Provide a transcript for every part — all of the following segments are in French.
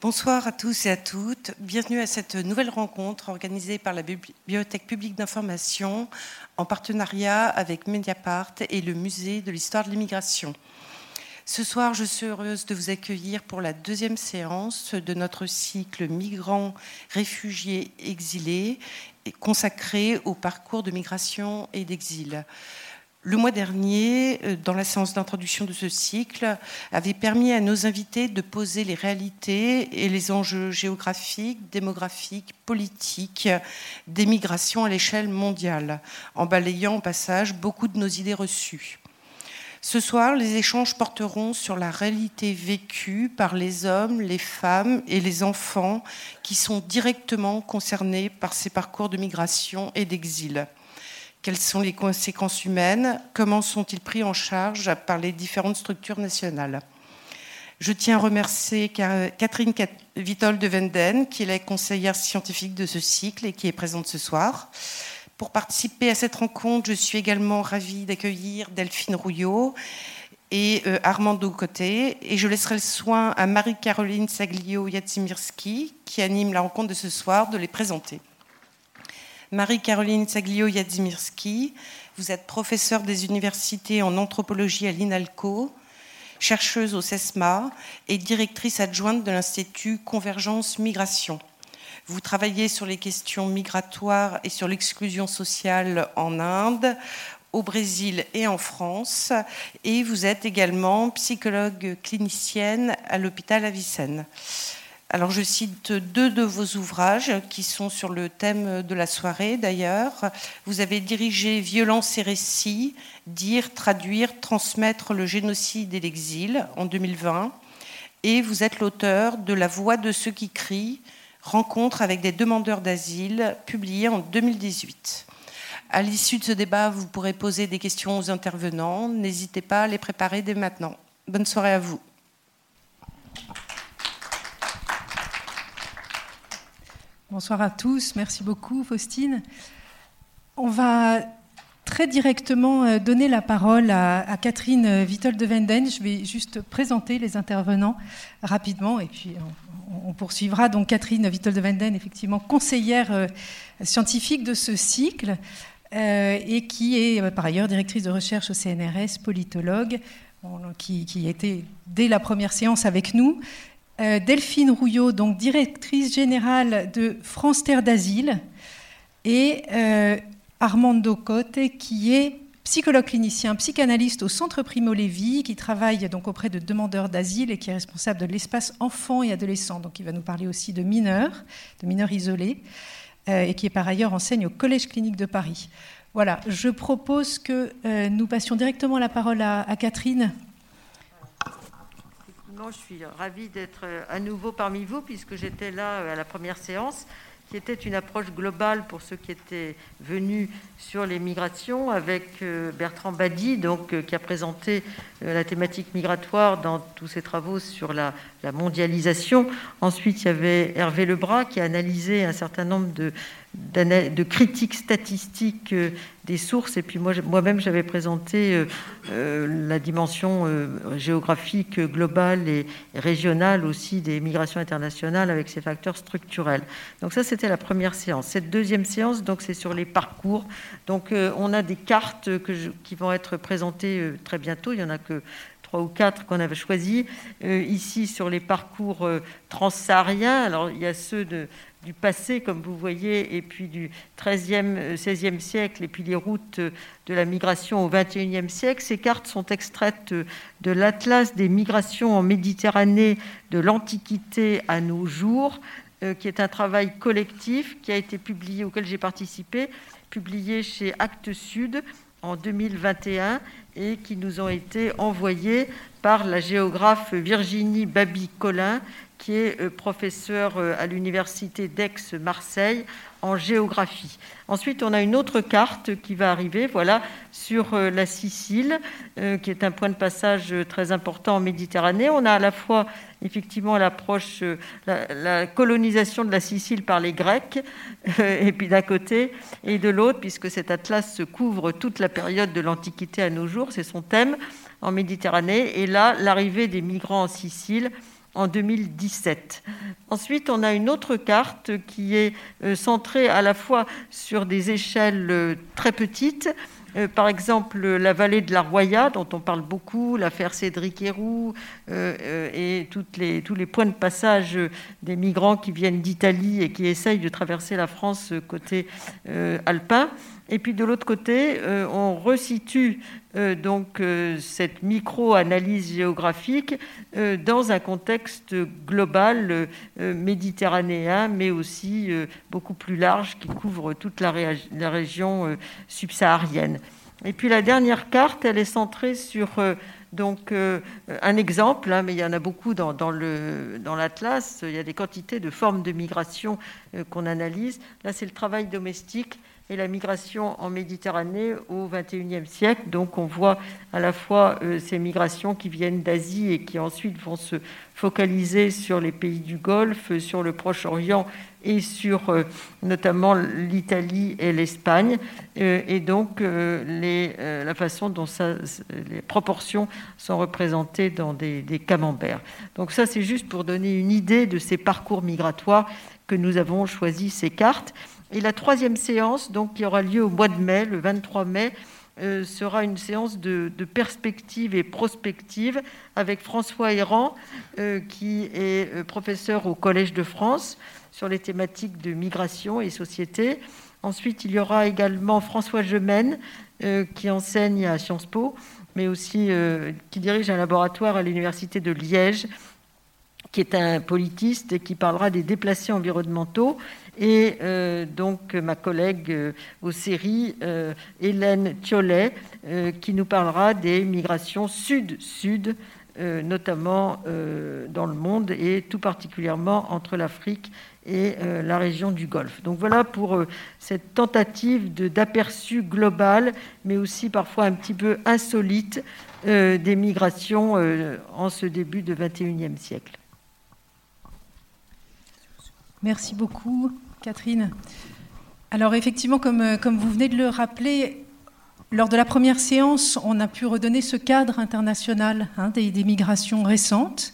Bonsoir à tous et à toutes. Bienvenue à cette nouvelle rencontre organisée par la Bibliothèque publique d'information en partenariat avec Mediapart et le Musée de l'histoire de l'immigration. Ce soir, je suis heureuse de vous accueillir pour la deuxième séance de notre cycle Migrants, réfugiés, exilés, consacré au parcours de migration et d'exil. Le mois dernier, euh, dans la séance d'introduction de ce cycle, avait permis à nos invités de poser les réalités et les enjeux géographiques, démographiques, politiques des migrations à l'échelle mondiale, en balayant au passage beaucoup de nos idées reçues. Ce soir, les échanges porteront sur la réalité vécue par les hommes, les femmes et les enfants qui sont directement concernés par ces parcours de migration et d'exil. Quelles sont les conséquences humaines? Comment sont-ils pris en charge par les différentes structures nationales? Je tiens à remercier Catherine Vitol de Venden, qui est la conseillère scientifique de ce cycle et qui est présente ce soir. Pour participer à cette rencontre, je suis également ravie d'accueillir Delphine Rouillot et euh, Armando Côté. Et je laisserai le soin à Marie-Caroline Saglio-Yatsimirski, qui anime la rencontre de ce soir, de les présenter. Marie-Caroline Saglio-Yadzimirski, vous êtes professeure des universités en anthropologie à l'INALCO, chercheuse au CESMA et directrice adjointe de l'Institut Convergence Migration. Vous travaillez sur les questions migratoires et sur l'exclusion sociale en Inde, au Brésil et en France, et vous êtes également psychologue clinicienne à l'hôpital Avicenne. Alors je cite deux de vos ouvrages qui sont sur le thème de la soirée d'ailleurs. Vous avez dirigé Violence et récits, dire, traduire, transmettre le génocide et l'exil en 2020. Et vous êtes l'auteur de La voix de ceux qui crient, rencontre avec des demandeurs d'asile, publié en 2018. À l'issue de ce débat, vous pourrez poser des questions aux intervenants. N'hésitez pas à les préparer dès maintenant. Bonne soirée à vous. Bonsoir à tous, merci beaucoup Faustine. On va très directement euh, donner la parole à, Catherine Vittel de Venden. Je vais juste présenter les intervenants rapidement et puis on, poursuivra. Donc Catherine Vittel de Venden, effectivement conseillère euh, scientifique de ce cycle euh, et qui est par ailleurs directrice de recherche au CNRS, politologue, qui, qui était dès la première séance avec nous. Euh, Delphine Rouillot, donc directrice générale de France Terre d'Asile, et euh, Armando Cote, qui est psychologue clinicien, psychanalyste au Centre Primo Levi, qui travaille donc auprès de demandeurs d'asile et qui est responsable de l'espace enfants et adolescents. Donc il va nous parler aussi de mineurs, de mineurs isolés, euh, et qui est par ailleurs enseigne au Collège clinique de Paris. Voilà, je propose que nous passions directement la parole à Catherine je suis ravie d'être euh, à nouveau parmi vous, puisque j'étais là euh, à la première séance, qui était une approche globale pour ceux qui étaient venus sur les migrations, avec euh, Bertrand Badi, donc, qui a présenté la thématique migratoire dans tous ses travaux sur la, mondialisation. Ensuite, il y avait Hervé Lebras, qui a analysé un certain nombre de, critiques statistiques des sources. Et puis moi-même, j'avais présenté euh, euh, la dimension euh, géographique globale et régionale aussi des migrations internationales avec ces facteurs structurels. Donc ça, c'était la première séance. Cette deuxième séance, donc c'est sur les parcours. Donc on a des cartes qui vont être présentées très bientôt. Il y en a que trois ou quatre qu'on avait choisis. ici, sur les parcours transsahariens, alors il y a ceux du passé, comme vous voyez, et puis du XIIIe, XVIe siècle, et puis les routes de la migration au XXIe siècle. Ces cartes sont extraites de l'Atlas des migrations en Méditerranée de l'Antiquité à nos jours, euh, qui est un travail collectif qui a été publié, auquel j'ai participé, publié chez Actes Sud en 2021 et qui nous ont été envoyés par la géographe Virginie Babi-Collin qui est euh, professeur euh, à l'université d'Aix-Marseille en géographie. Ensuite, on a une autre carte qui va arriver, voilà, sur euh, la Sicile, qui est un point de passage très important en Méditerranée. On a à la fois effectivement l'approche, la, la, colonisation de la Sicile par les Grecs, et puis d'un côté, et de l'autre, puisque cet atlas couvre toute la période de l'Antiquité à nos jours, c'est son thème en Méditerranée. Et là, l'arrivée des migrants en Sicile en 2017. Ensuite, on a une autre carte qui est centrée à la fois sur des échelles très petites, par exemple, la vallée de la Roya, dont on parle beaucoup, l'affaire Cédric Héroux, et tous les points de passage des migrants qui viennent d'Italie et qui essayent de traverser la France côté alpin. Et puis de l'autre côté, euh, on resitue euh, donc euh, cette micro-analyse géographique dans un contexte global méditerranéen, mais aussi beaucoup plus large qui couvre toute la, région subsaharienne. Et puis la dernière carte, elle est centrée sur donc un exemple, hein, mais il y en a beaucoup dans l'atlas. il y a des quantités de formes de migration qu'on analyse. Là, c'est le travail domestique et la migration en Méditerranée au XXIe siècle. Donc on voit à la fois euh, ces migrations qui viennent d'Asie et qui ensuite vont se focaliser sur les pays du Golfe, sur le Proche-Orient et sur euh, notamment l'Italie et l'Espagne, euh, et donc la façon dont les proportions sont représentées dans des, des camemberts. Donc ça, c'est juste pour donner une idée de ces parcours migratoires que nous avons choisi ces cartes. Et la troisième séance, donc, qui aura lieu au mois de mai, le 23 mai, euh, sera une séance de, perspective et prospective avec François Errand, euh, qui est euh, professeur au Collège de France sur les thématiques de migration et société. Ensuite, il y aura également François Gemène, qui enseigne à Sciences Po, mais aussi qui dirige un laboratoire à l'Université de Liège, qui est un politiste et qui parlera des déplacés environnementaux et euh, donc ma collègue euh, aux séries, euh, Hélène Thiollet, qui nous parlera des migrations sud-sud, notamment dans le monde et tout particulièrement entre l'Afrique et la région du Golfe. Donc voilà pour cette tentative d'aperçu global, mais aussi parfois un petit peu insolite des migrations en ce début de 21e siècle. Merci beaucoup. Catherine. Alors effectivement, comme, euh, comme vous venez de le rappeler, lors de la première séance, on a pu redonner ce cadre international hein, des, migrations récentes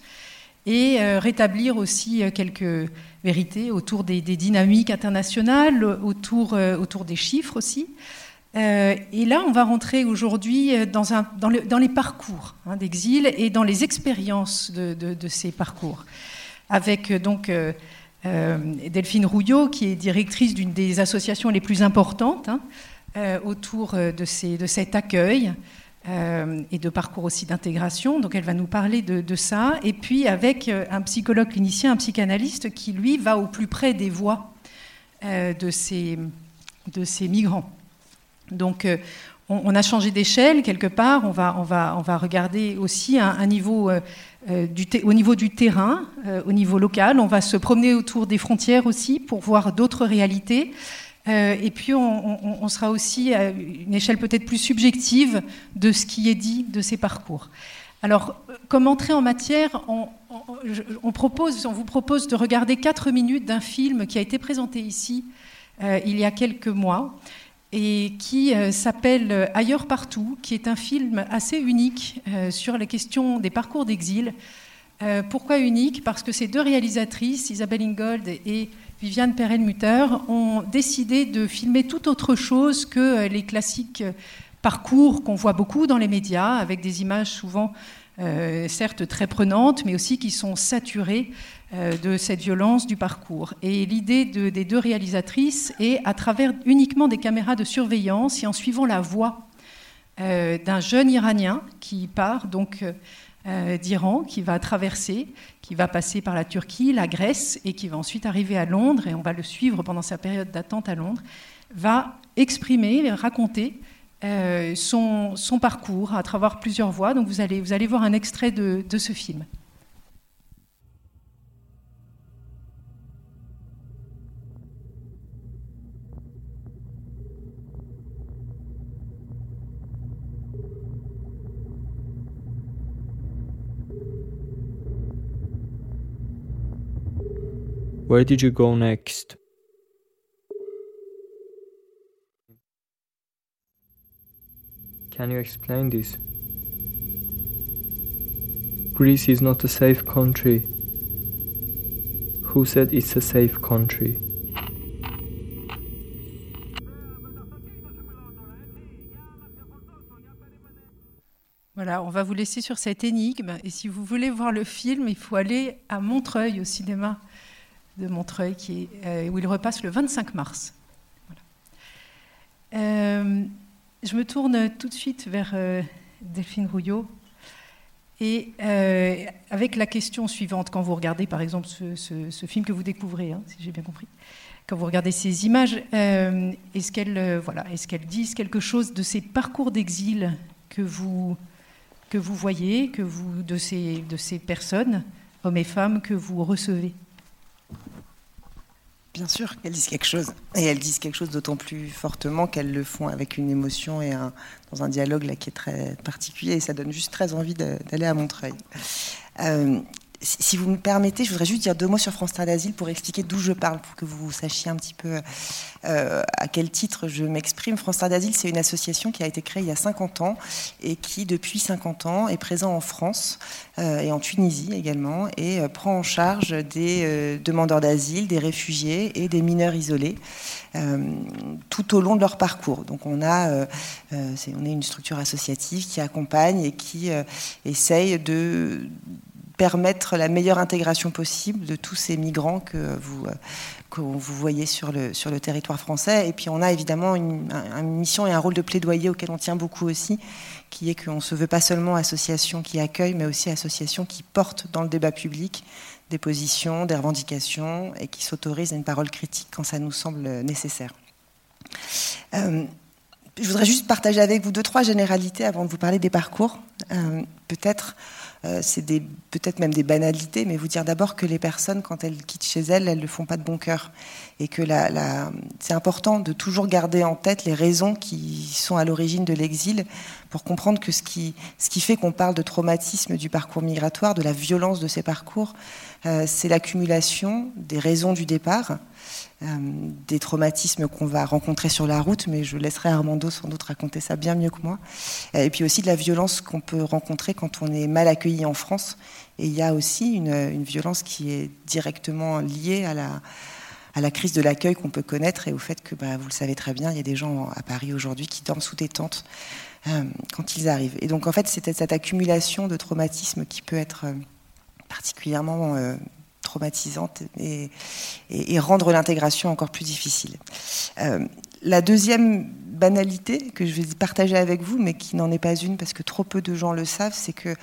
et euh, rétablir aussi euh, quelques vérités autour des, dynamiques internationales, autour, autour des chiffres aussi. et là, on va rentrer aujourd'hui dans, dans, les parcours hein, d'exil et dans les expériences de, de, ces parcours, avec donc Delphine Rouillot, qui est directrice d'une des associations les plus importantes hein, euh, autour euh, de, ces, de, cet accueil et de parcours aussi d'intégration. Donc elle va nous parler de, ça. Et puis avec un psychologue clinicien, un psychanalyste qui, lui, va au plus près des voix de, ces, de ces migrants. Donc on, a changé d'échelle quelque part. On va, on, va, on va regarder aussi un, niveau euh, au niveau du terrain, euh, au niveau local. On va se promener autour des frontières aussi pour voir d'autres réalités. Euh, et puis on, sera aussi à une échelle peut-être plus subjective de ce qui est dit de ces parcours. Alors, comme entrée en matière, on, vous propose de regarder quatre minutes d'un film qui a été présenté ici il y a quelques mois et qui euh, s'appelle euh, Ailleurs partout, qui est un film assez unique euh, sur les questions des parcours d'exil. pourquoi unique? Parce que ces deux réalisatrices, Isabelle Ingold et Viviane Perelmutter, ont décidé de filmer tout autre chose que les classiques parcours qu'on voit beaucoup dans les médias, avec des images souvent certes très prenantes, mais aussi qui sont saturées euh, de cette violence du parcours. Et l'idée des deux réalisatrices est, à travers uniquement des caméras de surveillance et en suivant la voix euh, d'un jeune Iranien qui part donc euh, d'Iran, qui va traverser, qui va passer par la Turquie, la Grèce et qui va ensuite arriver à Londres, et on va le suivre pendant sa période d'attente à Londres, va exprimer, raconter son, parcours à travers plusieurs voix. Donc vous allez, vous allez voir un extrait de ce film. Where did you go next? Can you explain this? Greece is not a safe country. Who said it's a safe country? Voilà, on va vous laisser sur cette énigme. Et si vous voulez voir le film, il faut aller à Montreuil, au cinéma de Montreuil, qui euh, où il repasse le 25 mars. Euh, je me tourne tout de suite vers euh, Delphine Rouillot. Et avec la question suivante, quand vous regardez par exemple ce, film que vous découvrez, hein, si j'ai bien compris, quand vous regardez ces images, est-ce qu'elles voilà, est disent quelque chose de ces parcours d'exil que vous, que vous voyez, que vous, de, ces, de ces personnes, hommes et femmes, que vous recevez? Bien sûr qu'elles disent quelque chose. Et elles disent quelque chose d'autant plus fortement qu'elles le font avec une émotion et dans un dialogue qui est très particulier. Et ça donne juste très envie d'aller à Montreuil. Euh, si vous me permettez, je voudrais juste dire deux mots sur France Terre d'Asile pour expliquer d'où je parle, pour que vous sachiez un petit peu euh, à quel titre je m'exprime. France Terre d'Asile, c'est une association qui a été créée il y a 50 ans et qui, depuis 50 ans, est présent en France euh, et en Tunisie également et euh, prend en charge des demandeurs d'asile, des réfugiés et des mineurs isolés tout au long de leur parcours. Donc on a, on est une structure associative qui accompagne et qui essaye de permettre la meilleure intégration possible de tous ces migrants que vous, euh, que vous voyez sur le, sur le territoire français. Et puis on a évidemment une, un- une mission et un rôle de plaidoyer auquel on tient beaucoup aussi, qui est qu'on ne se veut pas seulement association qui accueille, mais aussi association qui porte dans le débat public des positions, des revendications et qui s'autorise à une parole critique quand ça nous semble nécessaire. Euh, je voudrais juste partager avec vous deux, trois généralités avant de vous parler des parcours. Euh, peut-être, euh, c'est peut-être même des banalités, mais vous dire d'abord que les personnes, quand elles quittent chez elles, elles ne le font pas de bon cœur. Et que c'est important de toujours garder en tête les raisons qui sont à l'origine de l'exil pour comprendre que ce qui, fait qu'on parle de traumatisme du parcours migratoire, de la violence de ces parcours, euh, c'est l'accumulation des raisons du départ, des traumatismes qu'on va rencontrer sur la route, mais je laisserai Armando sans doute raconter ça bien mieux que moi. Euh, Et puis aussi de la violence qu'on peut rencontrer quand on est mal accueilli en France. Et il y a aussi une, violence qui est directement liée à la, à la crise de l'accueil qu'on peut connaître et au fait que, bah, vous le savez très bien, il y a des gens à Paris aujourd'hui qui dorment sous des tentes euh, quand ils arrivent. Et donc en fait, c'est cette accumulation de traumatismes qui peut être euh, particulièrement euh, et rendre l'intégration encore plus difficile. Euh, la deuxième banalité que je vais partager avec vous, mais qui n'en est pas une parce que trop peu de gens le savent, c'est que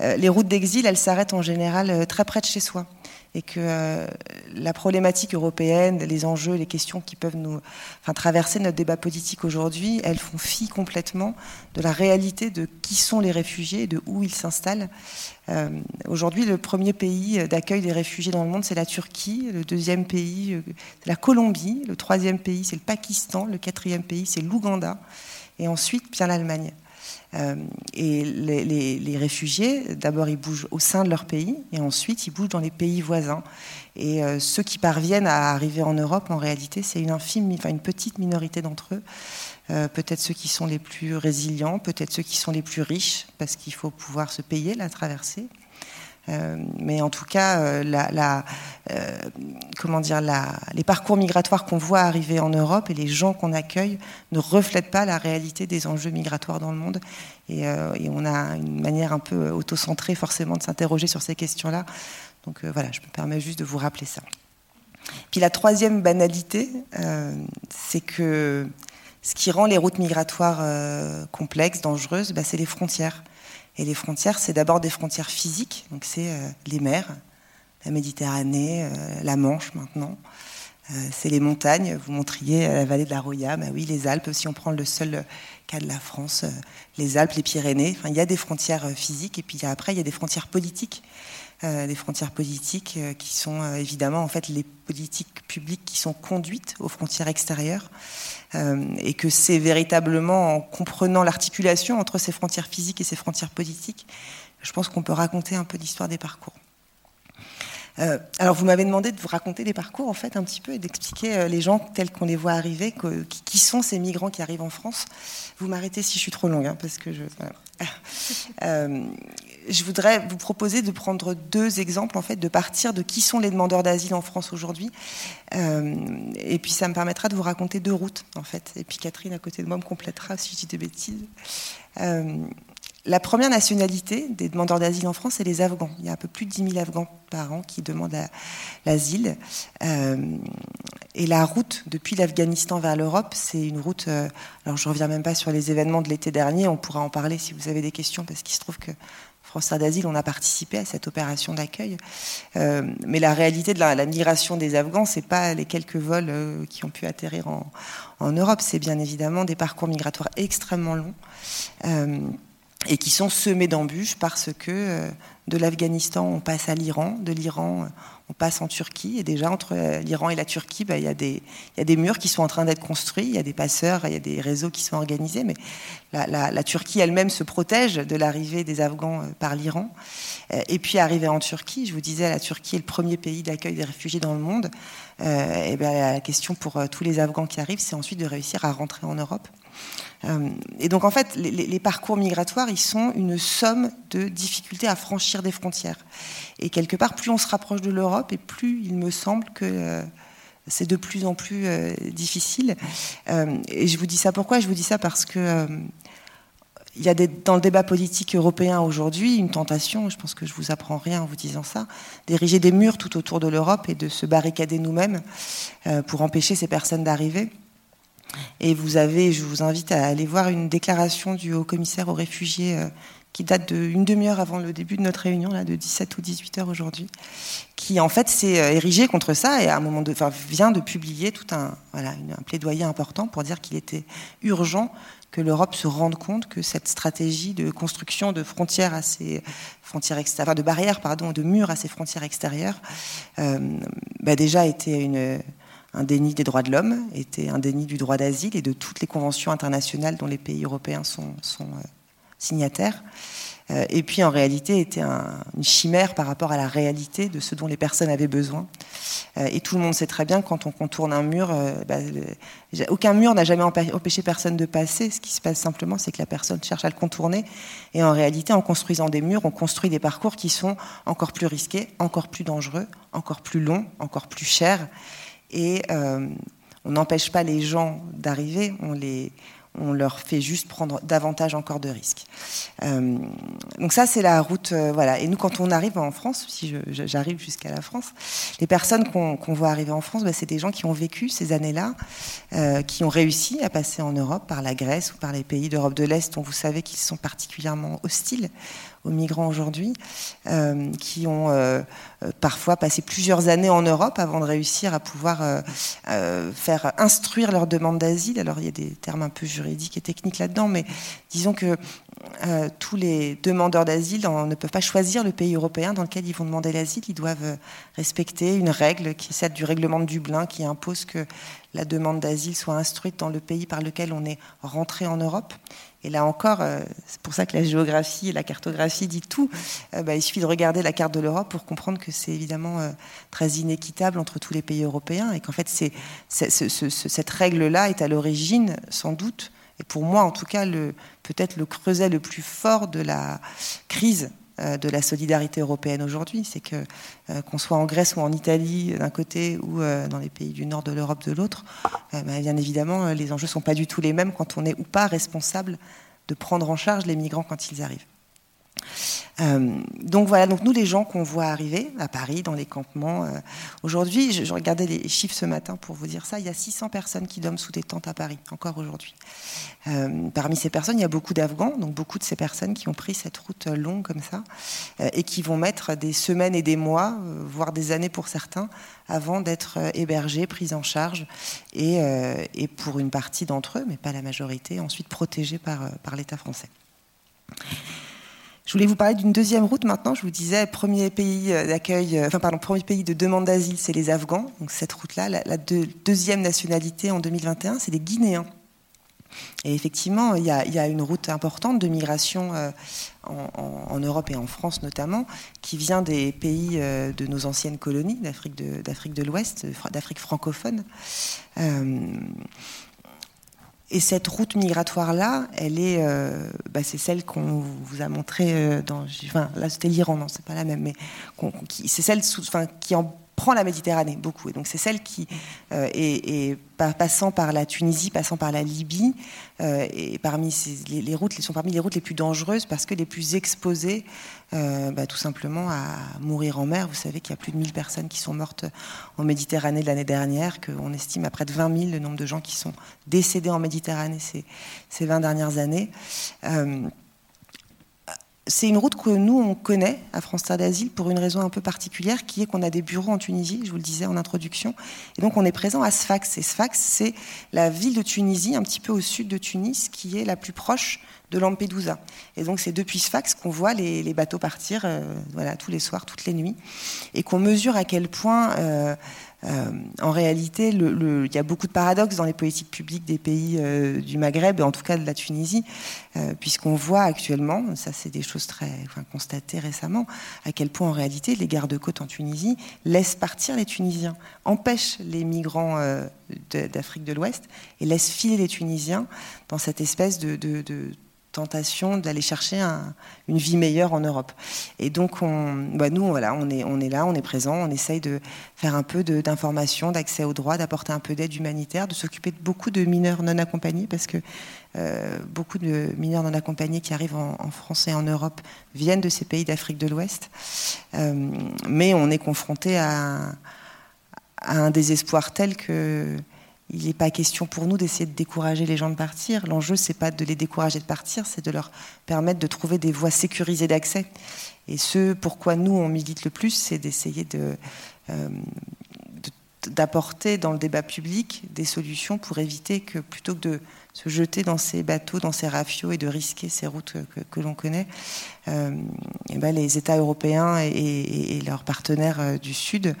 euh, les routes d'exil, elles s'arrêtent en général euh, très près de chez soi. Et que euh, la problématique européenne, les enjeux, les questions qui peuvent nous traverser notre débat politique aujourd'hui, elles font fi complètement de la réalité de qui sont les réfugiés et de où ils s'installent. Euh, Aujourd'hui, le premier pays d'accueil des réfugiés dans le monde, c'est la Turquie. Le deuxième pays, euh, c'est la Colombie. Le troisième pays, c'est le Pakistan. Le quatrième pays, c'est l'Ouganda. Et ensuite, bien l'Allemagne. Euh, et les, réfugiés, d'abord, ils bougent au sein de leur pays, et ensuite, ils bougent dans les pays voisins. Et euh, ceux qui parviennent à arriver en Europe, en réalité, c'est une infime, enfin une petite minorité d'entre eux. Euh, peut-être ceux qui sont les plus résilients, peut-être ceux qui sont les plus riches, parce qu'il faut pouvoir se payer la traversée. Euh, mais en tout cas, euh, euh, les parcours migratoires qu'on voit arriver en Europe et les gens qu'on accueille ne reflètent pas la réalité des enjeux migratoires dans le monde. Et, on a une manière un peu autocentrée forcément de s'interroger sur ces questions-là. Donc voilà, je me permets juste de vous rappeler ça. Puis la troisième banalité, c'est que ce qui rend les routes migratoires complexes, dangereuses, bah, c'est les frontières. Et les frontières, c'est d'abord des frontières physiques, donc c'est euh, les mers, la Méditerranée, euh, la Manche maintenant. Euh, c'est les montagnes, vous montriez la vallée de la Roya, bah oui, les Alpes, si on prend le seul cas de la France, les Alpes, les Pyrénées, il y a des frontières physiques, et puis après, il y a des frontières politiques. Euh, des frontières politiques euh, qui sont euh, évidemment en fait les politiques publiques qui sont conduites aux frontières extérieures et que c'est véritablement en comprenant l'articulation entre ces frontières physiques et ces frontières politiques, je pense qu'on peut raconter un peu l'histoire des parcours. Alors vous m'avez demandé de vous raconter des parcours en fait un petit peu et d'expliquer les gens tels qu'on les voit arriver, qui, sont ces migrants qui arrivent en France. Vous m'arrêtez si je suis trop longue, hein, parce que je. je voudrais vous proposer de prendre deux exemples, en fait, de partir de qui sont les demandeurs d'asile en France aujourd'hui. et puis ça me permettra de vous raconter deux routes, en fait. Et puis Catherine, à côté de moi, me complétera si je dis des bêtises. La première nationalité des demandeurs d'asile en France, c'est les Afghans. Il y a un peu plus de 10 000 Afghans par an qui demandent l'asile. Euh, et la route depuis l'Afghanistan vers l'Europe, c'est une route. Euh, alors, je ne reviens même pas sur les événements de l'été dernier. On pourra en parler si vous avez des questions, parce qu'il se trouve que France d'Asile, on a participé à cette opération d'accueil. Euh, mais la réalité de la, migration des Afghans, c'est pas les quelques vols qui ont pu atterrir en, en Europe. C'est bien évidemment des parcours migratoires extrêmement longs et qui sont semés d'embûches parce que euh, de l'Afghanistan, on passe à l'Iran, de l'Iran, euh, on passe en Turquie, et déjà entre euh, l'Iran et la Turquie, bah, il, y y, a des murs qui sont en train d'être construits, il y a des passeurs, il y a des réseaux qui sont organisés, mais la, Turquie elle-même se protège de l'arrivée des Afghans par l'Iran. Et puis arriver en Turquie, je vous disais, la Turquie est le premier pays d'accueil des réfugiés dans le monde. et bien, la question pour tous les Afghans qui arrivent, c'est ensuite de réussir à rentrer en Europe. Euh, et donc en fait, les, parcours migratoires, ils sont une somme de difficultés à franchir des frontières. Et quelque part, plus on se rapproche de l'Europe, et plus il me semble que euh, c'est de plus en plus euh, difficile. et je vous dis ça pourquoi Je vous dis ça? Parce que il y a dans le débat politique européen aujourd'hui une tentation, je pense que je vous apprends rien en vous disant ça, d'ériger des murs tout autour de l'Europe et de se barricader nous-mêmes pour empêcher ces personnes d'arriver. Et vous avez, je vous invite à aller voir une déclaration du haut commissaire aux réfugiés euh, qui date d'une demi-heure avant le début de notre réunion, là, de 17 ou 18 heures aujourd'hui, qui en fait s'est euh, érigé contre ça et à un moment de, enfin, vient de publier tout un, voilà, un plaidoyer important pour dire qu'il était urgent que l'Europe se rende compte que cette stratégie de construction de frontières à ses frontières extérieures, de barrières, pardon, de murs à ses frontières extérieures, euh, bah déjà était une, un déni des droits de l'homme, était un déni du droit d'asile et de toutes les conventions internationales dont les pays européens sont, euh, signataires. Euh, et puis en réalité était une chimère par rapport à la réalité de ce dont les personnes avaient besoin. Euh, et tout le monde sait très bien quand on contourne un mur, bah, aucun mur n'a jamais empêché personne de passer. Ce qui se passe simplement, c'est que la personne cherche à le contourner. Et en réalité, en construisant des murs, on construit des parcours qui sont encore plus risqués, encore plus dangereux, encore plus longs, encore plus chers et euh, on n'empêche pas les gens d'arriver, on, on leur fait juste prendre davantage encore de risques. Euh, donc ça, c'est la route. Euh, voilà. Et nous, quand on arrive en France, si j'arrive jusqu'à la France, les personnes qu'on voit arriver en France, bah, c'est des gens qui ont vécu ces années-là, qui ont réussi à passer en Europe par la Grèce ou par les pays d'Europe de l'Est, dont vous savez qu'ils sont particulièrement hostiles aux migrants aujourd'hui, euh, qui ont euh, euh, parfois passé plusieurs années en Europe avant de réussir à pouvoir faire instruire leur demande d'asile. Alors il y a des termes un peu juridiques et techniques là-dedans, mais disons que tous les demandeurs d'asile ne peuvent pas choisir le pays européen dans lequel ils vont demander l'asile. Ils doivent respecter une règle qui est celle du règlement de Dublin qui impose que la demande d'asile soit instruite dans le pays par lequel on est rentré en Europe. Et là encore, euh, c'est pour ça que la géographie et la cartographie dit tout. Euh, bah, il suffit de regarder la carte de l'Europe pour comprendre que c'est évidemment euh, très inéquitable entre tous les pays européens et qu'en fait, cette règle-là est à l'origine, sans doute, et pour moi en tout cas, peut-être le creuset le plus fort de la crise de la solidarité européenne aujourd'hui. C'est que euh, qu'on soit en Grèce ou en Italie d'un côté ou euh, dans les pays du nord de l'Europe de l'autre, bah, bien évidemment, les enjeux ne sont pas du tout les mêmes quand on est ou pas responsable de prendre en charge les migrants quand ils arrivent. Euh, donc voilà, donc nous les gens qu'on voit arriver à Paris dans les campements. Euh, aujourd'hui, je, regardais les chiffres ce matin pour vous dire ça, il y a 600 personnes qui dorment sous des tentes à Paris, encore aujourd'hui. Euh, parmi ces personnes, il y a beaucoup d'Afghans, donc beaucoup de ces personnes qui ont pris cette route longue comme ça et qui vont mettre des semaines et des mois, voire des années pour certains, avant d'être hébergés, pris en charge et, pour une partie d'entre eux, mais pas la majorité, ensuite protégés par l'État français. Je voulais vous parler d'une deuxième route maintenant. Je vous disais, premier pays euh, d'accueil, euh, enfin pardon, premier pays de demande d'asile, c'est les Afghans. Donc cette route-là, la, deuxième nationalité en 2021, c'est les Guinéens. Et effectivement, il y, a, une route importante de migration euh, en, Europe et en France notamment, qui vient des pays de nos anciennes colonies, d'Afrique de, de l'Ouest, d'Afrique francophone. Et cette route migratoire-là, elle est, bah, c'est celle qu'on vous a montrée dans, enfin, là c'était l'Iran, non, c'est pas la même, mais c'est celle qui en prend la Méditerranée beaucoup. Et donc c'est celle qui euh, est, passant par la Tunisie, passant par la Libye, euh, et parmi les, sont parmi les routes les plus dangereuses parce que les plus exposées, euh, bah, tout simplement à mourir en mer. Vous savez qu'il y a plus de 1000 personnes qui sont mortes en Méditerranée l'année dernière, qu'on estime à près de 20 000 le nombre de gens qui sont décédés en Méditerranée ces, ces 20 dernières années c'est une route que nous, on connaît à France Terre d'Asile pour une raison un peu particulière, qui est qu'on a des bureaux en Tunisie, je vous le disais en introduction. Et donc, on est présent à Sfax. Et Sfax, c'est la ville de Tunisie, un petit peu au sud de Tunis, qui est la plus proche de Lampedusa. Et donc, c'est depuis Sfax qu'on voit les, bateaux partir, euh, voilà, tous les soirs, toutes les nuits, et qu'on mesure à quel point euh, euh, en réalité, il y a beaucoup de paradoxes dans les politiques publiques des pays euh, du Maghreb, et en tout cas de la Tunisie, euh, puisqu'on voit actuellement, ça c'est des choses très constatées récemment, à quel point en réalité les gardes-côtes en Tunisie laissent partir les Tunisiens, empêchent les migrants d'Afrique de l'Ouest et laissent filer les Tunisiens dans cette espèce de tentation d'aller chercher une vie meilleure en Europe. Et donc, on, bah nous, on est, là, on est présent, on essaye de faire un peu d'information, d'accès aux droits, d'apporter un peu d'aide humanitaire, de s'occuper de beaucoup de mineurs non accompagnés, parce que euh, beaucoup de mineurs non accompagnés qui arrivent en, France et en Europe viennent de ces pays d'Afrique de l'Ouest. Euh, mais on est confronté à un désespoir tel que il n'est pas question pour nous d'essayer de décourager les gens de partir. L'enjeu, c'est pas de les décourager de partir, c'est de leur permettre de trouver des voies sécurisées d'accès. Et ce pourquoi nous, on milite le plus, c'est d'essayer de, euh, d'apporter dans le débat public des solutions pour éviter que, plutôt que de se jeter dans ces bateaux, dans ces rafiaux et de risquer ces routes que, l'on connaît, euh, eh ben les États européens et, leurs partenaires euh, du Sud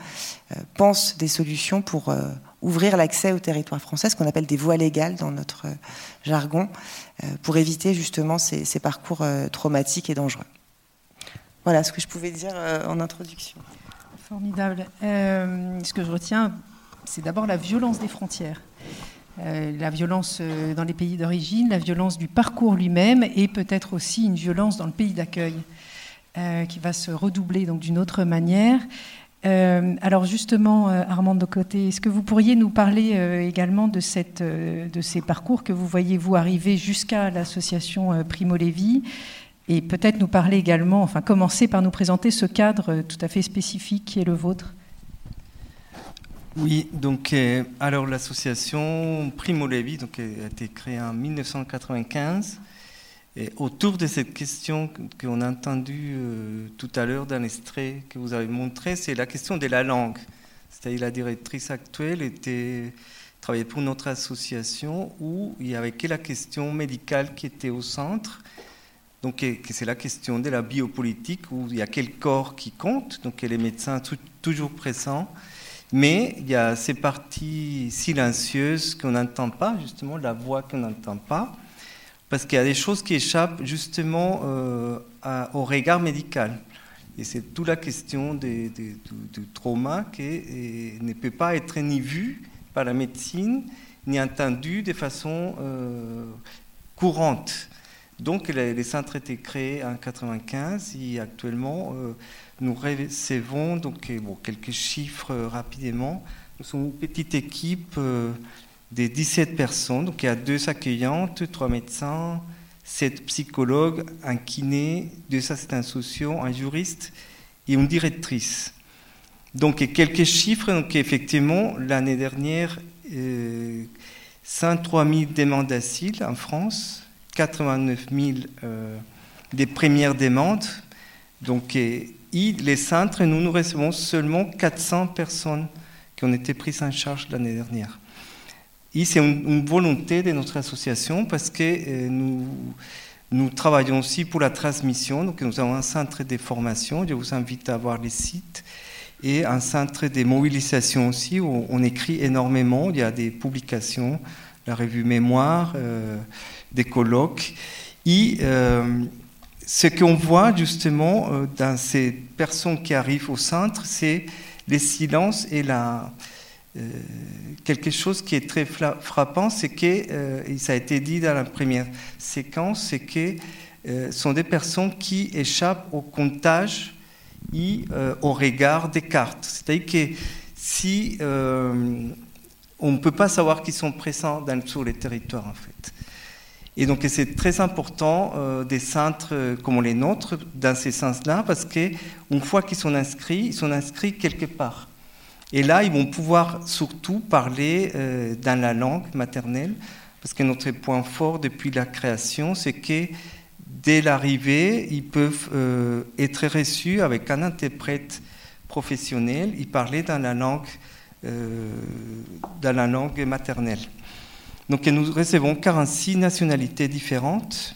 pensent des solutions pour ouvrir l'accès au territoire français, ce qu'on appelle des voies légales dans notre euh, jargon, euh, pour éviter justement ces, parcours euh, traumatiques et dangereux. Voilà ce que je pouvais dire en introduction. Formidable. ce que je retiens, c'est d'abord la violence des frontières. la violence dans les pays d'origine, la violence du parcours lui-même et peut-être aussi une violence dans le pays d'accueil qui va se redoubler d'une autre manière. Euh, alors justement, euh, Armand de Côté, est-ce que vous pourriez nous parler euh, également de, ces parcours que vous voyez vous arriver jusqu'à l'association Primo Levi et peut-être nous parler également, enfin commencer par nous présenter ce cadre tout à fait spécifique qui est le vôtre? Oui, donc alors l'association Primo Levi a été créée en 1995 autour de cette question qu'on a entendue euh, tout à l'heure dans l'extrait que vous avez montré, c'est la question de la langue. C'est-à-dire la directrice actuelle était travaillait pour notre association où il y avait que la question médicale qui était au centre. Donc, c'est la question de la biopolitique où il y a quel corps qui compte, donc les médecins toujours présents. Mais il y a ces parties silencieuses qu'on n'entend pas, justement, la voix qu'on n'entend pas parce qu'il y a des choses qui échappent justement euh, au regard médical. Et c'est toute la question du, trauma qui ne peut pas être ni vu par la médecine, ni entendu de façon euh, courante. Donc les, centres étaient créés en 1995 et actuellement euh, nous recevons donc, bon, quelques chiffres rapidement. Nous sommes une petite équipe des 17 personnes. Donc il y a deux accueillantes, trois médecins, sept psychologues, un kiné, deux assistants sociaux, un juriste et une directrice. Donc quelques chiffres. Donc effectivement, l'année dernière, 103 000 demandes d'asile en France, 89 000 euh, des premières demandes. Donc les centres, nous nous recevons seulement 400 personnes qui ont été prises en charge l'année dernière. Et c'est une, volonté de notre association parce que euh, nous, nous travaillons aussi pour la transmission. Donc nous avons un centre de formation, je vous invite à voir les sites, et un centre de mobilisation aussi où on écrit énormément. Il y a des publications, la revue Mémoire, euh, des colloques. Et euh, ce qu'on voit justement dans ces personnes qui arrivent au centre, c'est les silences et la quelque chose qui est très frappant, c'est que, et ça a été dit dans la première séquence, c'est que ce sont des personnes qui échappent au comptage et au regard des cartes. C'est-à-dire que si on ne peut pas savoir qu'ils sont présents dans, sur les territoires en fait. Et donc c'est très important euh, des centres euh, comme les nôtres dans ces sens-là parce qu'une fois qu'ils sont inscrits, ils sont inscrits quelque part. Et là, ils vont pouvoir surtout parler euh, dans la langue maternelle parce que notre point fort depuis la création, c'est que dès l'arrivée, ils peuvent être reçus avec un interprète professionnel, ils parler dans la langue euh, dans la langue maternelle. Donc nous recevons 46 nationalités différentes.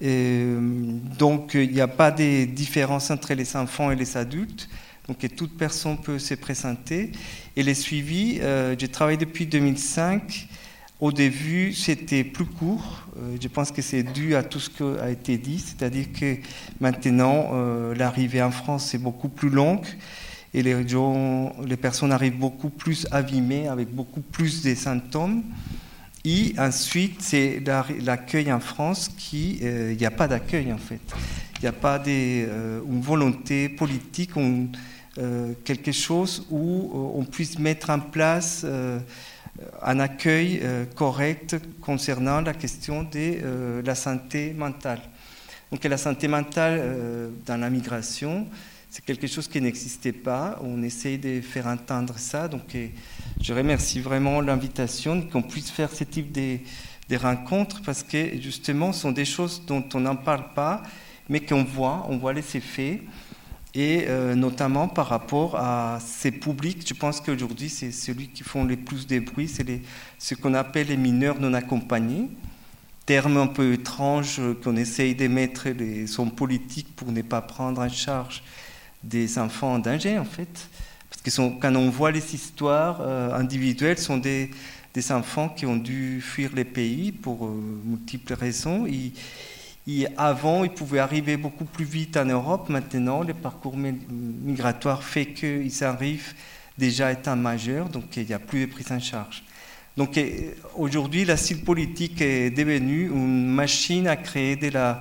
donc il n'y a pas de différence entre les enfants et les adultes. Donc toute personne peut se présenter. Et les suivis, euh, j'ai travaillé depuis 2005. Au début, c'était plus court. Euh, je pense que c'est dû à tout ce qui a été dit. C'est-à-dire que maintenant, l'arrivée en France est beaucoup plus longue et les, personnes arrivent beaucoup plus abîmées, avec beaucoup plus de symptômes. Et ensuite, c'est l'accueil en France qui, euh, il n'y a pas d'accueil en fait. Il n'y a pas de, euh, une volonté politique, euh, quelque chose où on puisse mettre en place un accueil correct concernant la question de la santé mentale. Donc la santé mentale dans la migration, c'est quelque chose qui n'existait pas. On essaye de faire entendre ça. Donc, je remercie vraiment l'invitation qu'on puisse faire ce type de, rencontres parce que justement, ce sont des choses dont on n'en parle pas, mais qu'on voit, on voit les effets. Et euh, notamment par rapport à ces publics, je pense qu'aujourd'hui, c'est celui qui font le plus de bruit, c'est ce qu'on appelle les mineurs non accompagnés terme un peu étrange qu'on essaye de mettre les, son politique pour ne pas prendre en charge des enfants en danger, en fait. Parce que quand on voit les histoires euh, individuelles, ce sont des, des, enfants qui ont dû fuir les pays pour euh, multiples raisons. Avant, ils pouvaient arriver beaucoup plus vite en Europe. Maintenant, le parcours migratoire fait qu'ils arrivent déjà étant majeurs, donc il n'y a plus de prise en charge. Donc aujourd'hui, l'asile politique est devenue une machine à créer de la,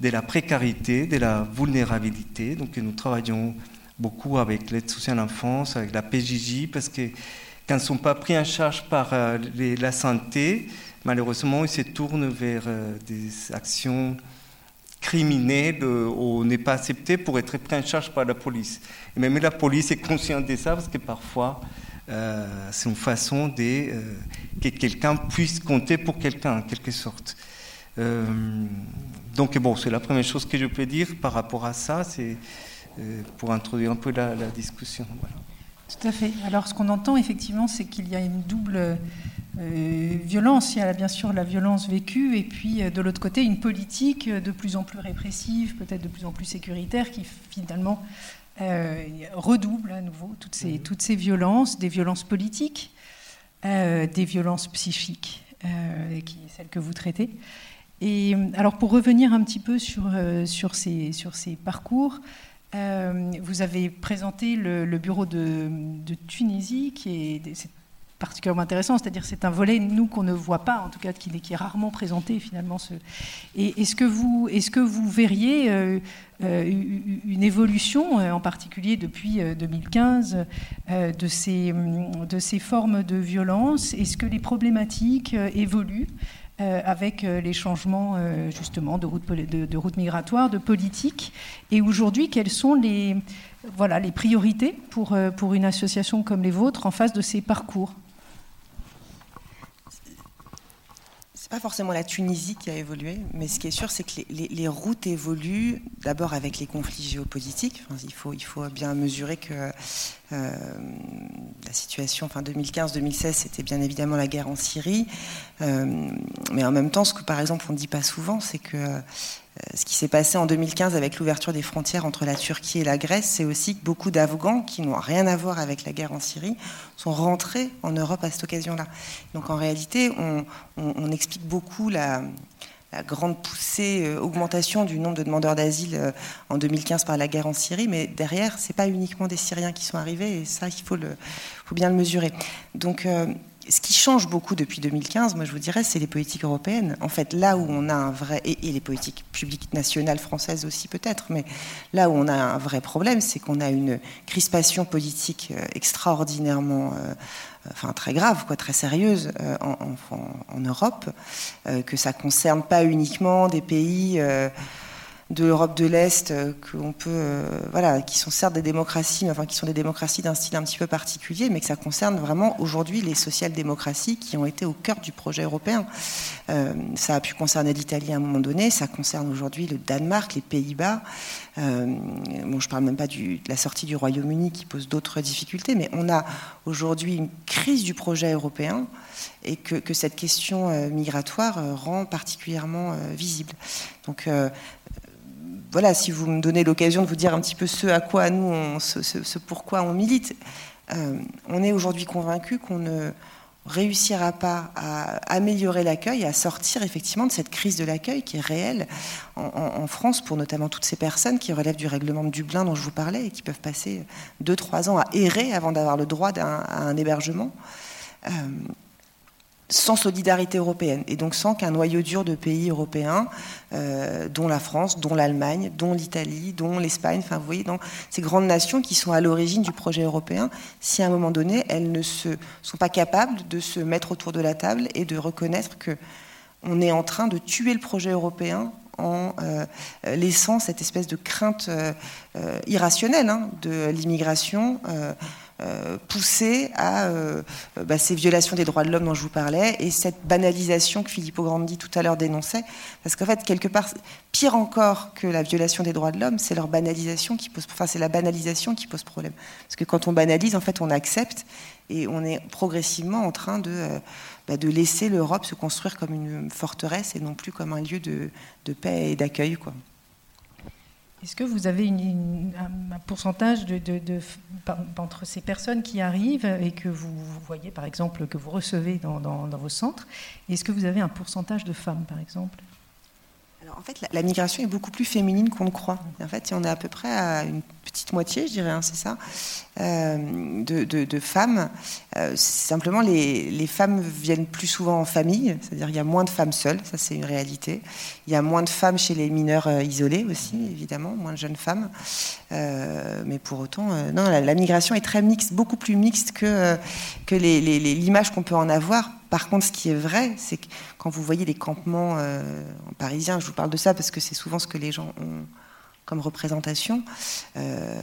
de la précarité, de la vulnérabilité. Donc nous travaillons beaucoup avec l'aide sociale enfance, avec la PJJ, parce que quand ils ne sont pas pris en charge par euh, la santé, malheureusement, ils se tournent vers euh, des actions criminelles euh, ou n'est pas accepté pour être pris en charge par la police. Et même la police est consciente de ça, parce que parfois, c'est une façon de, que quelqu'un puisse compter pour quelqu'un, en quelque sorte. Donc bon, c'est la première chose que je peux dire par rapport à ça, c'est euh, pour introduire un peu la, discussion. Tout à fait. Alors ce qu'on entend effectivement, c'est qu'il y a une double euh, violence. Il y a bien sûr la violence vécue et puis euh, de l'autre côté une politique de plus en plus répressive, peut-être de plus en plus sécuritaire, qui finalement redouble à nouveau toutes ces, mhm. toutes ces violences, des violences politiques, des violences psychiques, qui celles que vous traitez. Et euh, alors pour revenir un petit peu sur, euh, sur, ces, sur ces parcours, euh, vous avez présenté le, bureau de, Tunisie, qui est, particulièrement intéressant, c'est-à-dire c'est un volet, nous, qu'on ne voit pas, en tout cas, qui, est rarement présenté finalement. Et est-ce que, vous, est-ce que vous verriez une évolution, en particulier depuis 2015, de, ces, de ces formes de violence? Est-ce que les problématiques évoluent euh, avec euh, les changements euh, justement de route, de, route migratoire, de politique? Et aujourd'hui, quelles sont les, voilà, les priorités pour, pour une association comme les vôtres en face de ces parcours? C'est pas forcément la Tunisie qui a évolué, mais ce qui est sûr, c'est que les, routes évoluent d'abord avec les conflits géopolitiques. il, faut, bien mesurer que euh, la situation, enfin 2015-2016, c'était bien évidemment la guerre en Syrie, euh, mais en même temps, ce que par exemple on ne dit pas souvent, c'est que ce qui s'est passé en 2015 avec l'ouverture des frontières entre la Turquie et la Grèce, c'est aussi que beaucoup d'Afghans qui n'ont rien à voir avec la guerre en Syrie sont rentrés en Europe à cette occasion-là. Donc en réalité, on, explique beaucoup la, grande poussée, augmentation du nombre de demandeurs d'asile en 2015 par la guerre en Syrie, mais derrière, c'est pas uniquement des Syriens qui sont arrivés, et ça, il faut bien le mesurer. Donc, ce qui change beaucoup depuis 2015, moi je vous dirais, c'est les politiques européennes. En fait, là où on a un vrai, et, les politiques publiques nationales françaises aussi peut-être, mais là où on a un vrai problème, c'est qu'on a une crispation politique euh, extraordinairement, euh, enfin très grave, quoi, très sérieuse euh, en, Europe, que ça concerne pas uniquement des pays de l'Europe de l'Est euh, qu'on peut, euh, voilà, qui sont certes des démocraties, mais enfin qui sont des démocraties d'un style un petit peu particulier, mais que ça concerne vraiment aujourd'hui les social-démocraties qui ont été au cœur du projet européen. Euh, ça a pu concerner l'Italie à un moment donné, ça concerne aujourd'hui le Danemark, les Pays-Bas. bon, je parle même pas de la sortie du Royaume-Uni qui pose d'autres difficultés, mais on a aujourd'hui une crise du projet européen et que, que cette question migratoire rend particulièrement visible. Donc voilà, si vous me donnez l'occasion de vous dire un petit peu ce à quoi nous, on, ce, pourquoi on milite, euh, on est aujourd'hui convaincu qu'on ne réussira pas à améliorer l'accueil, à sortir effectivement de cette crise de l'accueil qui est réelle en, France pour notamment toutes ces personnes qui relèvent du règlement de Dublin dont je vous parlais et qui peuvent passer 2-3 ans à errer avant d'avoir le droit à un hébergement. Euh, sans solidarité européenne et donc sans qu'un noyau dur de pays européens, euh, dont la France, dont l'Allemagne, dont l'Italie, dont l'Espagne, enfin vous voyez, ces grandes nations qui sont à l'origine du projet européen, si à un moment donné elles ne se, sont pas capables de se mettre autour de la table et de reconnaître que on est en train de tuer le projet européen en euh, laissant cette espèce de crainte euh, irrationnelle hein, de l'immigration. Euh, pousser à euh, bah, ces violations des droits de l'homme dont je vous parlais et cette banalisation que Filippo Grandi tout à l'heure dénonçait. Parce qu'en fait, quelque part, pire encore que la violation des droits de l'homme, c'est leur banalisation qui pose, enfin, c'est la banalisation qui pose problème. Parce que quand on banalise, en fait, on accepte et on est progressivement en train de, euh, bah, de laisser l'Europe se construire comme une forteresse et non plus comme un lieu de, de paix et d'accueil, quoi. Est-ce que vous avez un, pourcentage de, entre ces personnes qui arrivent et que vous, voyez, par exemple, que vous recevez dans, vos centres Est-ce que vous avez un pourcentage de femmes, par exemple? En fait, la, migration est beaucoup plus féminine qu'on ne croit. En fait, on est à peu près à une petite moitié, je dirais, hein, c'est ça, euh, de, femmes. Euh, simplement, les, femmes viennent plus souvent en famille, c'est-à-dire il y a moins de femmes seules, ça c'est une réalité. Il y a moins de femmes chez les mineurs euh, isolés aussi, évidemment, moins de jeunes femmes. mais pour autant, non, la, migration est très mixte, beaucoup plus mixte que, l'image qu'on peut en avoir par contre, ce qui est vrai, c'est que quand vous voyez les campements parisiens, je vous parle de ça parce que c'est souvent ce que les gens ont comme représentation, euh,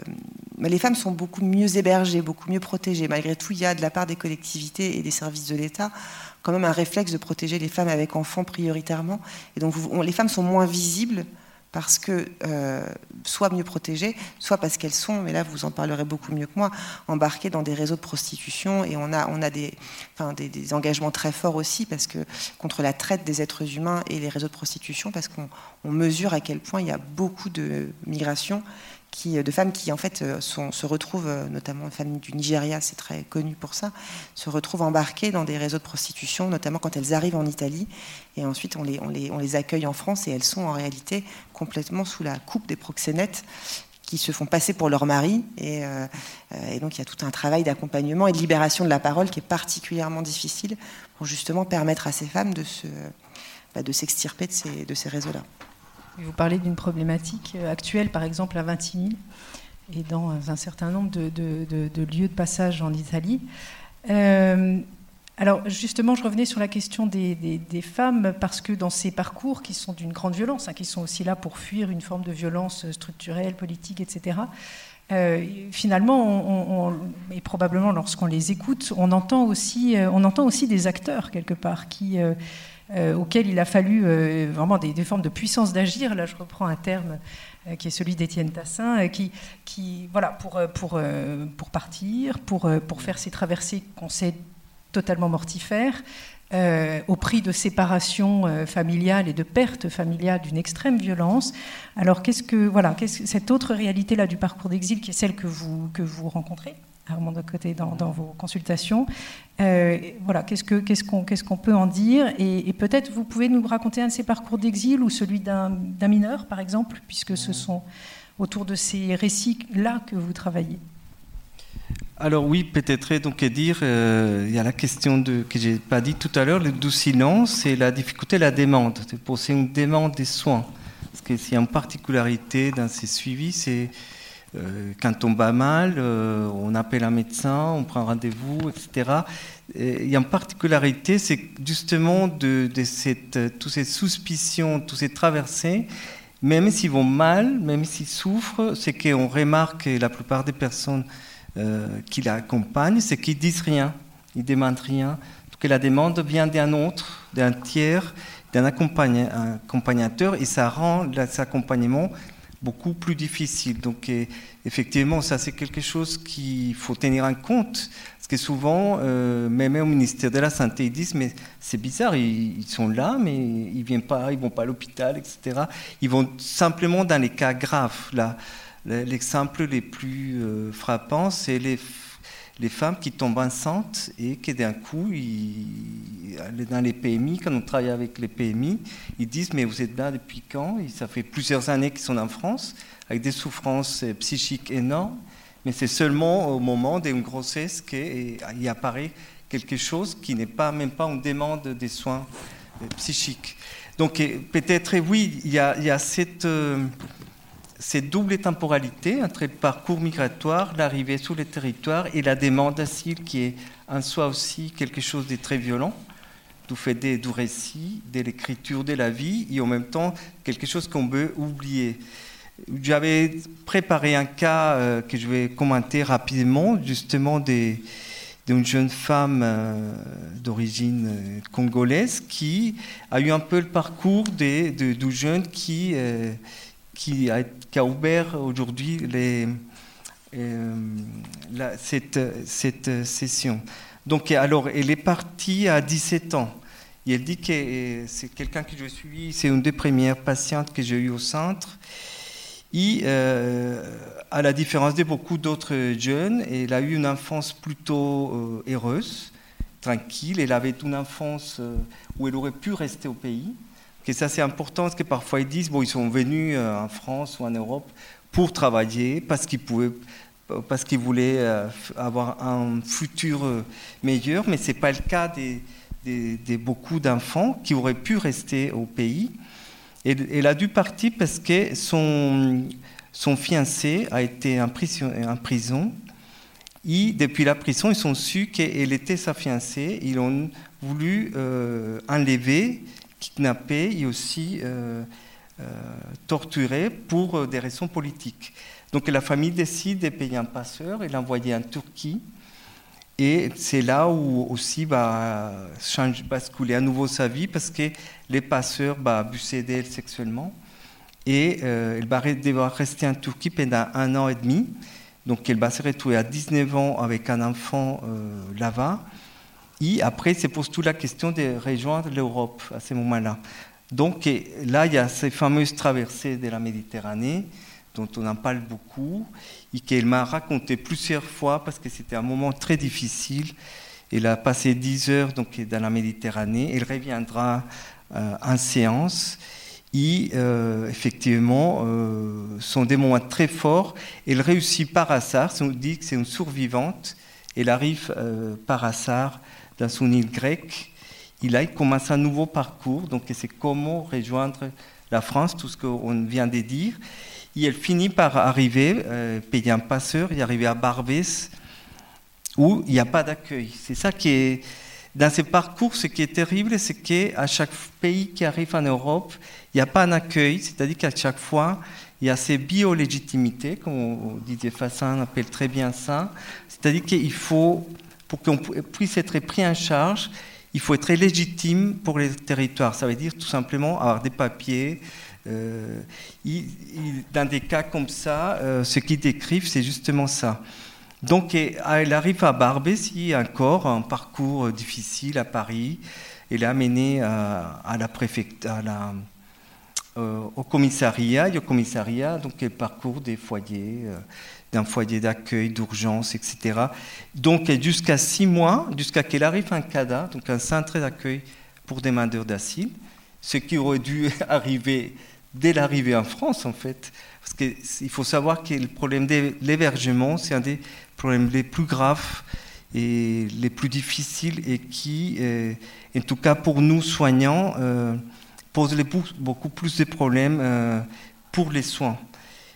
les femmes sont beaucoup mieux hébergées, beaucoup mieux protégées. Malgré tout, il y a de la part des collectivités et des services de l'État quand même un réflexe de protéger les femmes avec enfants prioritairement. Et donc, les femmes sont moins visibles parce que euh, soit mieux protégées, soit parce qu'elles sont, mais là vous en parlerez beaucoup mieux que moi, embarquées dans des réseaux de prostitution. Et on a, on a des, enfin, des, engagements très forts aussi parce que contre la traite des êtres humains et les réseaux de prostitution parce qu'on mesure à quel point il y a beaucoup de migrations de femmes qui en fait euh, se retrouvent, euh, notamment les femmes du Nigeria, c'est très connu pour ça, se retrouvent embarquées dans des réseaux de prostitution, notamment quand elles arrivent en Italie, et ensuite on les, on les, on les accueille en France, et elles sont en réalité complètement sous la coupe des proxénètes qui se font passer pour leur mari. Et, euh, donc il y a tout un travail d'accompagnement et de libération de la parole qui est particulièrement difficile pour justement permettre à ces femmes de, bah, s'extirper de de ces réseaux-là. Vous parlez d'une problématique euh, actuelle, par exemple à Vintimille, et dans un certain nombre de, lieux de passage en Italie. Euh, alors justement, je revenais sur la question des, femmes, parce que dans ces parcours qui sont d'une grande violence, hein, qui sont aussi là pour fuir une forme de violence structurelle, politique, etc., euh, finalement, et probablement lorsqu'on les écoute, on entend, aussi, des acteurs quelque part qui... Euh, auquel il a fallu euh, vraiment des, formes de puissance d'agir. Là, je reprends un terme euh, qui est celui d'Étienne Tassin, qui, qui, voilà, pour, pour, pour partir, pour, pour faire ces traversées qu'on sait totalement mortifères, au prix de séparation familiale et de perte familiale d'une extrême violence. Alors, qu'est-ce que, voilà, qu'est-ce, cette autre réalité-là du parcours d'exil, qui est celle que vous, que vous rencontrez? Armand de côté dans, vos consultations. Euh, voilà, qu'est-ce qu'on peut en dire Et, peut-être vous pouvez nous raconter un de ces parcours d'exil ou celui d'un mineur, par exemple, puisque ce sont autour de ces récits-là que vous travaillez. Alors oui, peut-être donc dire, euh, il y a la question de, que j'ai pas dit tout à l'heure, le doux silence et la difficulté de la demande, de poser une demande des soins. Parce que s'il y a une particularité dans ces suivis, c'est quand on va mal, euh, on appelle un médecin, on prend rendez-vous, etc. il y a une particularité, c'est justement de, cette, toutes ces suspicions, toutes ces traversées, même s'ils vont mal, même s'ils souffrent, c'est qu'on remarque la plupart des personnes euh, qui l'accompagnent, c'est qu'ils disent rien, ils demandent rien, que la demande vient d'un autre, d'un tiers, d'un accompagnateur, et ça rend cet accompagnement beaucoup plus difficile. Donc effectivement, ça c'est quelque chose qu'il faut tenir en compte. Parce que souvent, euh, même au ministère de la Santé, ils disent, mais c'est bizarre, ils, sont là, mais ils ne viennent pas, ils vont pas à l'hôpital, etc. Ils vont simplement dans les cas graves. L'exemple les plus euh, frappants, c'est les les femmes qui tombent enceintes et qui d'un coup, dans les PMI, quand on travaille avec les PMI, ils disent mais vous êtes là depuis quand? Ça fait plusieurs années qu'ils sont en France, avec des souffrances psychiques énormes, mais c'est seulement au moment d'une grossesse qu'il apparaît quelque chose qui n'est pas même pas une demande des soins euh, psychiques. Donc peut-être oui, il y a, cette... Euh, cette double temporalité entre le parcours migratoire, l'arrivée sur les territoires et la demande d'asile qui est en soi aussi quelque chose de très violent, du fait des, du récit, de l'écriture de la vie et en même temps quelque chose qu'on veut oublier. J'avais préparé un cas euh, que je vais commenter rapidement, justement d'une jeune femme euh, d'origine euh, congolaise qui a eu un peu le parcours de, de, jeunes qui qui a, ouvert aujourd'hui euh, cette, cette, session. Donc, alors, elle est partie à 17 ans. Et elle dit que c'est quelqu'un que je suis, c'est une des premières patientes que j'ai eues au centre. Et euh, à la différence de beaucoup d'autres jeunes, elle a eu une enfance plutôt euh, heureuse, tranquille. Elle avait une enfance où elle aurait pu rester au pays que ça c'est important parce que parfois ils disent bon ils sont venus euh, en France ou en Europe pour travailler parce qu'ils pouvaient parce qu'ils voulaient euh, avoir un futur euh, meilleur, mais ce n'est pas le cas de, beaucoup d'enfants qui auraient pu rester au pays. Et elle a dû partir parce que son, son fiancé a été en prison, en prison. Et depuis la prison, ils ont su qu'elle était sa fiancée. Ils ont voulu enlever kidnappés et aussi euh, euh, torturés pour euh, des raisons politiques. Donc la famille décide de payer un passeur et l'envoyer en Turquie. Et c'est là où aussi va basculer à nouveau sa vie parce que les passeurs bah, abusaient d'elle sexuellement. Et elle va devoir rester en Turquie pendant un an et demi. Donc elle va se retrouver à 19 ans avec un enfant là-bas. Et après, se pose toute la question de rejoindre l'Europe à ce moment-là. Donc là, il y a ces fameuses traversées de la Méditerranée dont on en parle beaucoup et qu'elle m'a raconté plusieurs fois parce que c'était un moment très difficile. Elle a passé 10 heures donc, dans la Méditerranée. Elle reviendra euh, en séance. Et euh, effectivement, euh, sont des moments très forts. Elle réussit par hasard, on dit que c'est une survivante. Elle arrive par hasard dans son île grecque. Il a commencé un nouveau parcours, donc c'est comment rejoindre la France, tout ce qu'on vient de dire. Et elle finit par arriver, euh, payer un passeur, et arriver à Barbès, où il n'y a pas d'accueil. C'est ça qui est. Dans ces parcours, ce qui est terrible, c'est qu'à chaque pays qui arrive en Europe, il n'y a pas un accueil, c'est-à-dire qu'à chaque fois, il y a ces bio-légitimités, comme Didier Fassin appelle très bien ça, c'est-à-dire qu'il faut pour qu'on puisse être pris en charge, il faut être légitime pour les territoires. Ça veut dire tout simplement avoir des papiers. Euh, dans des cas comme ça, euh, ce qu'ils décrivent, c'est justement ça. Donc, elle arrive à Barbès, encore un parcours difficile à Paris. Elle est amenée la euh, au commissariat. Et au commissariat, donc, elle parcourt des foyers d'un foyer d'accueil, d'urgence, etc. Donc jusqu'à six mois, jusqu'à qu'il arrive un CADA, donc un centre d'accueil pour demandeurs d'asile, ce qui aurait dû arriver dès l'arrivée en France en fait. Parce qu'il faut savoir que le problème de l'hébergement, c'est un des problèmes les plus graves et les plus difficiles et qui, euh, en tout cas pour nous soignants, euh, pose beaucoup plus de problèmes euh, pour les soins.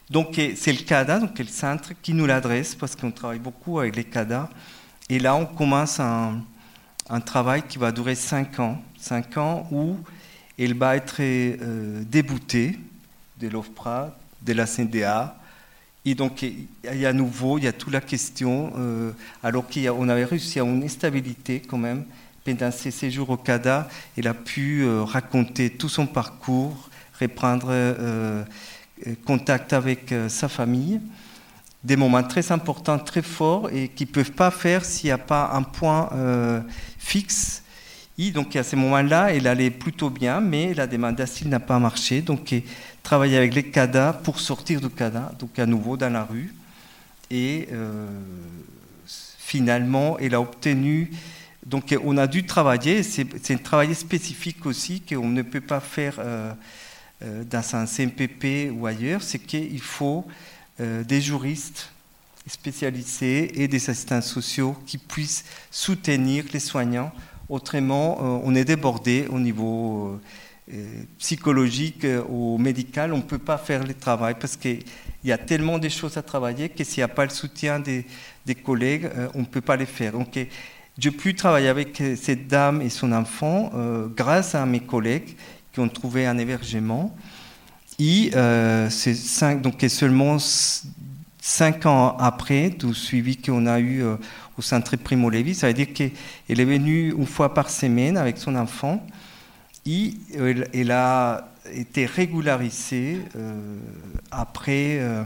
Donc c'est le CADA, donc le centre, qui nous l'adresse parce qu'on travaille beaucoup avec les CADA. Et là, on commence un, travail qui va durer 5 ans. 5 ans où il va être débouté de l'OFPRA, de la CNDA, et donc, il y a à nouveau, il y a toute la question, euh, alors qu'on avait réussi à une stabilité quand même pendant ses séjours au CADA, il a pu euh, raconter tout son parcours, reprendre euh, contact avec sa famille, des moments très importants, très forts, et qui ne peuvent pas faire s'il n'y a pas un point fixe. Et donc, à ces moments-là, il allait plutôt bien, mais la demande d'asile n'a pas marché. Donc, travailler avec les CADA pour sortir du CADA, donc à nouveau dans la rue. Et euh, finalement, elle a obtenu. Donc on a dû travailler, c'est un travail spécifique aussi qu'on ne peut pas faire euh, euh, dans un CMPP ou ailleurs, c'est qu'il faut des juristes spécialisés et des assistants sociaux qui puissent soutenir les soignants. Autrement, on est débordé au niveau euh, psychologique euh, ou médical, on ne peut pas faire le travail parce qu'il y a tellement de choses à travailler que s'il n'y a pas le soutien des, collègues, euh, on ne peut pas les faire. Donc, j'ai pu travailler avec cette dame et son enfant grâce à mes collègues ont trouvé un hébergement. Et cinq, donc seulement cinq ans après tout suivi qu'on a eu au centre Primo Levi, ça veut dire qu'elle est venue une fois par semaine avec son enfant elle a été régularisée euh, après, euh,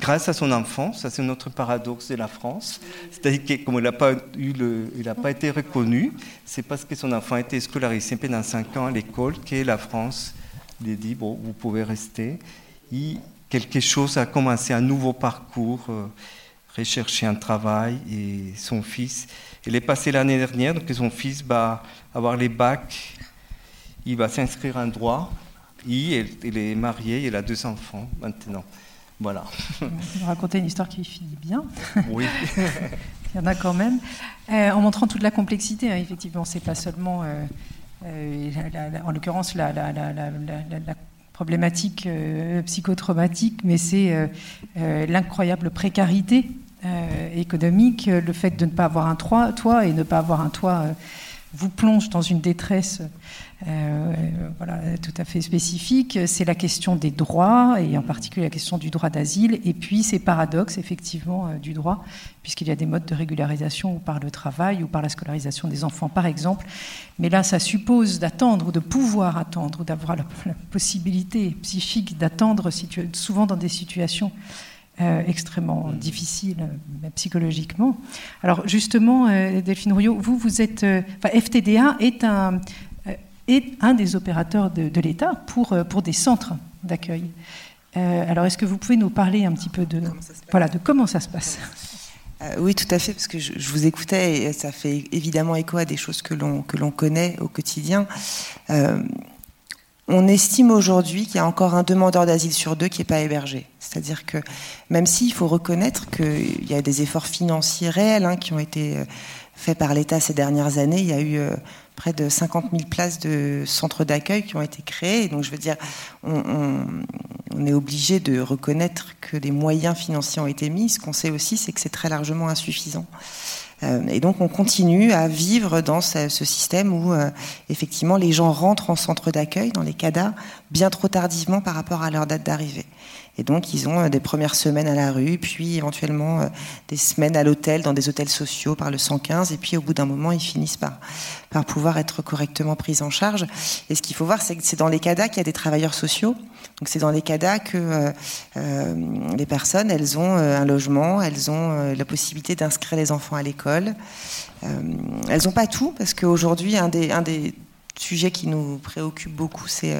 grâce à son enfant. Ça, c'est notre paradoxe de la France. C'est-à-dire que comme elle n'a pas, pas été reconnu, c'est parce que son enfant a été scolarisé pendant 5 ans à l'école que la France lui a dit bon, vous pouvez rester. Et quelque chose a commencé, un nouveau parcours, euh, rechercher un travail. Et son fils, il est passé l'année dernière, donc son fils va avoir les bacs il va s'inscrire en droit. Et il est marié, il a deux enfants maintenant. Voilà. Vous racontez une histoire qui finit bien. Oui. il y en a quand même. Euh, en montrant toute la complexité, hein, effectivement, c'est pas seulement, euh, euh, en l'occurrence, la, problématique psychotraumatique, mais c'est l'incroyable précarité économique, le fait de ne pas avoir un toit, et ne pas avoir un toit vous plonge dans une détresse euh, voilà, tout à fait spécifique. C'est la question des droits, et en particulier la question du droit d'asile, et puis ces paradoxes, effectivement, euh, du droit, puisqu'il y a des modes de régularisation ou par le travail ou par la scolarisation des enfants, par exemple. Mais là, ça suppose d'attendre, ou de pouvoir attendre, ou d'avoir la, possibilité psychique d'attendre, souvent dans des situations euh, extrêmement difficiles psychologiquement. Alors justement, Delphine Rouillot, vous, vous êtes... FTDA est un, est un des opérateurs de, l'État pour, euh, pour des centres d'accueil. Euh, alors, est-ce que vous pouvez nous parler un petit peu de, voilà, de comment ça se passe? Euh, oui, tout à fait, parce que je, vous écoutais et ça fait évidemment écho à des choses que l'on que l'on connaît au quotidien. on estime aujourd'hui qu'il y a encore un demandeur d'asile sur deux qui n'est pas hébergé. C'est-à-dire que même s'il faut reconnaître qu'il y a des efforts financiers réels hein, qui ont été faits par l'État ces dernières années, il y a eu près de 50 000 places de centres d'accueil qui ont été créées. donc, je veux dire, on, est obligé de reconnaître que des moyens financiers ont été mis. Ce qu'on sait aussi, c'est que c'est très largement insuffisant. Euh, et donc, on continue à vivre dans ce, système où, euh, effectivement, les gens rentrent en centre d'accueil, dans les CADA, bien trop tardivement par rapport à leur date d'arrivée. Et donc, ils ont euh, des premières semaines à la rue, puis éventuellement des semaines à l'hôtel, dans des hôtels sociaux par le 115, et puis au bout d'un moment, ils finissent par, pouvoir être correctement pris en charge. Et ce qu'il faut voir, c'est que c'est dans les CADA qu'il y a des travailleurs sociaux. Donc c'est dans les CADA que euh, euh, les personnes, elles ont euh, un logement, elles ont la possibilité d'inscrire les enfants à l'école. elles n'ont pas tout, parce qu'aujourd'hui, un des, un des sujet qui nous préoccupe beaucoup, c'est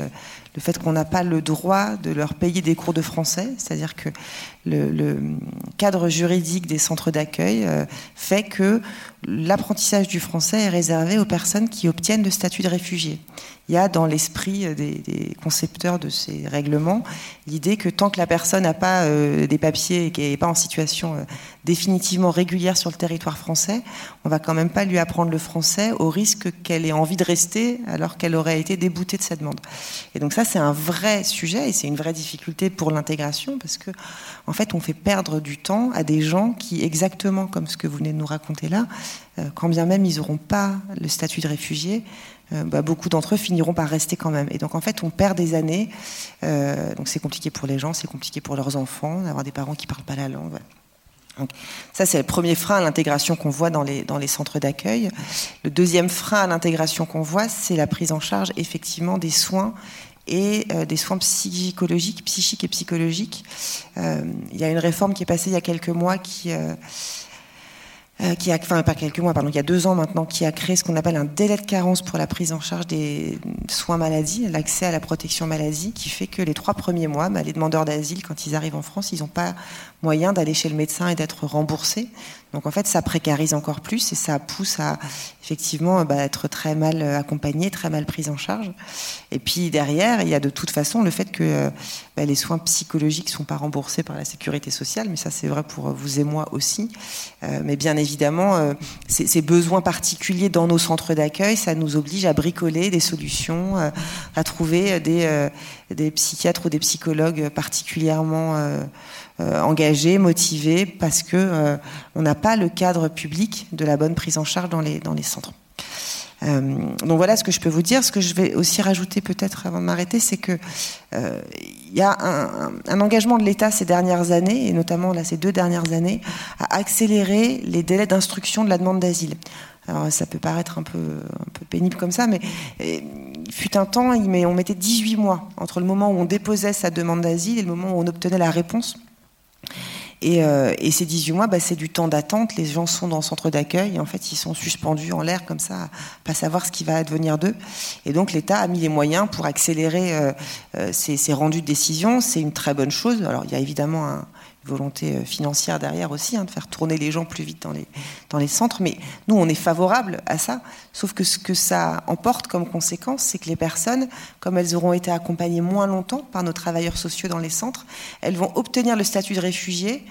le fait qu'on n'a pas le droit de leur payer des cours de français, c'est-à-dire que le, cadre juridique des centres d'accueil euh, fait que l'apprentissage du français est réservé aux personnes qui obtiennent le statut de réfugié. Il y a dans l'esprit des, concepteurs de ces règlements l'idée que tant que la personne n'a pas euh, des papiers et qu'elle n'est pas en situation euh, définitivement régulière sur le territoire français, on va quand même pas lui apprendre le français au risque qu'elle ait envie de rester alors qu'elle aurait été déboutée de sa demande. Et donc ça, c'est un vrai sujet et c'est une vraie difficulté pour l'intégration parce que en fait, on fait perdre du temps à des gens qui, exactement comme ce que vous venez de nous raconter là, euh, quand bien même ils n'auront pas le statut de réfugié, euh, bah, beaucoup d'entre eux finiront par rester quand même. Et donc en fait, on perd des années. Euh, donc c'est compliqué pour les gens, c'est compliqué pour leurs enfants, d'avoir des parents qui parlent pas la langue. Donc, ça, c'est le premier frein à l'intégration qu'on voit dans les centres d'accueil. Le deuxième frein à l'intégration qu'on voit, c'est la prise en charge effectivement des soins et euh, des soins psychologiques, psychiques et psychologiques. Euh, il y a une réforme qui est passée il y a quelques mois qui euh, qui a, enfin pas quelques mois, pardon, il y a deux ans maintenant, qui a créé ce qu'on appelle un délai de carence pour la prise en charge des soins maladie, l'accès à la protection maladie, qui fait que les trois premiers mois, bah, les demandeurs d'asile, quand ils arrivent en France, ils n'ont pas moyen d'aller chez le médecin et d'être remboursés. Donc en fait, ça précarise encore plus et ça pousse à effectivement bah, être très mal accompagné, très mal pris en charge. Et puis derrière, il y a de toute façon le fait que bah, les soins psychologiques ne sont pas remboursés par la sécurité sociale, mais ça c'est vrai pour vous et moi aussi. Euh, mais bien évidemment, euh, ces, besoins particuliers dans nos centres d'accueil, ça nous oblige à bricoler des solutions, euh, à trouver des, des, psychiatres ou des psychologues particulièrement euh, engagés, motivés, parce que euh, on n'a pas le cadre public de la bonne prise en charge dans les, centres. Euh, donc voilà ce que je peux vous dire. Ce que je vais aussi rajouter peut-être avant de m'arrêter, c'est que il y a un, engagement de l'État ces dernières années, et notamment ces deux dernières années, à accélérer les délais d'instruction de la demande d'asile. Alors ça peut paraître un peu pénible comme ça, mais il fut un temps, on mettait 18 mois entre le moment où on déposait sa demande d'asile et le moment où on obtenait la réponse. Euh, et, ces 18 mois, bah, c'est du temps d'attente. Les gens sont dans le centre d'accueil. En fait, ils sont suspendus en l'air comme ça, pas savoir ce qui va advenir d'eux. Et donc, l'État a mis les moyens pour accélérer euh, euh, ces, ces, rendus de décision. C'est une très bonne chose. Alors, il y a évidemment un, volonté euh, financière derrière aussi, hein, de faire tourner les gens plus vite dans les, dans les centres. Mais nous, on est favorable à ça. Sauf que ce que ça emporte comme conséquence, c'est que les personnes, comme elles auront été accompagnées moins longtemps par nos travailleurs sociaux dans les centres, elles vont obtenir le statut de réfugié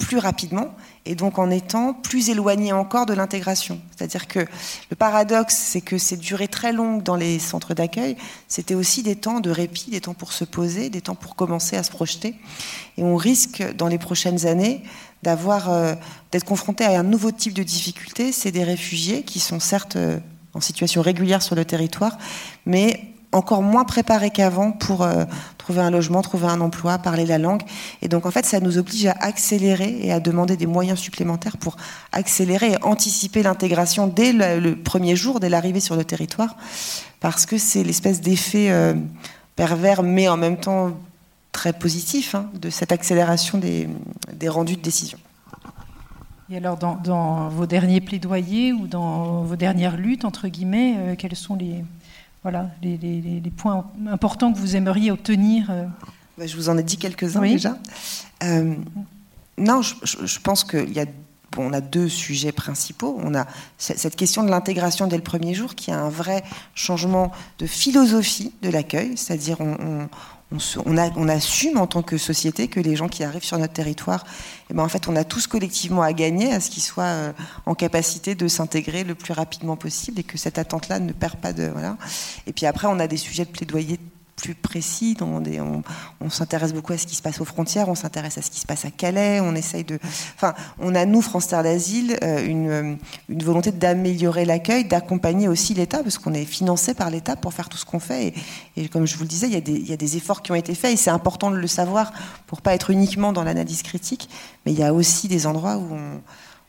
plus rapidement et donc en étant plus éloigné encore de l'intégration. C'est-à-dire que le paradoxe, c'est que ces durées très longues dans les centres d'accueil, c'était aussi des temps de répit, des temps pour se poser, des temps pour commencer à se projeter. Et on risque dans les prochaines années d'avoir euh, d'être confronté à un nouveau type de difficulté. C'est des réfugiés qui sont certes euh, en situation régulière sur le territoire, mais encore moins préparés qu'avant pour euh, trouver un logement, trouver un emploi, parler la langue. Et donc en fait, ça nous oblige à accélérer et à demander des moyens supplémentaires pour accélérer et anticiper l'intégration dès le, premier jour, dès l'arrivée sur le territoire, parce que c'est l'espèce d'effet euh, pervers, mais en même temps très positif, hein, de cette accélération des, rendus de décision. Et alors, dans, vos derniers plaidoyers ou dans vos dernières luttes, entre guillemets, euh, quels sont les, voilà, les, points importants que vous aimeriez obtenir euh. bah, Je vous en ai dit quelques-uns déjà. Euh, non, je, pense qu'il y a on a deux sujets principaux. On a cette question de l'intégration dès le premier jour, qui a un vrai changement de philosophie de l'accueil, c'est-à-dire on, on, assume en tant que société que les gens qui arrivent sur notre territoire, eh ben en fait, on a tous collectivement à gagner à ce qu'ils soient euh, en capacité de s'intégrer le plus rapidement possible et que cette attente-là ne perd pas de voilà. Et puis après, on a des sujets de plaidoyer plus précis. on, s'intéresse beaucoup à ce qui se passe aux frontières, on s'intéresse à ce qui se passe à Calais, on essaye de. Enfin, on a, nous, France Terre d'Asile, euh, une, une, volonté d'améliorer l'accueil, d'accompagner aussi l'État, parce qu'on est financé par l'État pour faire tout ce qu'on fait. Et, comme je vous le disais, il y, a des, il y, a des, efforts qui ont été faits, et c'est important de le savoir pour pas être uniquement dans l'analyse critique, mais il y a aussi des endroits où on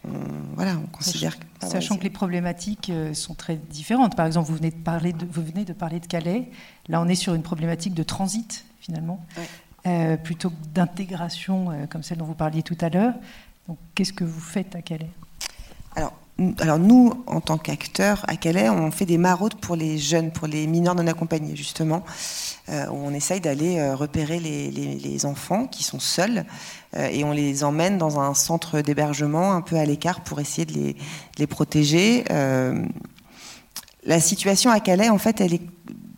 voilà, on considère Sachant que les problématiques euh, sont très différentes. Par exemple, vous venez, de parler de, vous venez de parler de Calais. Là, on est sur une problématique de transit, finalement, euh, plutôt que d'intégration, euh, comme celle dont vous parliez tout à l'heure. Donc, qu'est-ce que vous faites à Calais? Alors, alors nous, en tant qu'acteurs à Calais, on fait des maraudes pour les jeunes, pour les mineurs non accompagnés, justement, euh, où on essaye d'aller euh, repérer les, enfants qui sont seuls euh, et on les emmène dans un centre d'hébergement un peu à l'écart pour essayer de les protéger. la situation à Calais, en fait, elle est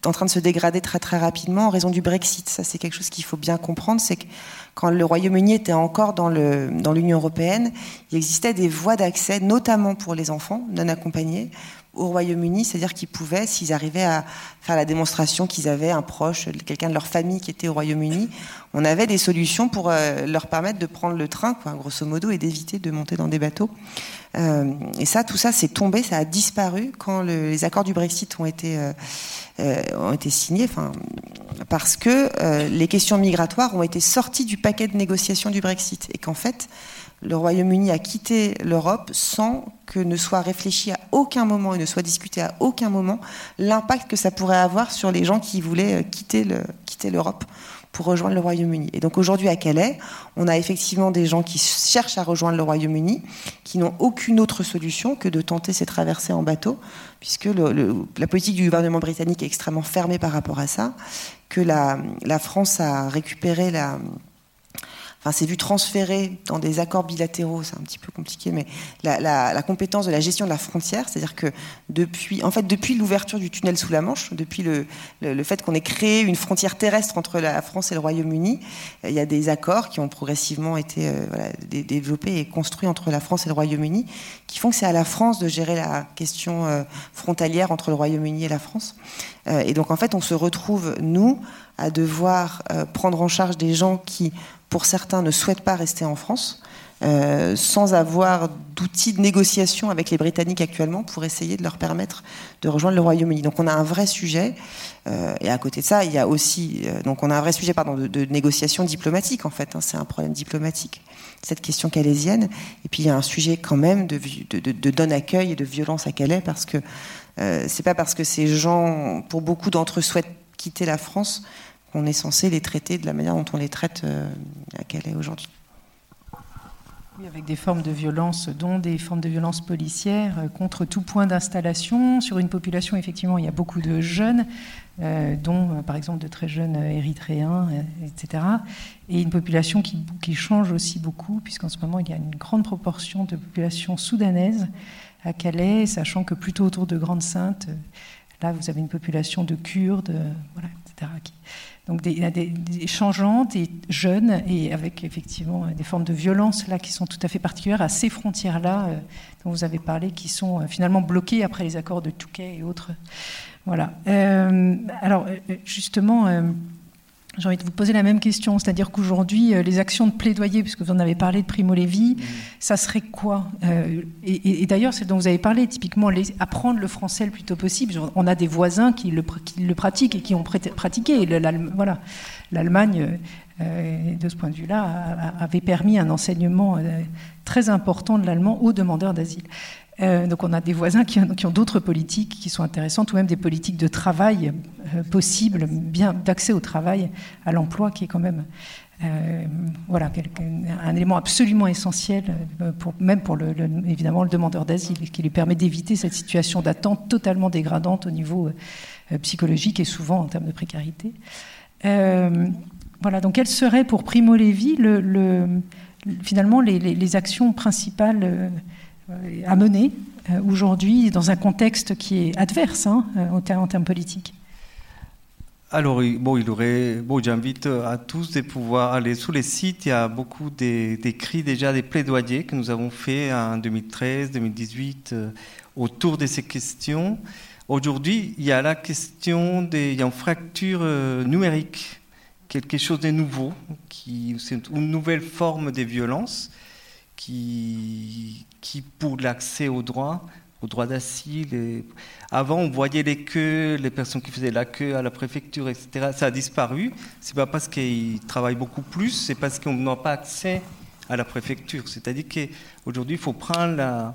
en train de se dégrader très très rapidement en raison du Brexit. Ça, c'est quelque chose qu'il faut bien comprendre, c'est que quand le Royaume-Uni était encore dans l'Union dans européenne, il existait des voies d'accès, notamment pour les enfants non accompagnés, au Royaume-Uni, c'est-à-dire qu'ils pouvaient, s'ils arrivaient à faire la démonstration qu'ils avaient un proche, quelqu'un de leur famille qui était au Royaume-Uni, on avait des solutions pour euh, leur permettre de prendre le train, quoi, grosso modo, et d'éviter de monter dans des bateaux. Euh, et ça, tout ça, c'est tombé, ça a disparu quand les accords du Brexit ont été, euh, ont été signés, parce que les questions migratoires ont été sorties du paquet de négociations du Brexit, et qu'en fait, le Royaume-Uni a quitté l'Europe sans que ne soit réfléchi à aucun moment et ne soit discuté à aucun moment l'impact que ça pourrait avoir sur les gens qui voulaient euh, quitter, l'Europe pour rejoindre le Royaume-Uni. Et donc aujourd'hui à Calais, on a effectivement des gens qui cherchent à rejoindre le Royaume-Uni, qui n'ont aucune autre solution que de tenter ces traversées en bateau, puisque la politique du gouvernement britannique est extrêmement fermée par rapport à ça, que la France a récupéré la enfin, c'est vu transférer dans des accords bilatéraux, c'est un petit peu compliqué, mais la, compétence de la gestion de la frontière, c'est-à-dire que depuis, en fait, depuis l'ouverture du tunnel sous la Manche, depuis le, fait qu'on ait créé une frontière terrestre entre la France et le Royaume-Uni, euh, il y a des accords qui ont progressivement été euh, développés et construits entre la France et le Royaume-Uni, qui font que c'est à la France de gérer la question euh, frontalière entre le Royaume-Uni et la France. et donc, en fait, on se retrouve, nous, à devoir prendre en charge des gens qui pour certains, ne souhaitent pas rester en France, euh, sans avoir d'outils de négociation avec les Britanniques actuellement pour essayer de leur permettre de rejoindre le Royaume-Uni. Donc on a un vrai sujet, euh, et à côté de ça, il y a aussi, euh, donc on a un vrai sujet pardon, de, négociation diplomatique en fait, hein, c'est un problème diplomatique, cette question calaisienne, et puis il y a un sujet quand même de, de, de don-accueil et de violence à Calais, parce que c'est pas parce que ces gens, pour beaucoup d'entre eux, souhaitent quitter la France on est censé les traiter de la manière dont on les traite euh, à Calais aujourd'hui. Oui, avec des formes de violence, dont des formes de violence policière euh, contre tout point d'installation. Sur une population, effectivement, il y a beaucoup de jeunes, euh, dont par exemple de très jeunes érythréens, etc. Et une population qui, qui change aussi beaucoup, puisqu'en ce moment, il y a une grande proportion de population soudanaise à Calais, sachant que plutôt autour de Grande-Sainte, là, vous avez une population de Kurdes, voilà, etc., qui, donc des, des, changeantes et jeunes et avec effectivement des formes de violence là qui sont tout à fait particulières à ces frontières-là euh, dont vous avez parlé, qui sont euh, finalement bloquées après les accords de Touquet et autres. Voilà. Euh, alors justement j'ai envie de vous poser la même question, c'est-à-dire qu'aujourd'hui, euh, les actions de plaidoyer, puisque vous en avez parlé de Primo Levi, mmh. ça serait quoi euh, Et, d'ailleurs, c'est dont vous avez parlé, typiquement, apprendre le français le plus tôt possible. On a des voisins qui le, le pratiquent et qui ont pratiqué. Voilà, l'Allemagne, euh, de ce point de vue-là, avait permis un enseignement très important de l'allemand aux demandeurs d'asile. Euh, donc on a des voisins qui, ont d'autres politiques qui sont intéressantes, ou même des politiques de travail euh, possibles, bien d'accès au travail, à l'emploi, qui est quand même euh, voilà, un élément absolument essentiel, même pour évidemment le demandeur d'asile, qui lui permet d'éviter cette situation d'attente totalement dégradante au niveau psychologique et souvent en termes de précarité. voilà, donc quelles seraient pour Primo Levi le, finalement les, actions principales à mener euh, aujourd'hui dans un contexte qui est adverse hein, euh, en, termes, politiques alors, bon, il aurait, bon, j'invite à tous de pouvoir aller sous les sites. Il y a beaucoup d'écrits déjà, des plaidoyers que nous avons faits en 2013, 2018 autour de ces questions. Aujourd'hui, il y a la question des, il y a une fracture numérique, quelque chose de nouveau, qui, une nouvelle forme de violence qui, qui pour l'accès au droit, au droit d'asile. Avant, on voyait les queues, les personnes qui faisaient la queue à la préfecture, etc. Ça a disparu. C'est pas parce qu'ils travaillent beaucoup plus, c'est parce qu'on n'a pas accès à la préfecture. C'est-à-dire qu'aujourd'hui, il faut prendre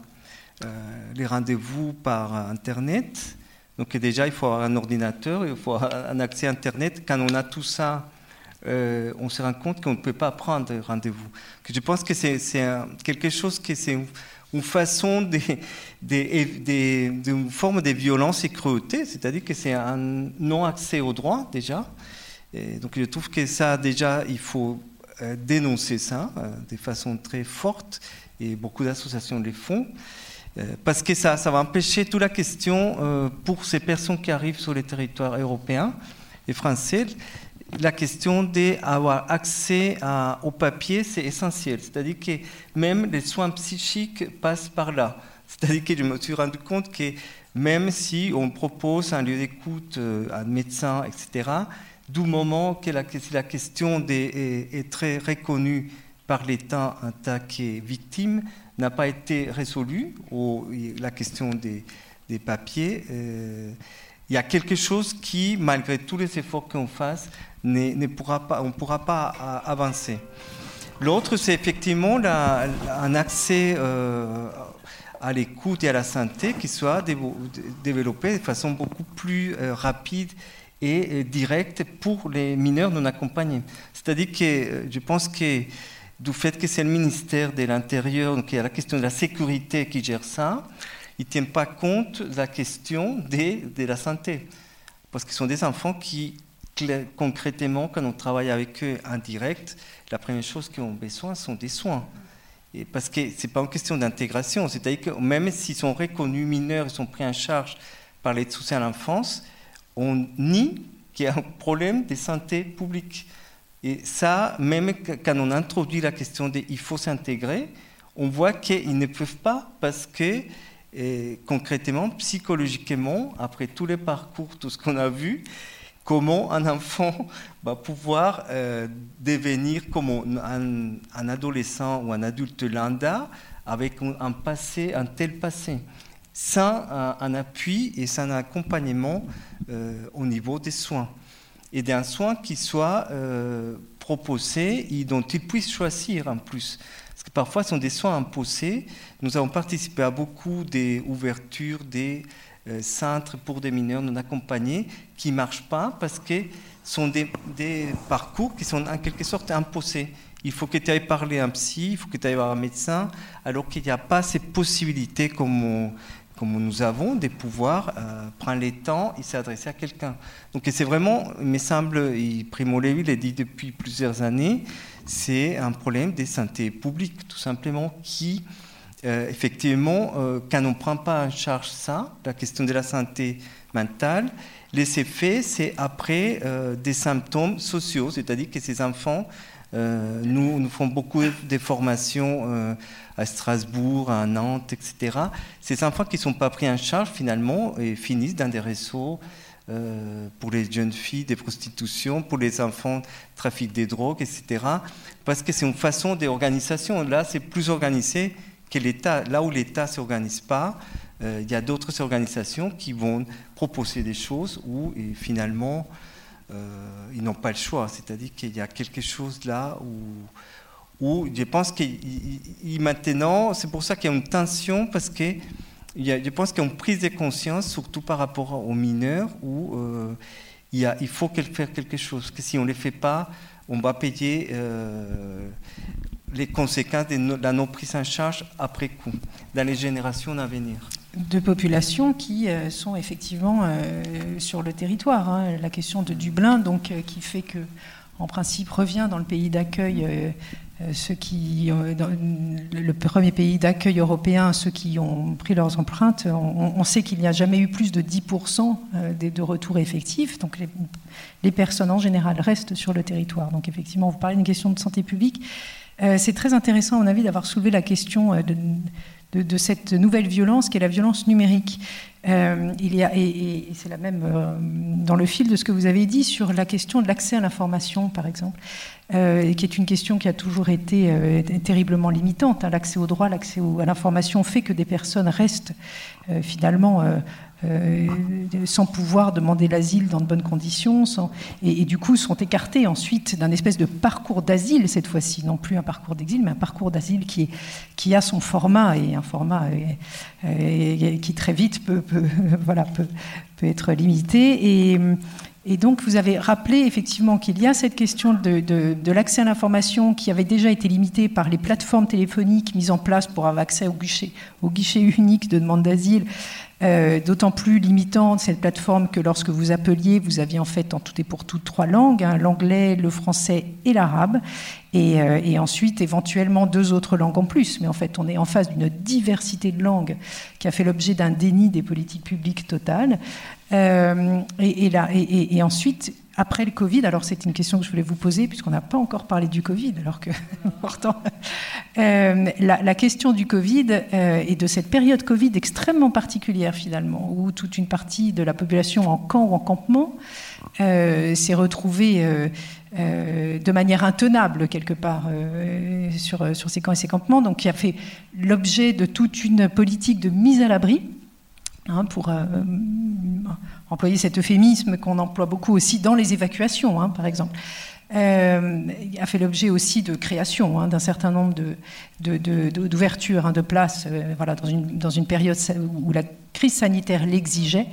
euh, les rendez-vous par Internet. Donc déjà, il faut avoir un ordinateur, il faut avoir un accès Internet. Quand on a tout ça on se rend compte qu'on ne peut pas prendre rendez-vous. Je pense que c'est quelque chose qui c'est une façon une forme de violence et cruauté, c'est-à-dire que c'est un non-accès au droit déjà. Donc je trouve que ça déjà, il faut euh, dénoncer ça euh, de façon très forte et beaucoup d'associations le font. Euh, parce que ça, ça va empêcher toute la question pour ces personnes qui arrivent sur le territoire européen et français la question d'avoir accès au papier, c'est essentiel. C'est-à-dire que même les soins psychiques passent par là. C'est-à-dire que je me suis rendu compte que même si on propose un lieu d'écoute à un médecin, etc., du moment que la, question est, très reconnue par l'État en tant que victime, n'a pas été résolue, ou la question des, papiers, euh, il y a quelque chose qui, malgré tous les efforts qu'on fasse, ne, pourra pas, on ne pourra pas avancer. L'autre, c'est effectivement un accès euh, à l'écoute et à la santé qui soit développé de façon beaucoup plus euh, rapide et directe pour les mineurs non accompagnés. C'est-à-dire que euh, je pense que du fait que c'est le ministère de l'Intérieur, donc il y a la question de la sécurité qui gère ça, ils ne tiennent pas compte de la question de, de la santé. Parce ce sont des enfants qui concrètement, quand on travaille avec eux en direct, la première chose qu'ils ont besoin sont des soins. Et parce que ce n'est pas une question d'intégration, c'est-à-dire que même s'ils sont reconnus mineurs, ils sont pris en charge par l'aide sociale à l'enfance, on nie qu'il y a un problème de santé publique. Et ça, même quand on introduit la question de il faut s'intégrer, on voit qu'ils ne peuvent pas parce que concrètement, psychologiquement, après tous les parcours, tout ce qu'on a vu, comment un enfant va pouvoir euh, devenir comme un, adolescent ou un adulte lambda avec un, passé, un tel passé, sans un, appui et sans un accompagnement euh, au niveau des soins. Et d'un soin qui soit euh, proposé et dont il puisse choisir en plus. Parfois, sont des soins imposés. Nous avons participé à beaucoup des ouvertures des euh, centres pour des mineurs non accompagnés qui ne marchent pas parce que ce sont des, parcours qui sont en quelque sorte imposés. Il faut que tu ailles parler à un psy, il faut que tu ailles voir un médecin, alors qu'il n'y a pas ces possibilités comme, nous avons de pouvoir euh, prendre le temps et s'adresser à quelqu'un. Donc c'est vraiment, il me semble, Primo Levi l'a dit depuis plusieurs années, c'est un problème de santé publique, tout simplement, qui euh, effectivement, euh, quand on ne prend pas en charge ça, la question de la santé mentale, les effets, c'est après euh, des symptômes sociaux, c'est-à-dire que ces enfants, nous, nous font beaucoup de formations à Strasbourg, à Nantes, etc. Ces enfants qui ne sont pas pris en charge, finalement, et finissent dans des réseaux pour les jeunes filles, des prostitutions, pour les enfants, trafic des drogues, etc. Parce que c'est une façon d'organisation. Là, c'est plus organisé que l'État, là où l'État ne s'organise pas, euh, il y a d'autres organisations qui vont proposer des choses où finalement euh, ils n'ont pas le choix. C'est-à-dire qu'il y a quelque chose là où, où je pense que maintenant, c'est pour ça qu'il y a une tension parce que je pense qu'il y a une prise surtout par rapport aux mineurs, où euh, il, faut faire quelque chose. Que si on ne le fait pas, on va payer les conséquences de la non prise en charge après coup, dans les générations à venir. De populations qui euh, sont effectivement euh, sur le territoire. Hein. La question de Dublin, donc, euh, qui fait que, en principe, revient dans le pays d'accueil, ceux qui, dans le premier pays d'accueil européen, ceux qui ont pris leurs empreintes. On, sait qu'il n'y a jamais eu plus de 10% de, de retours effectifs. Donc, les, personnes en général restent sur le territoire. Donc, effectivement, vous parlez d'une question de santé publique. Euh, c'est très intéressant, à mon avis, d'avoir soulevé la question euh, de, cette nouvelle violence qui est la violence numérique. Euh, il y a, et, c'est la même dans le fil de ce que vous avez dit sur la question de l'accès à l'information, par exemple, qui est une question qui a toujours été terriblement limitante. Hein. L'accès au droit, l'accès à l'information fait que des personnes restent finalement sans pouvoir demander l'asile dans de bonnes conditions, et, du coup sont écartés ensuite d'un espèce de parcours d'asile cette fois-ci, non plus un parcours d'exil, mais un parcours d'asile qui, a son format et un format qui très vite peut, être limité. Et, donc, vous avez rappelé effectivement qu'il y a cette question de, l'accès à l'information qui avait déjà été limitée par les plateformes téléphoniques mises en place pour avoir accès au guichet unique de demande d'asile, euh, d'autant plus limitante cette plateforme que lorsque vous appeliez, vous aviez en fait en tout et pour tout trois langues, hein, l'anglais, le français et l'arabe, euh, et, ensuite éventuellement deux autres langues en plus. Mais en fait, on est en face d'une diversité de langues qui a fait l'objet d'un déni des politiques publiques totales. Euh, et, là, ensuite, après le Covid, alors c'est une question que je voulais vous poser, puisqu'on n'a pas encore parlé du Covid, alors que pourtant, euh, la, question du Covid euh, et de cette période Covid extrêmement particulière finalement, où toute une partie de la population en camp ou en campement s'est retrouvée de manière intenable quelque part sur, sur ces camps et ces campements, donc qui a fait l'objet de toute une politique de mise à l'abri Hein, pour euh, employer cet euphémisme qu'on emploie beaucoup aussi dans les évacuations, hein, par exemple. Euh, a fait l'objet aussi de création hein, d'un certain nombre d'ouvertures de, places euh, voilà, dans une période où la crise sanitaire l'exigeait.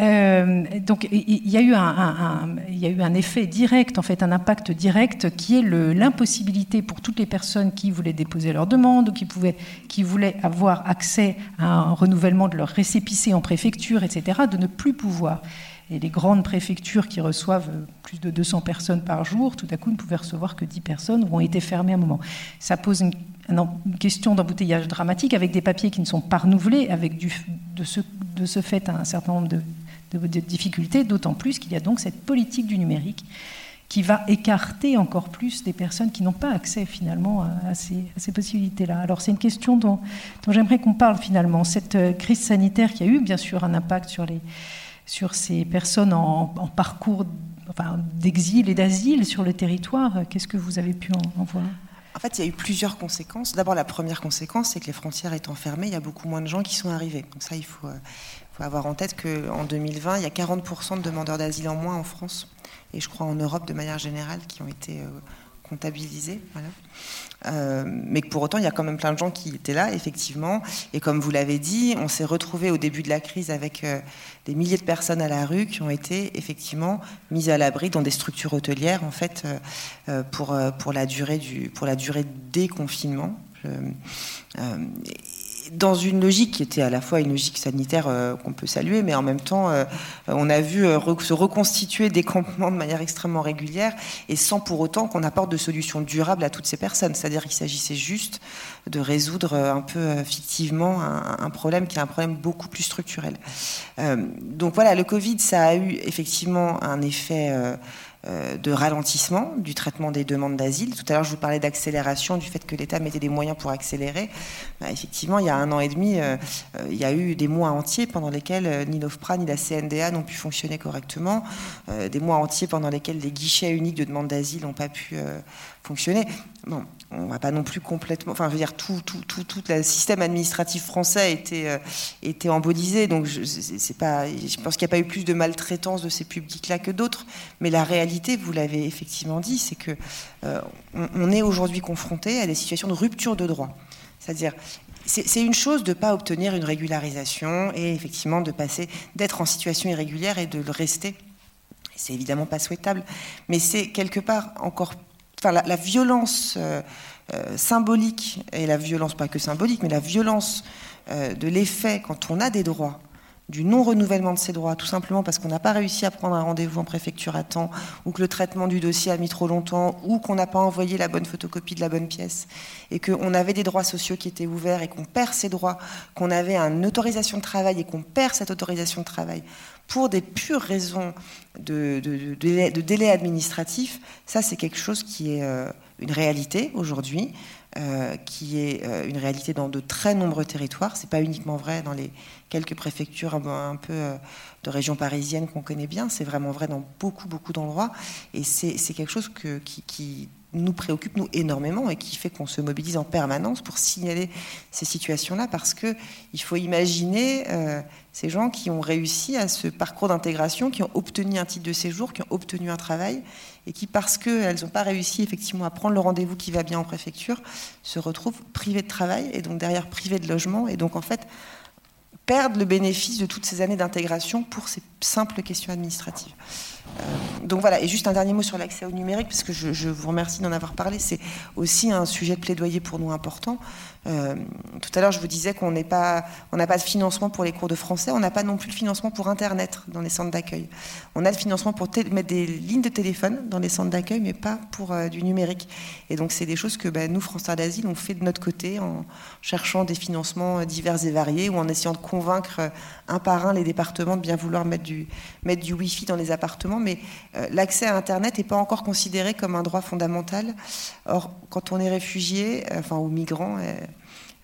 Euh, donc il y, a eu un, effet direct, en fait, un impact direct qui est l'impossibilité pour toutes les personnes qui voulaient déposer leur demande ou qui, pouvaient, qui voulaient avoir accès à un renouvellement de leur récépissé en préfecture, etc., de ne plus pouvoir. Et les grandes préfectures qui reçoivent plus de 200 personnes par jour, tout à coup ne pouvaient recevoir que 10 personnes ou ont été fermées à un moment. Ça pose une, question d'embouteillage dramatique avec des papiers qui ne sont pas renouvelés, avec de ce fait un certain nombre de de, difficultés, d'autant plus qu'il y a donc cette politique du numérique qui va écarter encore plus des personnes qui n'ont pas accès finalement à, ces, possibilités-là. Alors c'est une question dont, j'aimerais qu'on parle finalement. Cette euh, crise sanitaire qui a eu bien sûr un impact sur, les, sur ces personnes en, parcours d'exil et d'asile sur le territoire, qu'est-ce que vous avez pu en, voir? En fait, il y a eu plusieurs conséquences. D'abord, la première conséquence, c'est que les frontières étant fermées, il y a beaucoup moins de gens qui sont arrivés. Donc ça, il faut, euh, faut avoir en tête qu'en 2020, il y a 40% de demandeurs d'asile en moins en France, et je crois en Europe de manière générale, qui ont été euh, comptabilisés. Euh, mais pour autant, il y a quand même plein de gens qui étaient là, effectivement. Et comme vous l'avez dit, on s'est retrouvé au début de la crise avec euh, des milliers de personnes à la rue qui ont été effectivement mises à l'abri dans des structures hôtelières, en fait, pour, pour, la durée du, pour la durée des confinements dans une logique qui était à la fois une logique sanitaire euh, qu'on peut saluer, mais en même temps, euh, on a vu euh, se reconstituer des campements de manière extrêmement régulière et sans pour autant qu'on apporte de solutions durables à toutes ces personnes. C'est-à-dire qu'il s'agissait juste de résoudre un peu fictivement un, problème qui est un problème beaucoup plus structurel. donc voilà, le Covid, ça a eu effectivement un effet de ralentissement du traitement des demandes d'asile. Tout à l'heure, je vous parlais d'accélération, du fait que l'État mettait des moyens pour accélérer. Bah, effectivement, il y a un an et demi, euh, euh, il y a eu des mois entiers pendant lesquels ni l'OFPRA ni la CNDA n'ont pu fonctionner correctement, des mois entiers pendant lesquels les guichets uniques de demande d'asile n'ont pas pu fonctionner. Bon, on va pas non plus complètement. Enfin, je veux dire, tout, tout, tout, tout le système administratif français était, euh, était embolisé. Donc, je, c'est pas, je pense qu'il n'y a pas eu plus de maltraitance de ces publics-là que d'autres. Mais la réalité, vous l'avez effectivement dit, c'est que euh, on, est aujourd'hui confronté à des situations de rupture de droit. C'est-à-dire, c'est une chose de ne pas obtenir une régularisation et effectivement de passer, d'être en situation irrégulière et de le rester. C'est évidemment pas souhaitable, mais c'est quelque part encore la, violence euh, euh, symbolique, et la violence pas que symbolique, mais la violence euh, de l'effet quand on a des droits, du non-renouvellement de ces droits, tout simplement parce qu'on n'a pas réussi à prendre un rendez-vous en préfecture à temps, ou que le traitement du dossier a mis trop longtemps, ou qu'on n'a pas envoyé la bonne photocopie de la bonne pièce, et qu'on avait des droits sociaux qui étaient ouverts, et qu'on perd ces droits, qu'on avait une autorisation de travail, et qu'on perd cette autorisation de travail pour des pures raisons de, délai, administratif, ça c'est quelque chose qui est euh, une réalité aujourd'hui, euh, qui est euh, une réalité dans de très nombreux territoires. C'est pas uniquement vrai dans les quelques préfectures un, peu de régions parisiennes qu'on connaît bien, c'est vraiment vrai dans beaucoup beaucoup d'endroits, et c'est quelque chose qui, nous préoccupe, nous, énormément et qui fait qu'on se mobilise en permanence pour signaler ces situations-là parce qu'il faut imaginer euh, ces gens qui ont réussi à ce parcours d'intégration, qui ont obtenu un titre de séjour, qui ont obtenu un travail et qui, parce qu'elles n'ont pas réussi effectivement à prendre le rendez-vous qui va bien en préfecture, se retrouvent privées de travail et donc derrière privées de logement et donc en fait perdent le bénéfice de toutes ces années d'intégration pour ces simples questions administratives. Euh, donc voilà, et juste un dernier mot sur l'accès au numérique, parce que je, vous remercie d'en avoir parlé. C'est aussi un sujet de plaidoyer pour nous important. Euh, tout à l'heure, je vous disais qu'on n'est pas, n'a pas de financement pour les cours de français, on n'a pas non plus de financement pour Internet dans les centres d'accueil. On a le financement pour mettre des lignes de téléphone dans les centres d'accueil, mais pas pour euh, du numérique. Et donc, c'est des choses que ben, nous, France d'Asile, on fait de notre côté en cherchant des financements divers et variés ou en essayant de convaincre un par un les départements de bien vouloir mettre du, mettre du Wi-Fi dans les appartements mais euh, l'accès à Internet n'est pas encore considéré comme un droit fondamental. Or, quand on est réfugié, euh, enfin, ou migrant, euh,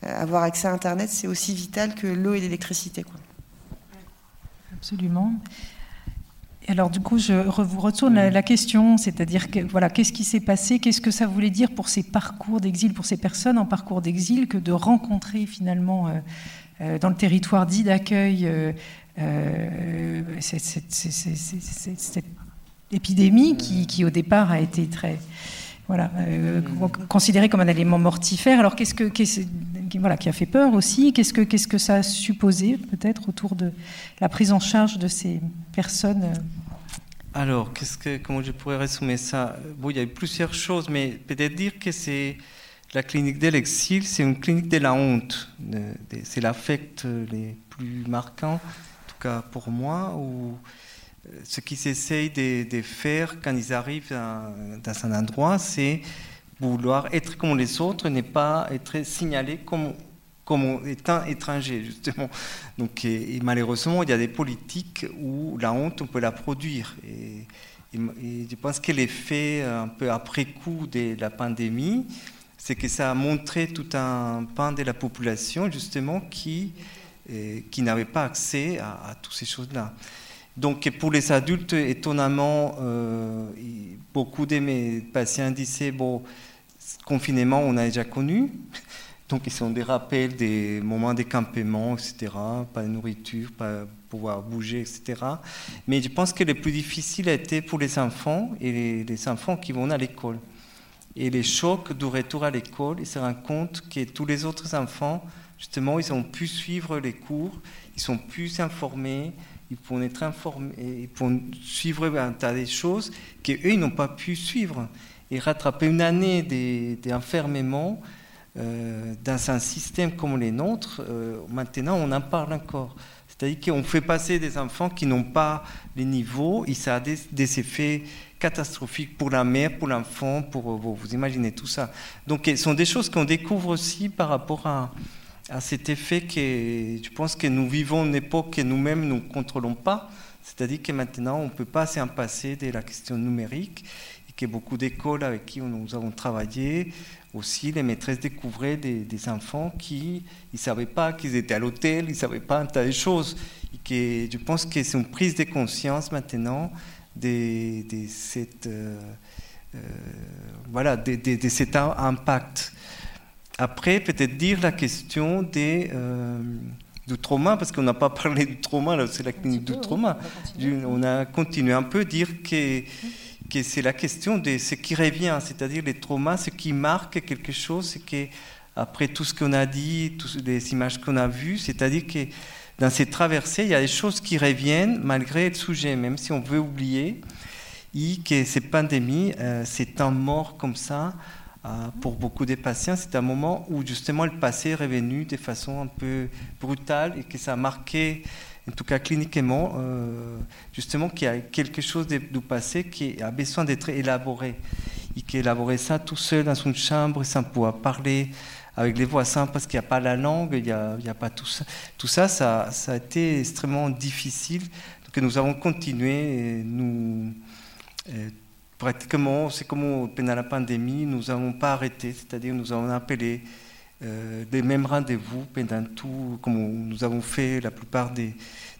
avoir accès à Internet, c'est aussi vital que l'eau et l'électricité. Absolument. Alors, du coup, je vous retourne la, question, c'est-à-dire que, voilà, qu'est-ce qui s'est passé Qu'est-ce que ça voulait dire pour ces parcours d'exil, pour ces personnes en parcours d'exil, que de rencontrer finalement dans le territoire dit d'accueil euh, cette, épidémie qui, au départ a été très voilà, euh, considérée comme un élément mortifère. Alors qu'est-ce que, voilà, qui a fait peur aussi Qu'est-ce que, que ça a supposé peut-être autour de la prise en charge de ces personnes alors, qu'est-ce que, comment je pourrais résumer ça? Bon, il y a plusieurs choses, mais peut-être dire que c'est la clinique de l'exil, c'est une clinique de la honte. C'est l'affect les plus marquants cas pour moi, où euh, ce qu'ils essayent de, faire quand ils arrivent dans, un endroit, c'est vouloir être comme les autres, ne pas être signalé comme, comme étant étranger, justement. Donc, malheureusement, il y a des politiques où la honte, on peut la produire. Et, je pense que l'effet un peu après coup de la pandémie, c'est que ça a montré tout un pan de la population, justement, qui qui n'avaient pas accès à, toutes ces choses-là. Donc pour les adultes, étonnamment, euh, beaucoup de mes patients disaient, bon, confinement, on a déjà connu. Donc ils sont des rappels des moments de campement, etc. Pas de nourriture, pas pouvoir bouger, etc. Mais je pense que le plus difficile a été pour les enfants et les, enfants qui vont à l'école. Et les chocs du retour à l'école, ils se rendent compte que tous les autres enfants justement, ils ont pu suivre les cours, ils sont plus informés, ils pourront être informés, ils pourront suivre un tas de choses qu'eux, ils n'ont pas pu suivre. Et rattraper une année d'enfermement euh, dans un système comme les nôtres, euh, maintenant, on en parle encore. C'est-à-dire qu'on fait passer des enfants qui n'ont pas les niveaux, et ça a des, effets catastrophiques pour la mère, pour l'enfant, pour vous, vous imaginez tout ça. Donc, ce sont des choses qu'on découvre aussi par rapport à, cet effet que je pense que nous vivons une époque que nous-mêmes ne contrôlons pas. C'est-à-dire que maintenant, on ne peut pas s'en passer de la question numérique et que beaucoup d'écoles avec qui nous avons travaillé, aussi les maîtresses découvraient des, enfants qui ne savaient pas qu'ils étaient à l'hôtel, ils ne savaient pas un tas de choses. Et que je pense que c'est une prise de conscience maintenant de, cette, euh, euh, voilà, de, de cet impact. Après, peut-être dire la question des, euh, du trauma, parce qu'on n'a pas parlé du trauma, c'est la clinique du trauma. On, a continué un peu à dire que c'est la question de ce qui revient, c'est-à-dire les traumas, ce qui marque quelque chose, c'est que après tout ce qu'on a dit, toutes les images qu'on a vues, c'est-à-dire que dans ces traversées, il y a des choses qui reviennent malgré le sujet, même si on veut oublier, et que ces pandémies, euh, ces temps morts comme ça, euh, pour beaucoup de patients, c'est un moment où justement le passé est revenu de façon un peu brutale et que ça a marqué, en tout cas cliniquement, euh, justement qu'il y a quelque chose du passé qui a besoin d'être élaboré. Et qu'élaborer ça tout seul dans une chambre sans pouvoir parler avec les voisins parce qu'il n'y a pas la langue, il n'y a, pas tout ça. Tout ça, ça, a été extrêmement difficile. Donc nous avons continué, nous, pratiquement, c'est comme pendant la pandémie, nous n'avons pas arrêté, c'est-à-dire nous avons appelé euh, les mêmes rendez-vous pendant tout, comme nous avons fait la plupart des,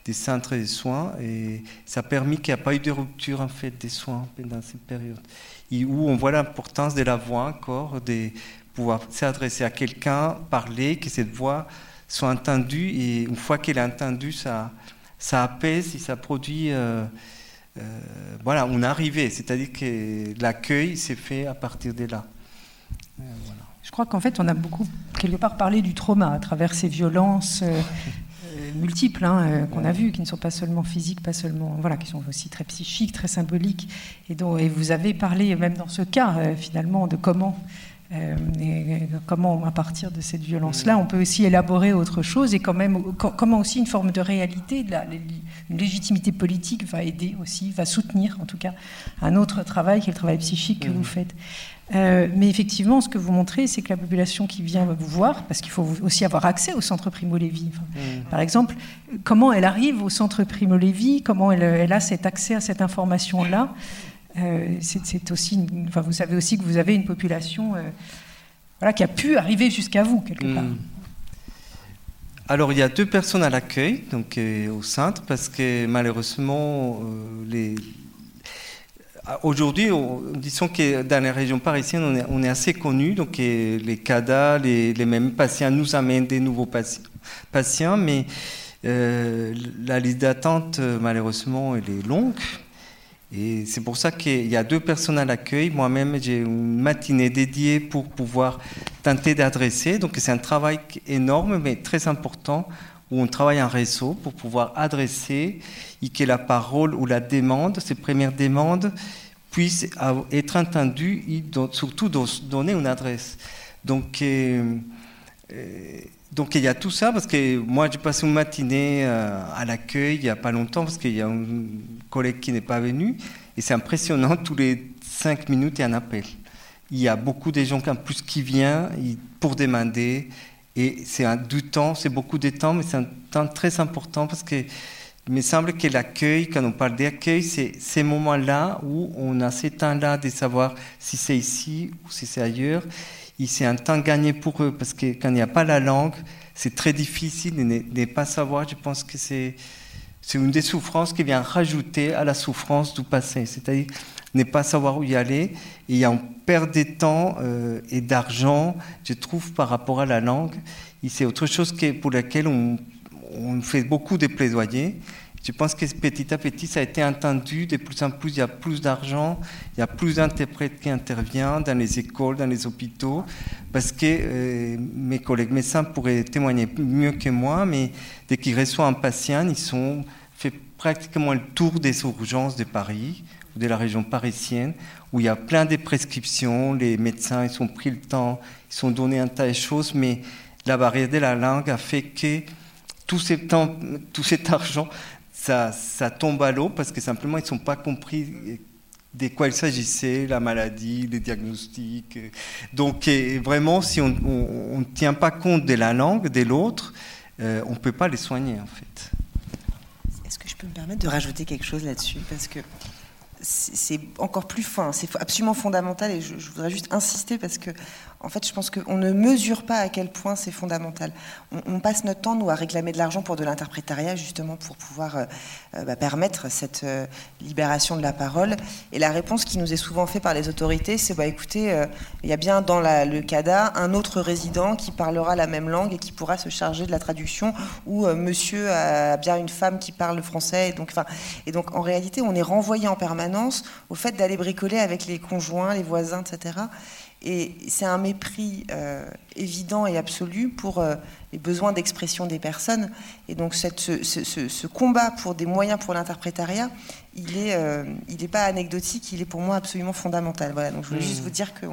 des centres de soins et ça a permis qu'il n'y a pas eu de rupture en fait des soins pendant cette période. Et où on voit l'importance de la voix encore, de pouvoir s'adresser à quelqu'un, parler, que cette voix soit entendue et une fois qu'elle est entendue, ça, ça apaise et ça produit euh, euh, voilà, une arrivée, c'est-à-dire que l'accueil s'est fait à partir de là. Euh, Je crois qu'en fait, on a beaucoup, quelque part, parlé du trauma à travers ces violences multiples hein, qu'on a vues, qui ne sont pas seulement physiques, pas seulement, voilà, qui sont aussi très psychiques, très symboliques. Et, dont, et vous avez parlé, même dans ce cas, finalement, de comment euh, et comment, à partir de cette violence-là, on peut aussi élaborer autre chose et quand même, comment aussi une forme de réalité, de la, une légitimité politique va aider aussi, va soutenir en tout cas un autre travail qui est le travail psychique que vous faites. Euh, mais effectivement, ce que vous montrez, c'est que la population qui vient vous voir, parce qu'il faut aussi avoir accès au centre Primo Levi. Par exemple, comment elle arrive au centre Primo Levi, comment elle, elle a cet accès à cette information-là. Euh, c'est aussi, enfin, vous savez aussi que vous avez une population euh, voilà, qui a pu arriver jusqu'à vous quelque part. Hmm. Alors il y a deux personnes à l'accueil, donc au centre, parce que malheureusement les Aujourd'hui, disons que dans les régions parisiennes, on est, assez connus, donc les CADA, les, les, mêmes patients nous amènent des nouveaux patients, mais la liste d'attente, malheureusement, elle est longue. Et c'est pour ça qu'il y a deux personnes à l'accueil. Moi-même, j'ai une matinée dédiée pour pouvoir tenter d'adresser. Donc c'est un travail énorme, mais très important, où on travaille en réseau pour pouvoir adresser et que la parole ou la demande, ces premières demandes, puissent être entendues et surtout donner une adresse. Donc, euh, euh, donc il y a tout ça, parce que moi j'ai passé une matinée euh, à l'accueil il n'y a pas longtemps, parce qu'il y a un collègue qui n'est pas venu, et c'est impressionnant, tous les cinq minutes il y a un appel. Il y a beaucoup de gens en plus qui viennent pour demander, et c'est du temps, c'est beaucoup de temps, mais c'est un temps très important, parce que il me semble que l'accueil, quand on parle d'accueil, c'est ces moments-là où on a ces temps-là de savoir si c'est ici ou si c'est ailleurs c'est un temps gagné pour eux, parce que quand il n'y a pas la langue, c'est très difficile de ne pas savoir. Je pense que c'est une des souffrances qui vient rajouter à la souffrance du passé, c'est-à-dire ne pas savoir où y aller. Et perte de temps euh, et d'argent, je trouve, par rapport à la langue. C'est autre chose pour laquelle on, on fait beaucoup de plaidoyers. Je pense que petit à petit, ça a été entendu. De plus en plus, il y a plus d'argent, il y a plus d'interprètes qui interviennent dans les écoles, dans les hôpitaux, parce que euh, mes collègues médecins pourraient témoigner mieux que moi, mais dès qu'ils reçoivent un patient, ils ont fait pratiquement le tour des urgences de Paris de la région parisienne, où il y a plein de prescriptions, les médecins ils ont pris le temps, ils ont donné un tas de choses, mais la barrière de la langue a fait que tout, cet argent ça, tombe à l'eau parce que simplement ils ne sont pas compris de quoi il s'agissait, la maladie, les diagnostics. Donc vraiment, si on ne tient pas compte de la langue de l'autre, euh, on ne peut pas les soigner en fait. Est-ce que je peux me permettre de rajouter quelque chose là-dessus? Parce que c'est encore plus fin, c'est absolument fondamental et je, voudrais juste insister parce que en fait, je pense qu'on ne mesure pas à quel point c'est fondamental. On, passe notre temps, nous, à réclamer de l'argent pour de l'interprétariat, justement, pour pouvoir euh, euh, bah, permettre cette euh, libération de la parole. Et la réponse qui nous est souvent faite par les autorités, c'est bah, écoutez, il y a bien dans le CADA un autre résident qui parlera la même langue et qui pourra se charger de la traduction, ou monsieur a bien une femme qui parle français. Et donc, en réalité, on est renvoyé en permanence au fait d'aller bricoler avec les conjoints, les voisins, etc. Et c'est un mépris euh, évident et absolu pour euh, les besoins d'expression des personnes. Et donc cette, ce, combat pour des moyens pour l'interprétariat, il n'est euh, pas anecdotique, il est pour moi absolument fondamental. Voilà, donc je voulais juste mmh. vous dire que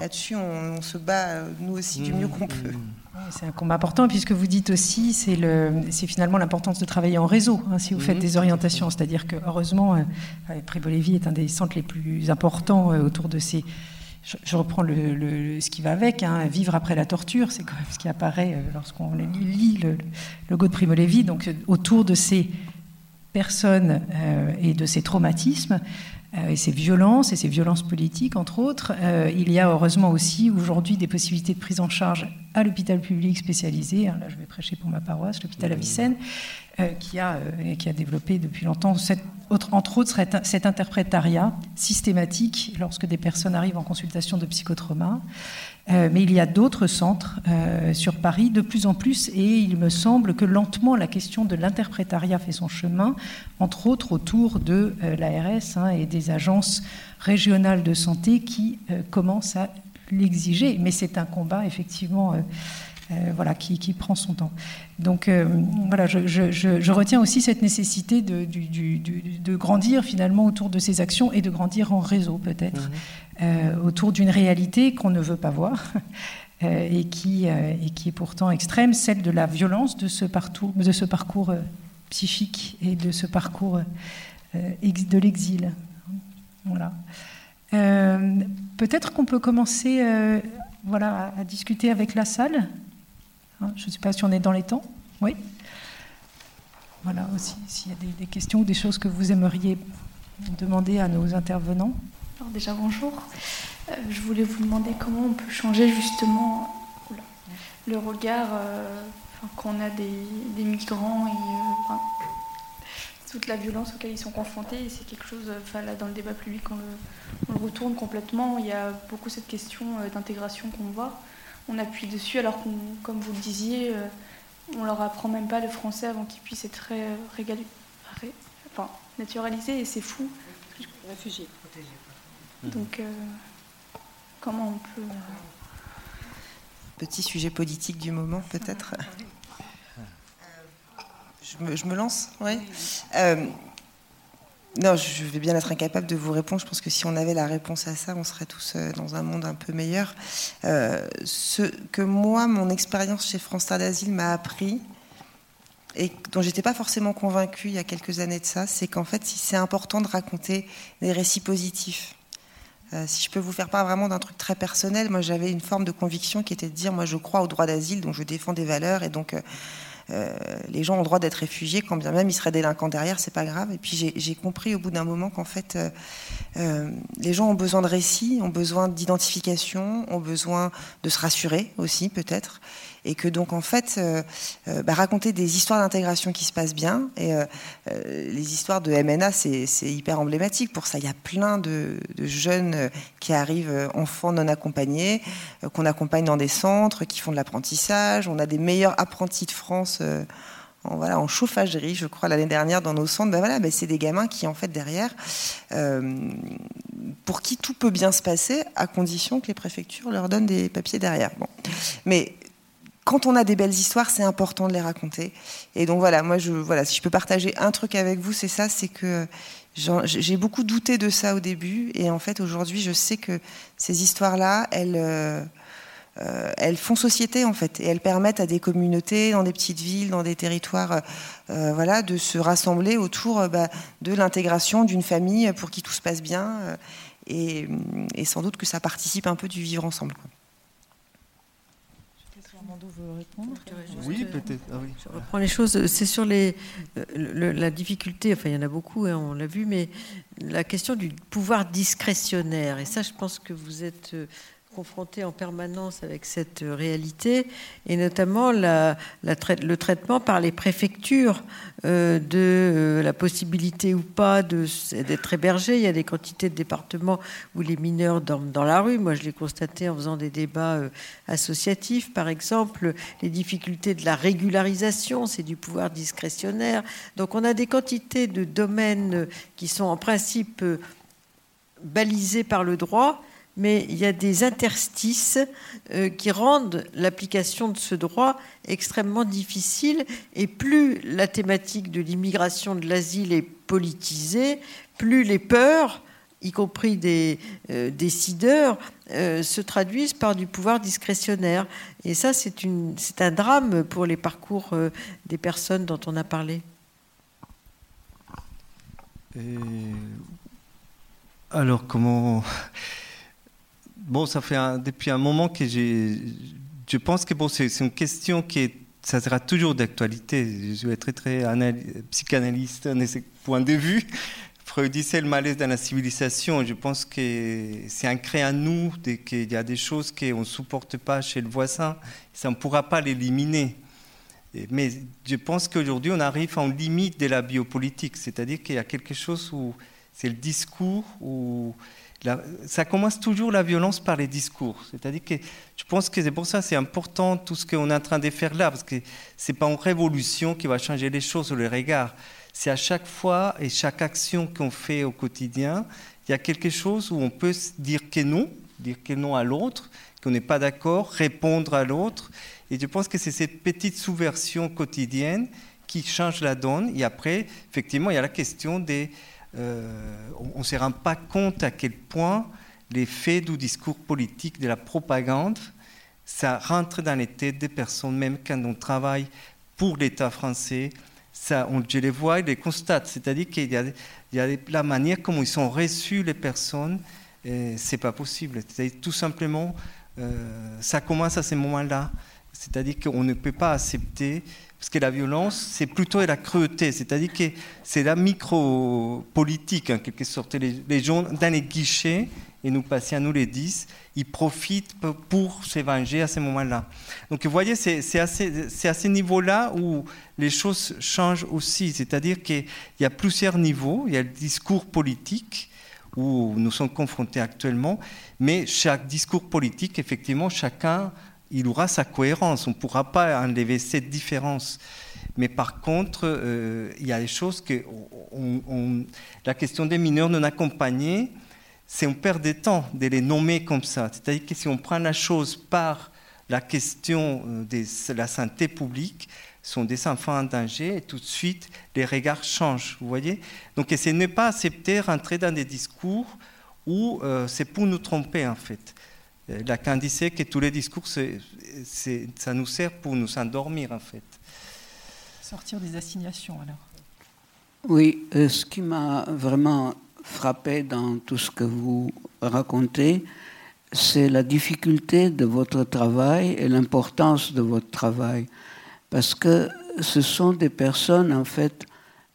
là-dessus, on, se bat nous aussi du mieux qu'on peut. Mmh. C'est un combat important, puisque vous dites aussi, c'est finalement l'importance de travailler en réseau, hein, si vous faites mmh. des orientations. C'est-à-dire que, heureusement, Prébolévie est un des centres les plus importants autour de ces je, reprends le, ce qui va avec, hein, vivre après la torture, c'est quand même ce qui apparaît euh, lorsqu'on lit le, logo de Primo Levi, donc euh, autour de ces personnes euh, et de ces traumatismes. Et ces violences, et ces violences politiques, entre autres. il y a heureusement aussi aujourd'hui des possibilités de prise en charge à l'hôpital public spécialisé, hein, là je vais prêcher pour ma paroisse, l'hôpital Avicenne, qui, a, qui a développé depuis longtemps, cette, entre autres, cet interprétariat systématique lorsque des personnes arrivent en consultation de psychotrauma. Euh, mais il y a d'autres centres euh, sur Paris de plus en plus et il me semble que lentement la question de l'interprétariat fait son chemin, entre autres autour de euh, l'ARS hein, et des agences régionales de santé qui commencent à l'exiger. Mais c'est un combat effectivement voilà, qui, prend son temps. Donc voilà, je, retiens aussi cette nécessité de, de, grandir finalement autour de ces actions et de grandir en réseau peut-être. Mmh. Euh, autour d'une réalité qu'on ne veut pas voir euh, et, qui, euh, et qui est pourtant extrême, celle de la violence de ce parcours, de ce parcours psychique et de ce parcours de l'exil. Voilà. Peut-être qu'on peut commencer voilà, à, discuter avec la salle. Hein, je ne sais pas si on est dans les temps. Oui. Voilà aussi, s'il y a des, questions ou des choses que vous aimeriez demander à nos intervenants déjà bonjour. Euh, je voulais vous demander comment on peut changer justement le regard euh, qu'on a des, migrants et euh, toute la violence auquel ils sont confrontés. c'est quelque chose, dans le débat public, on le, retourne complètement. Il y a beaucoup cette question d'intégration qu'on voit. On appuie dessus alors qu'on, comme vous le disiez, on leur apprend même pas le français avant qu'ils puissent être régalés, enfin, naturalisés et c'est fou. Réfugiés. Protégés. Donc, euh, comment on peut. Euh, Petit sujet politique du moment, peut-être. Je me, lance Oui. Euh, non, je vais bien être incapable de vous répondre. Je pense que si on avait la réponse à ça, on serait tous dans un monde un peu meilleur. ce que moi, mon expérience chez France Terre d'Asile m'a appris, et dont j'étais pas forcément convaincue il y a quelques années de ça, c'est qu'en fait, c'est important de raconter des récits positifs. Euh, si je peux vous faire part vraiment d'un truc très personnel, moi j'avais une forme de conviction qui était de dire moi je crois au droit d'asile, donc je défends des valeurs et donc euh, euh, les gens ont le droit d'être réfugiés, quand bien même ils seraient délinquants derrière, c'est pas grave. Et puis j'ai compris au bout d'un moment qu'en fait, les gens ont besoin de récits, ont besoin d'identification, ont besoin de se rassurer aussi, peut-être et que donc en fait euh, euh, bah, raconter des histoires d'intégration qui se passent bien et euh, les histoires de MNA c'est hyper emblématique pour ça il y a plein de, jeunes qui arrivent enfants non accompagnés qu'on accompagne dans des centres qui font de l'apprentissage on a des meilleurs apprentis de France en, voilà, en chauffagerie, je crois, l'année dernière dans nos centres, ben voilà, ben c'est des gamins qui, en fait, derrière, pour qui tout peut bien se passer, à condition que les préfectures leur donnent des papiers derrière. Bon. Mais quand on a des belles histoires, c'est important de les raconter. Et donc voilà, moi, je, voilà, si je peux partager un truc avec vous, c'est ça, c'est que j'ai beaucoup douté de ça au début, et en fait, aujourd'hui, je sais que ces histoires-là, elles, euh, euh, elles font société en fait, et elles permettent à des communautés, dans des petites villes, dans des territoires, euh, voilà, de se rassembler autour bah, de l'intégration d'une famille pour qui tout se passe bien, et, sans doute que ça participe un peu du vivre ensemble. Oui, peut-être. Ah Je reprends les choses. C'est sur les, la difficulté, enfin il y en a beaucoup, hein, on l'a vu, mais la question du pouvoir discrétionnaire. Et ça, je pense que vous êtes euh, confronté en permanence avec cette réalité, et notamment le traitement par les préfectures euh, de euh, la possibilité ou pas d'être hébergé. Il y a des quantités de départements où les mineurs dorment dans la rue. Moi, je l'ai constaté en faisant des débats euh, associatifs, par exemple, les difficultés de la régularisation, c'est du pouvoir discrétionnaire. Donc, on a des quantités de domaines qui sont en principe balisés par le droit mais il y a des interstices euh, qui rendent l'application de ce droit extrêmement difficile. Et plus la thématique de l'immigration, de l'asile est politisée, plus les peurs, y compris des euh, décideurs, euh, se traduisent par du pouvoir discrétionnaire. Et ça, c'est un drame pour les parcours des personnes dont on a parlé. Alors, comment bon, ça fait depuis un moment que j'ai. Je pense que bon, c'est une question qui est, ça sera toujours d'actualité. Je vais être très, très psychanalyste de ce point de vue. Freud disait le malaise dans la civilisation. Je pense que c'est ancré à nous, qu'il y a des choses qu'on ne supporte pas chez le voisin. Ça ne pourra pas l'éliminer. Mais je pense qu'aujourd'hui, on arrive en limite de la biopolitique. C'est-à-dire qu'il y a quelque chose où c'est le discours, où ça commence toujours la violence par les discours. C'est-à-dire que je pense que c'est pour ça c'est important tout ce qu'on est en train de faire là, parce que ce n'est pas une révolution qui va changer les choses ou les regards c'est à chaque fois et chaque action qu'on fait au quotidien, il y a quelque chose où on peut dire que non, dire que non à l'autre, qu'on n'est pas d'accord, répondre à l'autre. Et je pense que c'est cette petite sous-version quotidienne qui change la donne. Et après, effectivement, il y a la question des... Euh, on ne se rend pas compte à quel point l'effet du discours politique, de la propagande, ça rentre dans les têtes des personnes, même quand on travaille pour l'État français, ça, on, je les vois et les constate. C'est-à-dire qu'il y a, la manière comme ils sont reçus les personnes, c'est pas possible. C'est tout simplement, euh, ça commence à ce moment-là. C'est-à-dire qu'on ne peut pas accepter, parce que la violence, c'est plutôt la cruauté. C'est-à-dire que c'est la micro-politique, en quelque sorte. Les, gens, dans les guichets, et nous patients, nous les 10, ils profitent pour se venger à ce moment-là. Donc vous voyez, c'est à, ce niveau-là où les choses changent aussi. C'est-à-dire qu'il y a plusieurs niveaux. Il y a le discours politique où nous sommes confrontés actuellement, mais chaque discours politique, effectivement, chacun, il aura sa cohérence. On ne pourra pas enlever cette différence. Mais par contre, euh, il y a des choses que la question des mineurs non accompagnés, c'est on perd du temps de les nommer comme ça. C'est-à-dire que si on prend la chose par la question euh, de la santé publique, sont des enfants en danger et tout de suite les regards changent, vous voyez Donc c'est ne pas accepter rentrer dans des discours où euh, c'est pour nous tromper en fait. Euh, Lacan disait que tous les discours, ça nous sert pour nous endormir en fait. Sortir des assignations alors. Oui, ce qui m'a vraiment frappé dans tout ce que vous racontez, c'est la difficulté de votre travail et l'importance de votre travail. Parce que ce sont des personnes, en fait,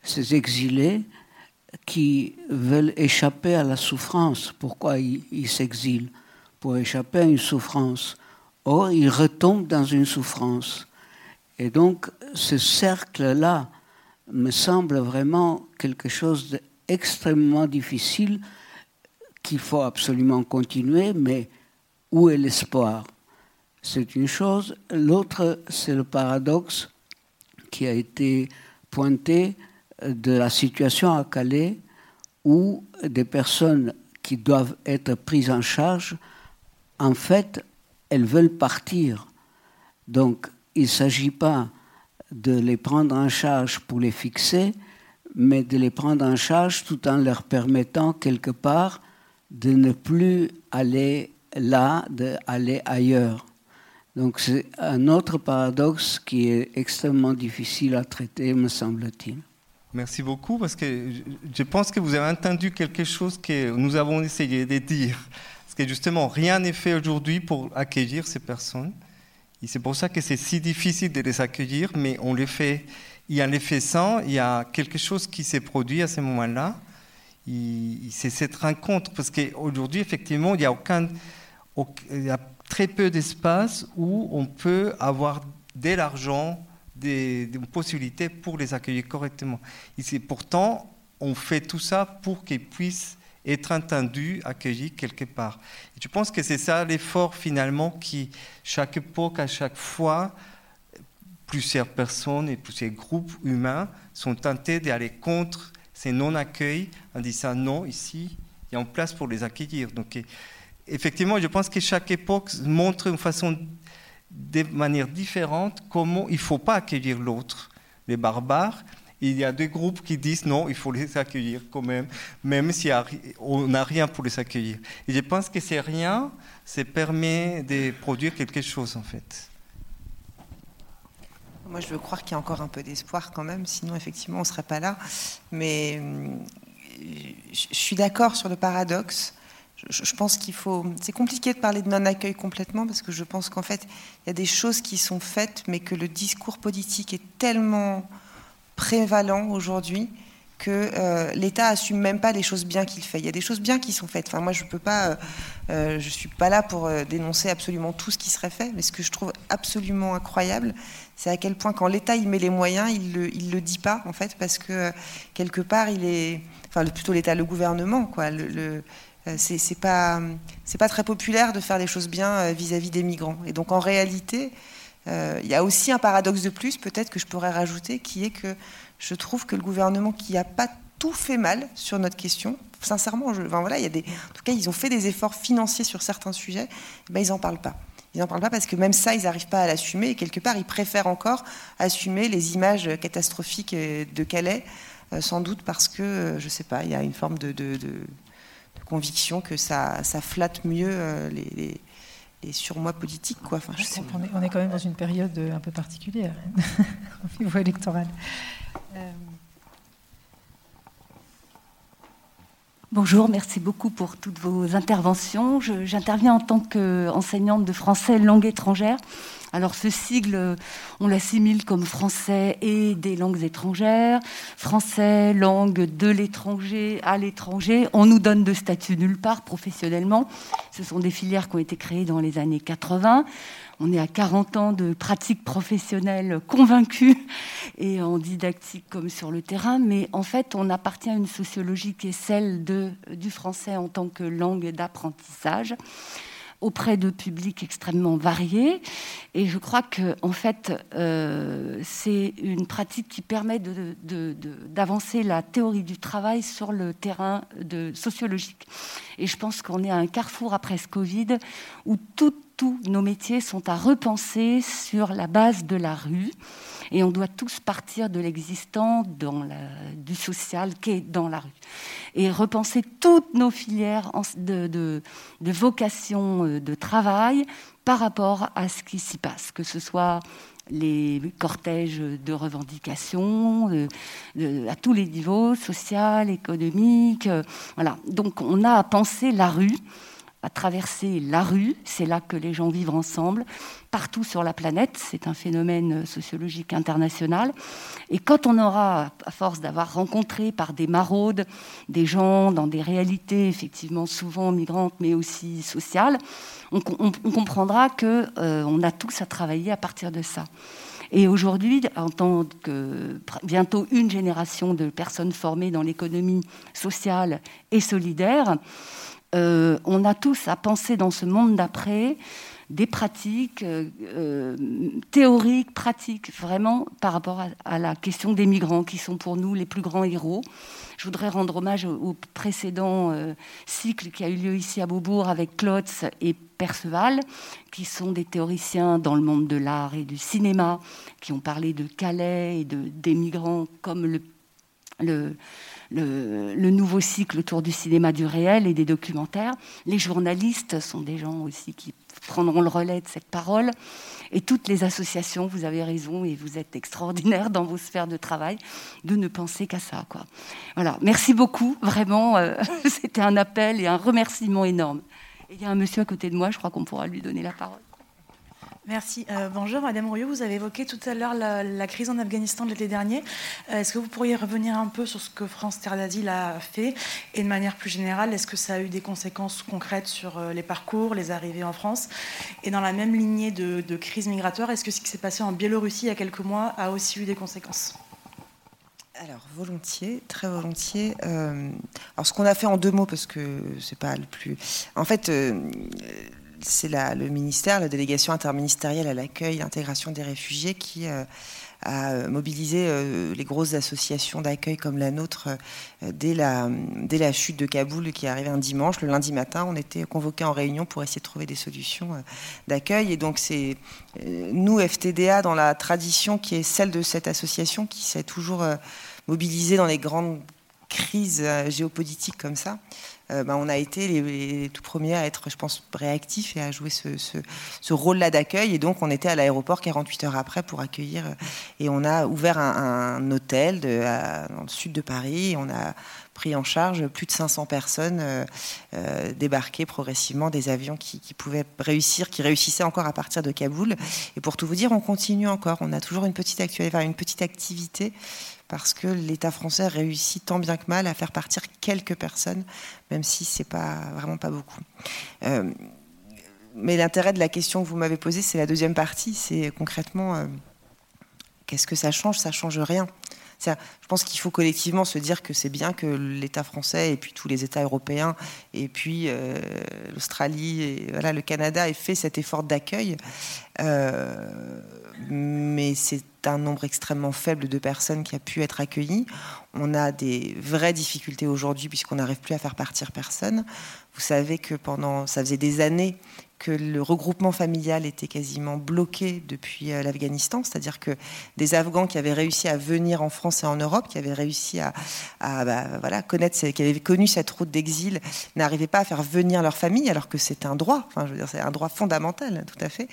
ces exilés, qui veulent échapper à la souffrance. Pourquoi ils s'exilent? Pour échapper à une souffrance. Or, ils retombent dans une souffrance. Et donc, ce cercle-là me semble vraiment quelque chose extrêmement difficile qu'il faut absolument continuer, mais où est l'espoir? C'est une chose. L'autre, c'est le paradoxe qui a été pointé de la situation à Calais, où des personnes qui doivent être prises en charge, en fait, elles veulent partir. Donc, il ne s'agit pas de les prendre en charge pour les fixer, mais de les prendre en charge tout en leur permettant quelque part de ne plus aller là, d'aller ailleurs. Donc c'est un autre paradoxe qui est extrêmement difficile à traiter, me semble-t-il. Merci beaucoup, parce que je pense que vous avez entendu quelque chose que nous avons essayé de dire. Que justement, rien n'est fait aujourd'hui pour accueillir ces personnes. Et c'est pour ça que c'est si difficile de les accueillir, mais on les fait il y a l'effet sang, il y a quelque chose qui s'est produit à ce moment-là. C'est cette rencontre, parce qu'aujourd'hui, effectivement, il y a, aucun, il y a très peu d'espace où on peut avoir de l'argent, des, des, possibilités pour les accueillir correctement. Et pourtant, on fait tout ça pour qu'ils puissent être entendus, accueillis quelque part. Et je pense que c'est ça l'effort finalement qui, chaque époque, à chaque fois, plusieurs personnes et plusieurs groupes humains sont tentés d'aller contre ces non-accueils en disant non, ici, il y a une place pour les accueillir. Donc, effectivement, je pense que chaque époque montre une façon, de manière différente, comment il ne faut pas accueillir l'autre, les barbares. Il y a des groupes qui disent non, il faut les accueillir quand même, même si on n'a rien pour les accueillir. Et je pense que ces rien, ça permet de produire quelque chose en fait. Moi, je veux croire qu'il y a encore un peu d'espoir quand même, sinon, effectivement, on ne serait pas là. Mais euh, je suis d'accord sur le paradoxe. Je pense qu'il faut. C'est compliqué de parler de non-accueil complètement parce que je pense qu'en fait, il y a des choses qui sont faites, mais que le discours politique est tellement prévalent aujourd'hui que euh, l'État assume même pas les choses bien qu'il fait. Il y a des choses bien qui sont faites. Enfin, moi, je peux pas, euh, euh, je suis pas là pour dénoncer absolument tout ce qui serait fait, mais ce que je trouve absolument incroyable, c'est à quel point quand l'État y met les moyens, il le, le dit pas en fait, parce que quelque part, il est, enfin, plutôt l'État, le gouvernement, quoi. Le, c'est pas, c'est pas très populaire de faire des choses bien vis-à-vis des migrants. Et donc, en réalité, il y a aussi un paradoxe de plus, peut-être que je pourrais rajouter, qui est que je trouve que le gouvernement qui n'a pas tout fait mal sur notre question, sincèrement, je, voilà, il y a des, en tout cas, ils ont fait des efforts financiers sur certains sujets, eh ben, ils n'en parlent pas. Ils n'en parlent pas parce que même ça, ils n'arrivent pas à l'assumer. Et quelque part, ils préfèrent encore assumer les images catastrophiques de Calais, euh, sans doute parce que, euh, je ne sais pas, il y a une forme de, conviction que ça, flatte mieux euh, les, les, surmois politiques. Quoi. Enfin, on, est, on, est, quand même dans une période un peu particulière au niveau électoral. Euh, bonjour, merci beaucoup pour toutes vos interventions. J'interviens en tant qu'enseignante de français langue étrangère. Alors ce sigle, on l'assimile comme français et des langues étrangères, français, langue de l'étranger à l'étranger. On nous donne de statut nulle part professionnellement. Ce sont des filières qui ont été créées dans les années 80. On est à 40 ans de pratique professionnelle convaincue et en didactique comme sur le terrain, mais en fait, on appartient à une sociologie qui est celle du français en tant que langue d'apprentissage auprès de publics extrêmement variés. Et je crois que, en fait, euh, c'est une pratique qui permet d'avancer la théorie du travail sur le terrain de, sociologique. Et je pense qu'on est à un carrefour après ce Covid où tous nos métiers sont à repenser sur la base de la rue. Et on doit tous partir de l'existant, du social qui est dans la rue. Et repenser toutes nos filières de, vocation euh, de travail par rapport à ce qui s'y passe, que ce soit les cortèges de revendications à tous les niveaux, social, économique. Euh, voilà. Donc on a à penser la rue à traverser la rue, c'est là que les gens vivent ensemble, partout sur la planète, c'est un phénomène sociologique international. Et quand on aura, à force d'avoir rencontré par des maraudes des gens dans des réalités effectivement souvent migrantes mais aussi sociales, on, comprendra que euh, a tous à travailler à partir de ça. Et aujourd'hui, en tant que bientôt une génération de personnes formées dans l'économie sociale et solidaire, euh, on a tous à penser dans ce monde d'après des pratiques euh, euh, théoriques, pratiques, vraiment par rapport à, la question des migrants, qui sont pour nous les plus grands héros. Je voudrais rendre hommage au, précédent cycle qui a eu lieu ici à Beaubourg avec Klotz et Perceval, qui sont des théoriciens dans le monde de l'art et du cinéma, qui ont parlé de Calais et de, des migrants comme le, le le, nouveau cycle autour du cinéma du réel et des documentaires. Les journalistes sont des gens aussi qui prendront le relais de cette parole. Et toutes les associations, vous avez raison, et vous êtes extraordinaires dans vos sphères de travail, de ne penser qu'à ça. Voilà, merci beaucoup, vraiment, euh, c'était un appel et un remerciement énorme. Il y a un monsieur à côté de moi, je crois qu'on pourra lui donner la parole. Merci. Euh, bonjour, Madame Rouillot. Vous avez évoqué tout à l'heure la, crise en Afghanistan de l'été dernier. Euh, est-ce que vous pourriez revenir un peu sur ce que France Terre d'Asile a fait Et de manière plus générale, est-ce que ça a eu des conséquences concrètes sur euh, les parcours, les arrivées en France Et dans la même lignée de, crise migratoire, est-ce que ce qui s'est passé en Biélorussie il y a quelques mois a aussi eu des conséquences? Alors volontiers, très volontiers. alors ce qu'on a fait en deux mots parce que c'est pas le plus. En fait, c'est le ministère, la délégation interministérielle à l'accueil et l'intégration des réfugiés qui euh, a mobilisé euh, les grosses associations d'accueil comme la nôtre euh, dès, la, dès la chute de Kaboul qui est arrivée un dimanche. Le lundi matin, on était convoqués en réunion pour essayer de trouver des solutions d'accueil. Et donc c'est nous, FTDA, dans la tradition qui est celle de cette association, qui s'est toujours mobilisée dans les grandes crises géopolitiques comme ça, euh, bah, on a été les, tout premiers à être, je pense, réactifs et à jouer ce, rôle-là d'accueil. Et donc, on était à l'aéroport 48 heures après pour accueillir. Euh, et on a ouvert un, hôtel dans le sud de Paris. On a pris en charge plus de 500 personnes euh, débarquées progressivement des avions qui, pouvaient réussir, qui réussissaient encore à partir de Kaboul. Et pour tout vous dire, on continue encore. On a toujours une petite activité parce que l'État français réussit tant bien que mal à faire partir quelques personnes, même si c'est pas vraiment pas beaucoup. Euh, mais l'intérêt de la question que vous m'avez posée, c'est la deuxième partie, c'est concrètement euh, qu'est-ce que ça change? Ça change rien. Je pense qu'il faut collectivement se dire que c'est bien que l'État français et puis tous les États européens et puis euh, l'Australie et voilà, le Canada aient fait cet effort d'accueil. Mais c'est un nombre extrêmement faible de personnes qui a pu être accueillies. On a des vraies difficultés aujourd'hui puisqu'on n'arrive plus à faire partir personne. Vous savez que pendant, ça faisait des années que le regroupement familial était quasiment bloqué depuis euh, l'Afghanistan, c'est-à-dire que des Afghans qui avaient réussi à venir en France et en Europe, qui avaient réussi à, bah, voilà, connaître, qui avaient connu cette route d'exil, n'arrivaient pas à faire venir leur famille, alors que c'est un droit, enfin, je veux dire, c'est un droit fondamental, tout à fait.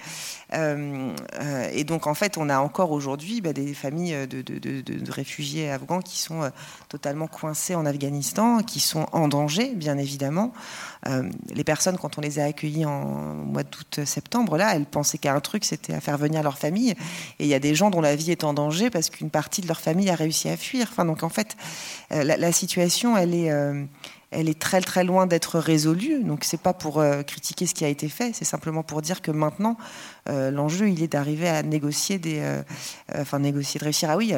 Euh, euh, et donc, en fait, on a encore aujourd'hui bah, des familles de, de, réfugiés afghans qui sont totalement coincés en Afghanistan, qui sont en danger, bien évidemment. Les personnes, quand on les a accueillis en mois d'août-septembre, là, elles pensaient qu'un truc, c'était à faire venir leur famille. Et il y a des gens dont la vie est en danger parce qu'une partie de leur famille a réussi à fuir. Enfin, donc en fait, euh, la, situation, elle est, euh, elle est très très loin d'être résolue. Donc c'est pas pour euh, critiquer ce qui a été fait, c'est simplement pour dire que maintenant, l'enjeu, il est d'arriver à négocier des, enfin négocier, de réussir à oui,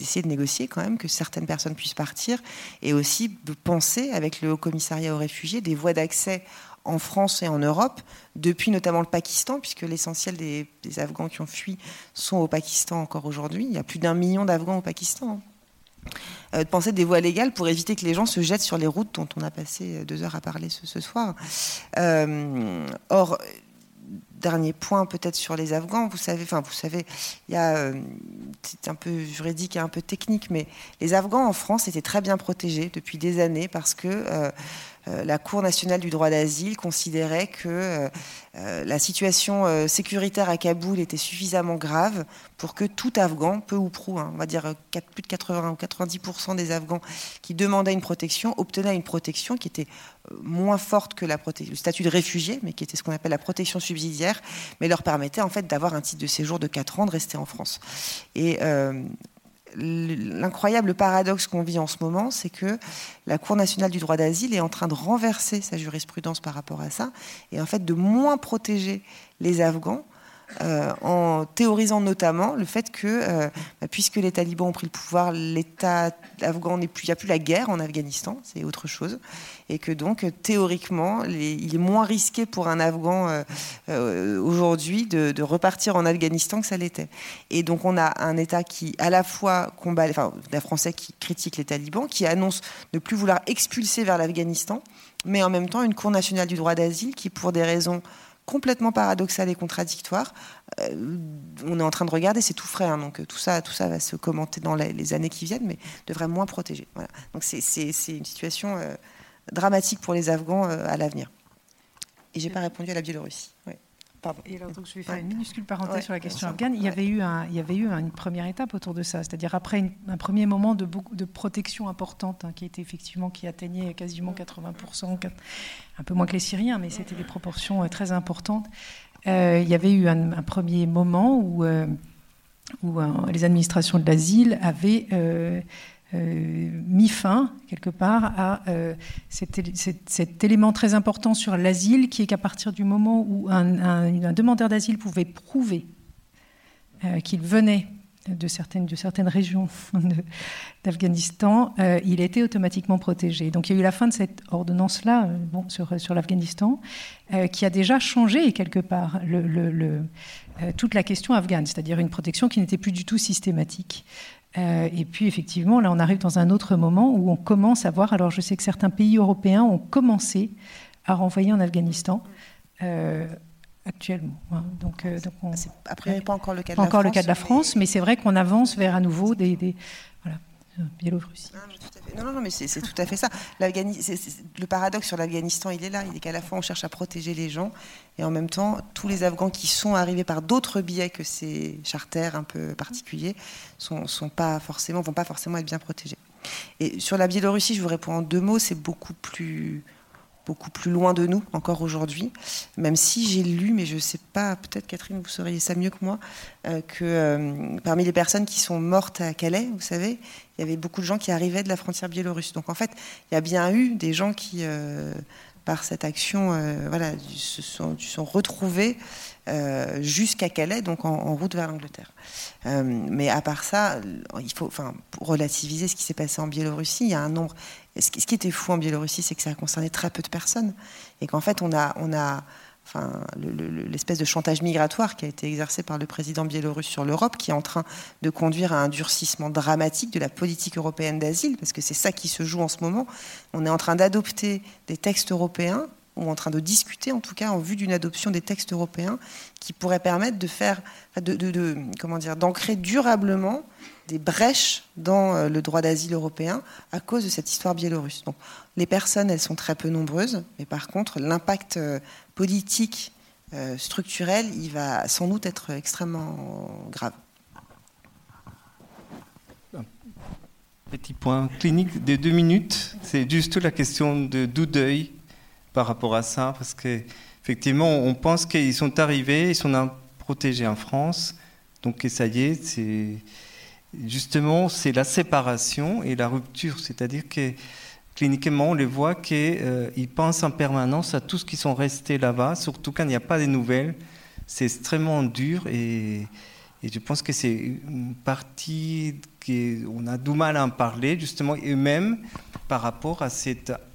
essayer de négocier quand même que certaines personnes puissent partir et aussi de penser avec le Haut Commissariat aux réfugiés des voies d'accès en France et en Europe, depuis notamment le Pakistan, puisque l'essentiel des, Afghans qui ont fui sont au Pakistan encore aujourd'hui. Il y a plus d'un million d'Afghans au Pakistan. Euh, de penser des voies légales pour éviter que les gens se jettent sur les routes dont on a passé deux heures à parler ce, soir. Euh, or, dernier point peut-être sur les Afghans, vous savez, enfin vous savez, il y a, euh, c'est un peu juridique et un peu technique, mais les Afghans en France étaient très bien protégés depuis des années parce que euh, la Cour nationale du droit d'asile considérait que euh, euh, la situation sécuritaire à Kaboul était suffisamment grave pour que tout Afghan, peu ou prou, hein, on va dire plus de 80 ou 90% des Afghans qui demandaient une protection, obtenaient une protection qui était moins forte que le statut de réfugié, mais qui était ce qu'on appelle la protection subsidiaire, mais leur permettait en fait d'avoir un titre de séjour de 4 ans, de rester en France. Et l'incroyable paradoxe qu'on vit en ce moment, c'est que la Cour nationale du droit d'asile est en train de renverser sa jurisprudence par rapport à ça, et en fait de moins protéger les Afghans euh, en théorisant notamment le fait que, euh, bah, puisque les talibans ont pris le pouvoir, l'État afghan n'est plus, il n'y a plus la guerre en Afghanistan, c'est autre chose, et que donc théoriquement, il est moins risqué pour un Afghan euh, aujourd'hui de, repartir en Afghanistan que ça l'était. Et donc on a un État qui, à la fois combat, enfin, un Français qui critique les talibans, qui annonce ne plus vouloir expulser vers l'Afghanistan, mais en même temps une Cour nationale du droit d'asile qui, pour des raisons complètement paradoxal et contradictoire. Euh, on est en train de regarder, c'est tout frais, hein, donc euh, tout ça, tout ça va se commenter dans les, années qui viennent, mais devrait moins protéger. Voilà. Donc c'est une situation euh, dramatique pour les Afghans à l'avenir. Et j'ai pas répondu à la Biélorussie. Et alors, donc, je vais faire une minuscule parenthèse sur la question afghane. Il y, avait eu un, il y avait eu une première étape autour de ça, c'est-à-dire après un premier moment de, protection importante, hein, qui était effectivement qui atteignait quasiment 80%, un peu moins que les Syriens, mais c'était des proportions euh, très importantes. Euh, il y avait eu un, premier moment où, euh, où les administrations de l'asile avaient mis fin, quelque part, à euh, cet, élément très important sur l'asile, qui est qu'à partir du moment où un, demandeur d'asile pouvait prouver euh, qu'il venait de certaines, de certaines régions d'Afghanistan, il était automatiquement protégé. Donc il y a eu la fin de cette ordonnance-là sur, sur l'Afghanistan, qui a déjà changé quelque part toute la question afghane, c'est-à-dire une protection qui n'était plus du tout systématique. Euh, et puis effectivement, là, on arrive dans un autre moment où on commence à voir. Alors, je sais que certains pays européens ont commencé à renvoyer en Afghanistan. Euh, actuellement. Hein. Donc, euh, donc on, après, pas encore le cas de, la, encore France, le cas de la France, mais, c'est vrai qu'on avance vers à nouveau des, Biélorussie. Non, non, non, mais c'est tout à fait ça. le paradoxe sur l'Afghanistan, il est là. Il est qu'à la fois, on cherche à protéger les gens, et en même temps, tous les Afghans qui sont arrivés par d'autres biais que ces charters un peu particuliers sont, sont pas forcément, vont pas forcément être bien protégés. Et sur la Biélorussie, je vous réponds en deux mots. C'est beaucoup plus beaucoup plus loin de nous encore aujourd'hui, même si j'ai lu, mais je ne sais pas, peut-être Catherine, vous sauriez ça mieux que moi, euh, que euh, parmi les personnes qui sont mortes à Calais, vous savez, il y avait beaucoup de gens qui arrivaient de la frontière biélorusse. Donc en fait, il y a bien eu des gens qui, euh, par cette action, voilà, se sont, retrouvés jusqu'à Calais, donc en, en route vers l'Angleterre. mais à part ça, il faut, enfin, relativiser ce qui s'est passé en Biélorussie, il y a un nombre ce qui était fou en Biélorussie, c'est que ça a concerné très peu de personnes. Et qu'en fait, on a, l'espèce de chantage migratoire qui a été exercé par le président biélorusse sur l'Europe, qui est en train de conduire à un durcissement dramatique de la politique européenne d'asile, parce que c'est ça qui se joue en ce moment. On est en train d'adopter des textes européens ou en train de discuter, en tout cas, en vue d'une adoption des textes européens qui pourraient permettre de faire, comment dire, d'ancrer durablement des brèches dans euh, le droit d'asile européen à cause de cette histoire biélorusse. Donc, les personnes, elles sont très peu nombreuses, mais par contre, l'impact euh, politique, euh, structurel, il va sans doute être extrêmement grave. Petit point clinique de deux minutes, c'est juste la question de d'œil par rapport à ça, parce qu'effectivement, on pense qu'ils sont arrivés, ils sont protégés en France, donc ça y est, c'est justement, c'est la séparation et la rupture. C'est-à-dire que cliniquement, on les voit qu'ils euh, pensent en permanence à tout ce qui sont restés là-bas, surtout quand il n'y a pas de nouvelles. C'est extrêmement dur et, je pense que c'est une partie qu'on a du mal à en parler, justement, eux-mêmes, par rapport à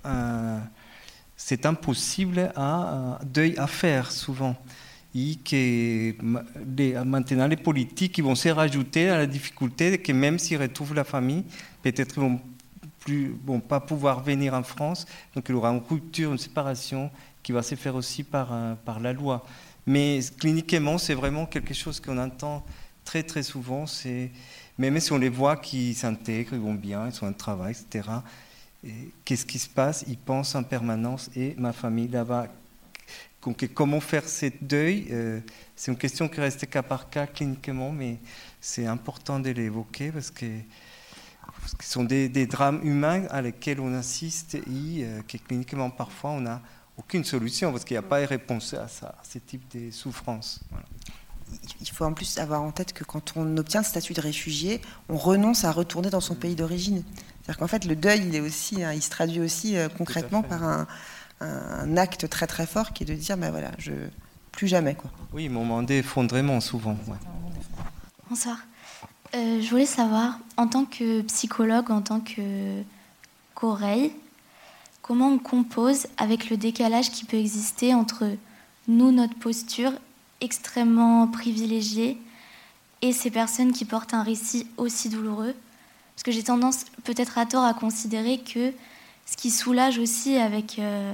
euh, cet impossible à, deuil à faire souvent maintenant les politiques vont se rajouter à la difficulté que même s'ils retrouvent la famille, peut-être ils vont plus, vont pas pouvoir venir en France, donc il y aura une rupture, une séparation qui va se faire aussi par, euh, la loi. Mais cliniquement, c'est vraiment quelque chose qu'on entend très très souvent. Même si on les voit qui s'intègrent, ils vont bien, ils ont un travail, etc. Qu'est-ce qui se passe? Ils pensent en permanence et ma famille là-bas comment faire ce deuil euh, C'est une question qui reste cas par cas cliniquement, mais c'est important de l'évoquer parce que, ce sont des, drames humains à lesquels on assiste et euh, que cliniquement parfois on n'a aucune solution parce qu'il n'y a pas de réponse à, ça, à ce type de souffrance. Il faut en plus avoir en tête que quand on obtient le statut de réfugié, on renonce à retourner dans son pays d'origine. C'est-à-dire qu'en fait, le deuil, il, est aussi, hein, il se traduit aussi euh, concrètement par un, un acte très très fort qui est de dire, ben voilà, je plus jamais quoi. Oui, moment d'effondrement souvent. Bonsoir. Euh, je voulais savoir, en tant que psychologue, en tant que qu'oreille, comment on compose avec le décalage qui peut exister entre nous, notre posture extrêmement privilégiée, et ces personnes qui portent un récit aussi douloureux? Parce que j'ai tendance, peut-être à tort, à considérer que ce qui soulage aussi avec euh,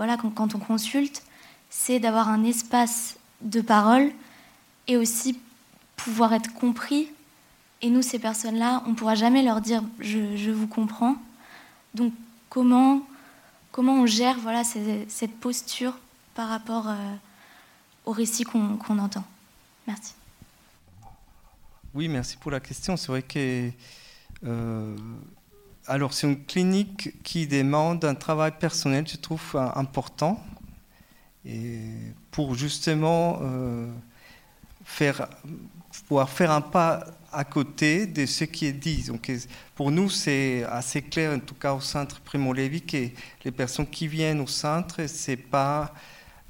voilà, quand, on consulte, c'est d'avoir un espace de parole et aussi pouvoir être compris. Et nous, ces personnes-là, on ne pourra jamais leur dire je, vous comprends. Donc, comment, comment on gère voilà, cette posture par rapport euh, au récit qu'on entend Merci. Oui, merci pour la question. C'est vrai que euh, alors, c'est une clinique qui demande un travail personnel, je trouve, important, et pour justement euh, faire, pouvoir faire un pas à côté de ce qui est dit. Donc, pour nous, c'est assez clair, en tout cas au centre Primo Levi, que les personnes qui viennent au centre, ce n'est pas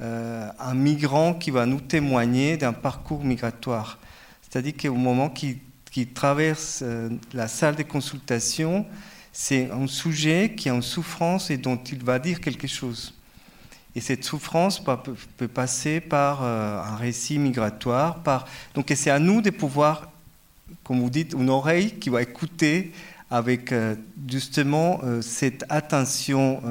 euh, un migrant qui va nous témoigner d'un parcours migratoire. C'est-à-dire qu'au moment qu'il traverse euh, la salle de consultation, c'est un sujet qui est en souffrance et dont il va dire quelque chose. Et cette souffrance peut, passer par euh, un récit migratoire. Par... Donc c'est à nous de pouvoir, comme vous dites, une oreille qui va écouter avec euh, justement euh, cette attention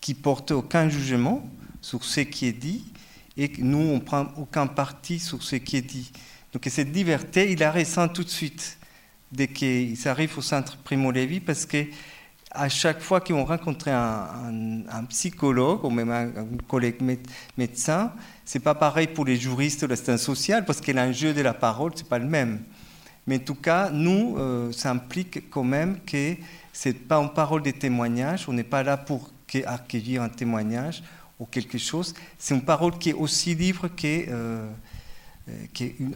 qui porte aucun jugement sur ce qui est dit et nous, on ne prend aucun parti sur ce qui est dit. Donc cette liberté, il la ressent tout de suite dès qu'ils arrivent au centre Primo Levi parce que à chaque fois qu'ils vont rencontrer un, psychologue ou même un, collègue médecin, c'est pas pareil pour les juristes de l'assistance sociale parce que l'enjeu de la parole c'est pas le même. Mais en tout cas, nous, euh, ça implique quand même que c'est pas une parole de témoignage. On n'est pas là pour qu'accueillir un témoignage ou quelque chose. C'est une parole qui est aussi libre qu'un euh,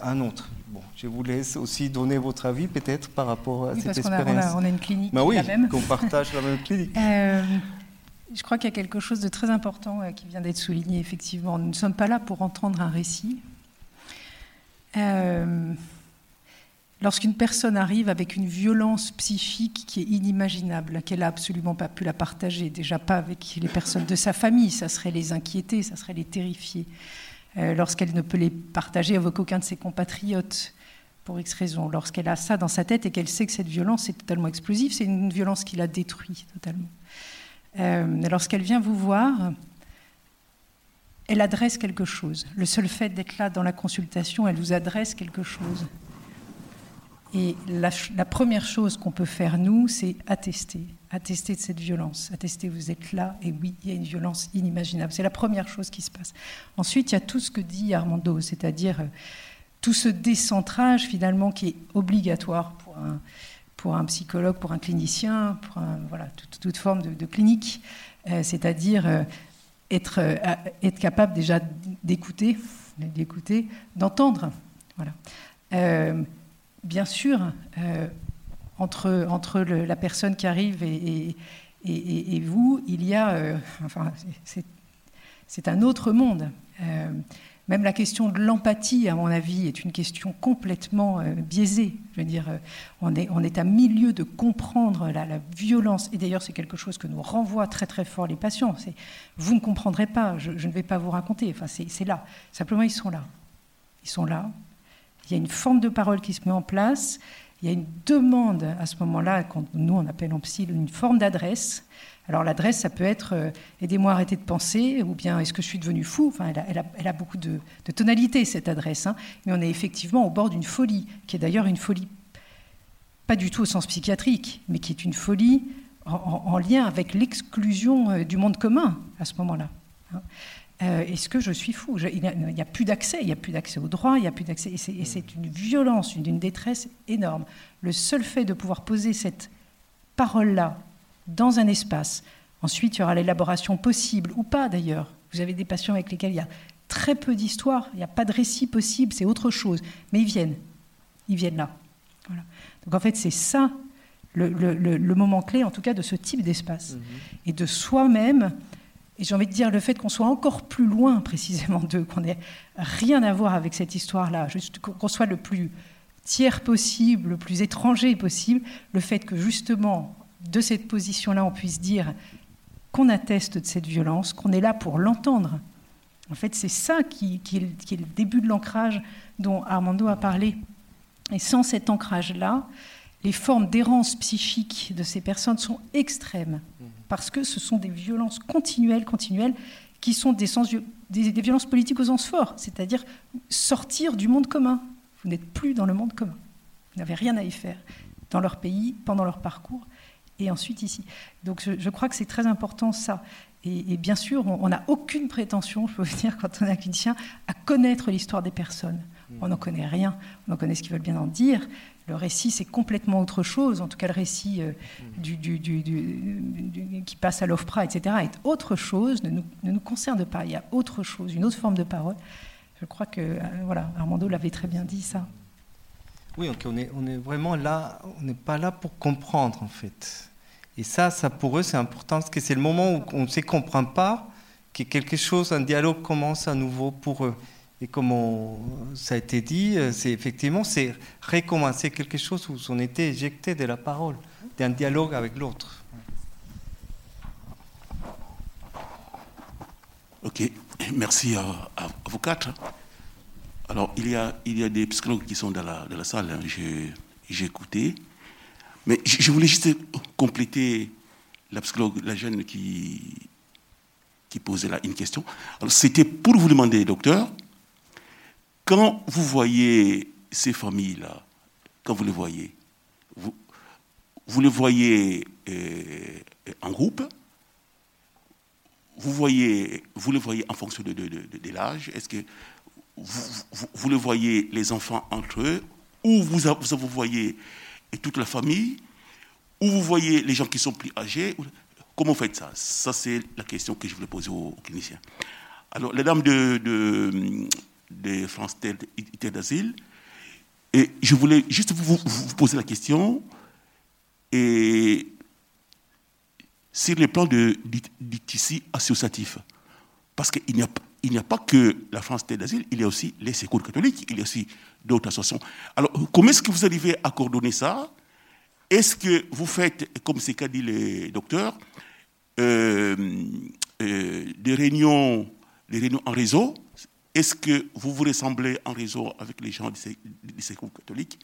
un autre. Bon, je vous laisse aussi donner votre avis peut-être par rapport à cette expérience. On a, on, a, une clinique bah oui, qu'on partage la même clinique. Euh, je crois qu'il y a quelque chose de très important euh, qui vient d'être souligné, effectivement. Nous ne sommes pas là pour entendre un récit. Euh, lorsqu'une personne arrive avec une violence psychique qui est inimaginable, qu'elle n'a absolument pas pu la partager, déjà pas avec les personnes de sa famille, ça serait les inquiéter, ça serait les terrifier. Euh, lorsqu'elle ne peut les partager avec aucun de ses compatriotes, pour X raison, lorsqu'elle a ça dans sa tête et qu'elle sait que cette violence est totalement explosive, c'est une violence qui la détruit totalement. Euh, lorsqu'elle vient vous voir, elle adresse quelque chose. Le seul fait d'être là dans la consultation, elle vous adresse quelque chose. Et la, la première chose qu'on peut faire, nous, c'est attester. Attester de cette violence. Attester, vous êtes là, et oui, il y a une violence inimaginable. C'est la première chose qui se passe. Ensuite, il y a tout ce que dit Armando, c'est-à-dire euh, tout ce décentrage, finalement, qui est obligatoire pour un, pour un psychologue, pour un clinicien, pour voilà, toute, forme de, clinique, euh, c'est-à-dire euh, être, être capable déjà d'écouter, d'écouter, d'entendre. Voilà. bien sûr, entre, la personne qui arrive et, vous, il y a, enfin, c'est un autre monde. Même la question de l'empathie, à mon avis, est une question complètement euh, biaisée. Je veux dire, euh, on, est, à milieu de comprendre la, violence. Et d'ailleurs, c'est quelque chose que nous renvoient très très fort les patients. Vous ne comprendrez pas, je, ne vais pas vous raconter. Enfin, c'est là. Simplement, ils sont là. Ils sont là. Il y a une forme de parole qui se met en place. Il y a une demande à ce moment-là, nous on appelle en psy une forme d'adresse. Alors l'adresse, ça peut être euh, aidez-moi à arrêter de penser, ou bien est-ce que je suis devenu fou? Enfin, elle, a, beaucoup de, tonalités, cette adresse. Hein. Mais on est effectivement au bord d'une folie, qui est d'ailleurs une folie, pas du tout au sens psychiatrique, mais qui est une folie en, lien avec l'exclusion euh, du monde commun à ce moment-là. Hein. Euh, est-ce que je suis fou? Il n'y a, plus d'accès, il n'y a plus d'accès au droit, il n'y a plus d'accès. Et c'est une violence, une détresse énorme. Le seul fait de pouvoir poser cette parole-là dans un espace. Ensuite, il y aura l'élaboration possible, ou pas d'ailleurs. Vous avez des patients avec lesquels il y a très peu d'histoire, il n'y a pas de récit possible, c'est autre chose. Mais ils viennent. Ils viennent là. Voilà. Donc en fait, c'est ça le, moment clé, en tout cas, de ce type d'espace. Mhm. Et de soi-même, et j'ai envie de dire le fait qu'on soit encore plus loin précisément d'eux, qu'on n'ait rien à voir avec cette histoire-là, qu'on soit le plus tiers possible, le plus étranger possible, le fait que justement de cette position-là, on puisse dire qu'on atteste de cette violence, qu'on est là pour l'entendre. En fait, c'est ça qui, est, le début de l'ancrage dont Armando a parlé. Et sans cet ancrage-là, les formes d'errance psychique de ces personnes sont extrêmes, parce que ce sont des violences continuelles, continuelles, qui sont des, violences politiques au sens fort, c'est-à-dire sortir du monde commun. Vous n'êtes plus dans le monde commun. Vous n'avez rien à y faire dans leur pays, pendant leur parcours et ensuite ici. Donc je, crois que c'est très important ça. Et, bien sûr, on n'a aucune prétention, je peux vous dire, quand on est clinicien, à connaître l'histoire des personnes. On n'en connaît rien, on en connaît ce qu'ils veulent bien en dire. Le récit, c'est complètement autre chose. En tout cas, le récit euh, mm. du, du, du, qui passe à l'OFPRA, etc., est autre chose, ne nous, ne nous, concerne pas. Il y a autre chose, une autre forme de parole. Je crois que, euh, voilà, Armando l'avait très bien dit, ça. Oui, on, est, on est vraiment là, on n'est pas là pour comprendre en fait. Et ça, ça pour eux, c'est important parce que c'est le moment où on ne se comprend pas, que quelque chose, un dialogue commence à nouveau pour eux. Et comme ça a été dit, c'est effectivement c'est recommencer quelque chose où on était éjecté de la parole, d'un dialogue avec l'autre. Ok, merci à, vous quatre. Alors, il y, a, il y a des psychologues qui sont dans la, la salle, hein. j'ai écouté. Mais je voulais juste compléter la psychologue, la jeune qui, qui posait là une question. C'était pour vous demander, docteur, quand vous voyez ces familles-là, quand vous les voyez, vous, vous les voyez euh, en groupe, vous, voyez, vous les voyez en fonction de, de, de l'âge, est-ce que vous, vous, le voyez, les enfants entre eux, ou vous, vous voyez toute la famille, ou vous voyez les gens qui sont plus âgés. comment vous faites ça? Ça, c'est la question que je voulais poser aux, cliniciens. Alors, les dames de, de, France Terre d'Asile, et je voulais juste vous, poser la question, et sur le plan de, du, associatif, parce qu'il n'y a, a pas que la France Terre d'Asile, il y a aussi les secours catholiques, il y a aussi d'autres associations. Alors, comment est-ce que vous arrivez à coordonner ça? Est-ce que vous faites, comme c'est qu'a dit les docteurs, euh, euh, des, réunions, des réunions en réseau? Est-ce que vous vous ressemblez en réseau avec les gens du secours catholique?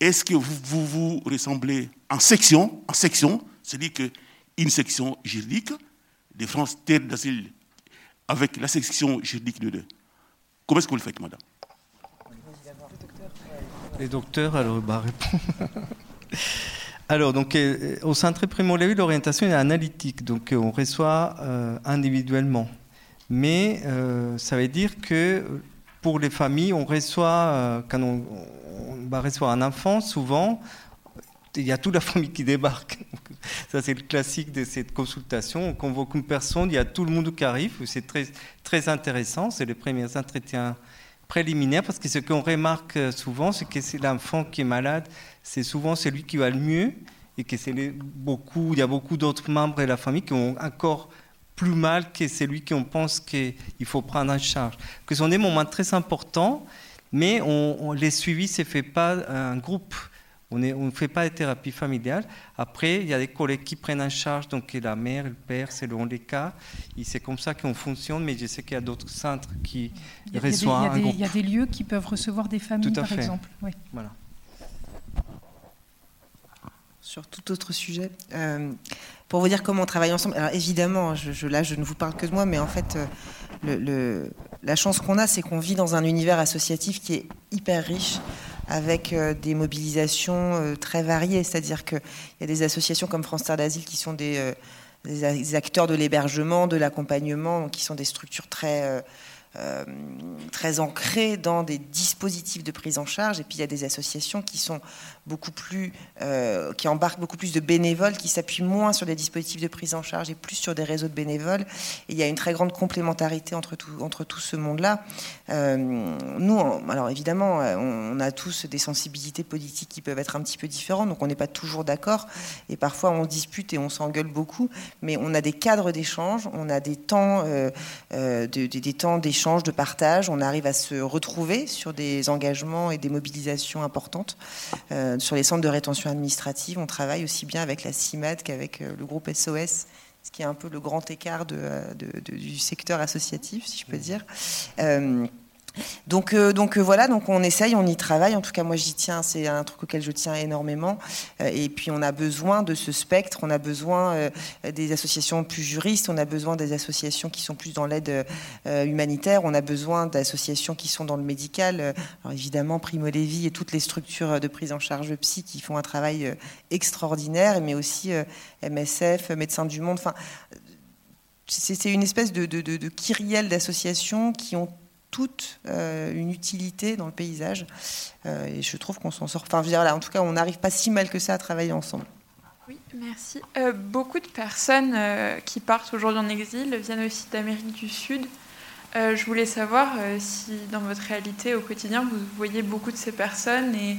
Est-ce que vous, vous, ressemblez en section? En section, c'est-à-dire qu'une section juridique de France Terre d'Asile avec la section juridique de deux. Comment est-ce que vous le faites, madame? Les docteurs, alors, bah, alors, donc, euh, au centre Primo l'orientation est analytique, donc euh, on reçoit euh, individuellement. Mais ça veut dire que pour les familles, on reçoit, quand on, on va recevoir un enfant, souvent, il y a toute la famille qui débarque. Ça, c'est le classique de cette consultation. On convoque une personne, il y a tout le monde qui arrive. C'est très, très intéressant. C'est les premiers entretiens préliminaires parce que ce qu'on remarque souvent, c'est que c'est l'enfant qui est malade, c'est souvent celui qui va le mieux et que c'est beaucoup, il y a beaucoup d'autres membres de la famille qui ont encore plus mal que celui qu'on pense qu'il faut prendre en charge. Que ce sont des moments très importants, mais on, les suivis ne se fait pas en groupe. On ne fait pas de thérapie familiale. Après, il y a des collègues qui prennent en charge, donc la mère, le père, selon les cas. C'est comme ça qu'on fonctionne, mais je sais qu'il y a d'autres centres qui reçoivent il, il y a des lieux qui peuvent recevoir des familles, par exemple. Oui. Voilà. Sur tout autre sujet, euh, pour vous dire comment on travaille ensemble. Alors évidemment, là, je ne vous parle que de moi, mais en fait, euh, la chance qu'on a, c'est qu'on vit dans un univers associatif qui est hyper riche avec euh, des mobilisations euh, très variées. C'est-à-dire qu'il y a des associations comme France Terre d'Asile qui sont des, acteurs de l'hébergement, de l'accompagnement, qui sont des structures très euh, très dans des dispositifs de prise en charge. Et puis il y a des associations qui sont beaucoup plus, euh, qui embarquent beaucoup plus de bénévoles, qui s'appuient moins sur des dispositifs de prise en charge et plus sur des réseaux de bénévoles. Et il y a une très grande complémentarité entre tout, ce monde-là. Euh, nous, alors évidemment, on a tous des sensibilités politiques qui peuvent être un petit peu différentes, donc on n'est pas toujours d'accord. Et parfois on dispute et on s'engueule beaucoup, mais on a des cadres d'échange, on a des temps, des temps d'échange de partage, on arrive à se retrouver sur des engagements et des mobilisations importantes. Euh, sur les centres de rétention administrative, on travaille aussi bien avec la CIMAD qu'avec euh, le groupe SOS, ce qui est un peu le grand écart euh, du secteur associatif, si je peux dire. Donc, euh, donc euh, voilà, donc on essaye, on y travaille. En tout cas, moi j'y tiens, c'est un truc auquel je tiens énormément. Euh, et puis on a besoin de ce spectre, on a besoin des associations plus juristes, on a besoin des associations qui sont plus dans l'aide humanitaire, on a besoin d'associations qui sont dans le médical. Alors évidemment, Primo Levi et toutes les structures de prise en charge psy qui font un travail extraordinaire, mais aussi MSF, Médecins du Monde. C'est une espèce de, de, d'associations qui ont toute euh, une utilité dans le paysage. Euh, et je trouve qu'on s'en sort. Enfin, je dire, en tout cas, on n'arrive pas si mal que ça à travailler ensemble. Oui, merci. Euh, beaucoup de personnes qui partent aujourd'hui en exil viennent aussi d'Amérique du Sud. je voulais savoir si dans votre réalité au quotidien, vous voyez beaucoup de ces personnes et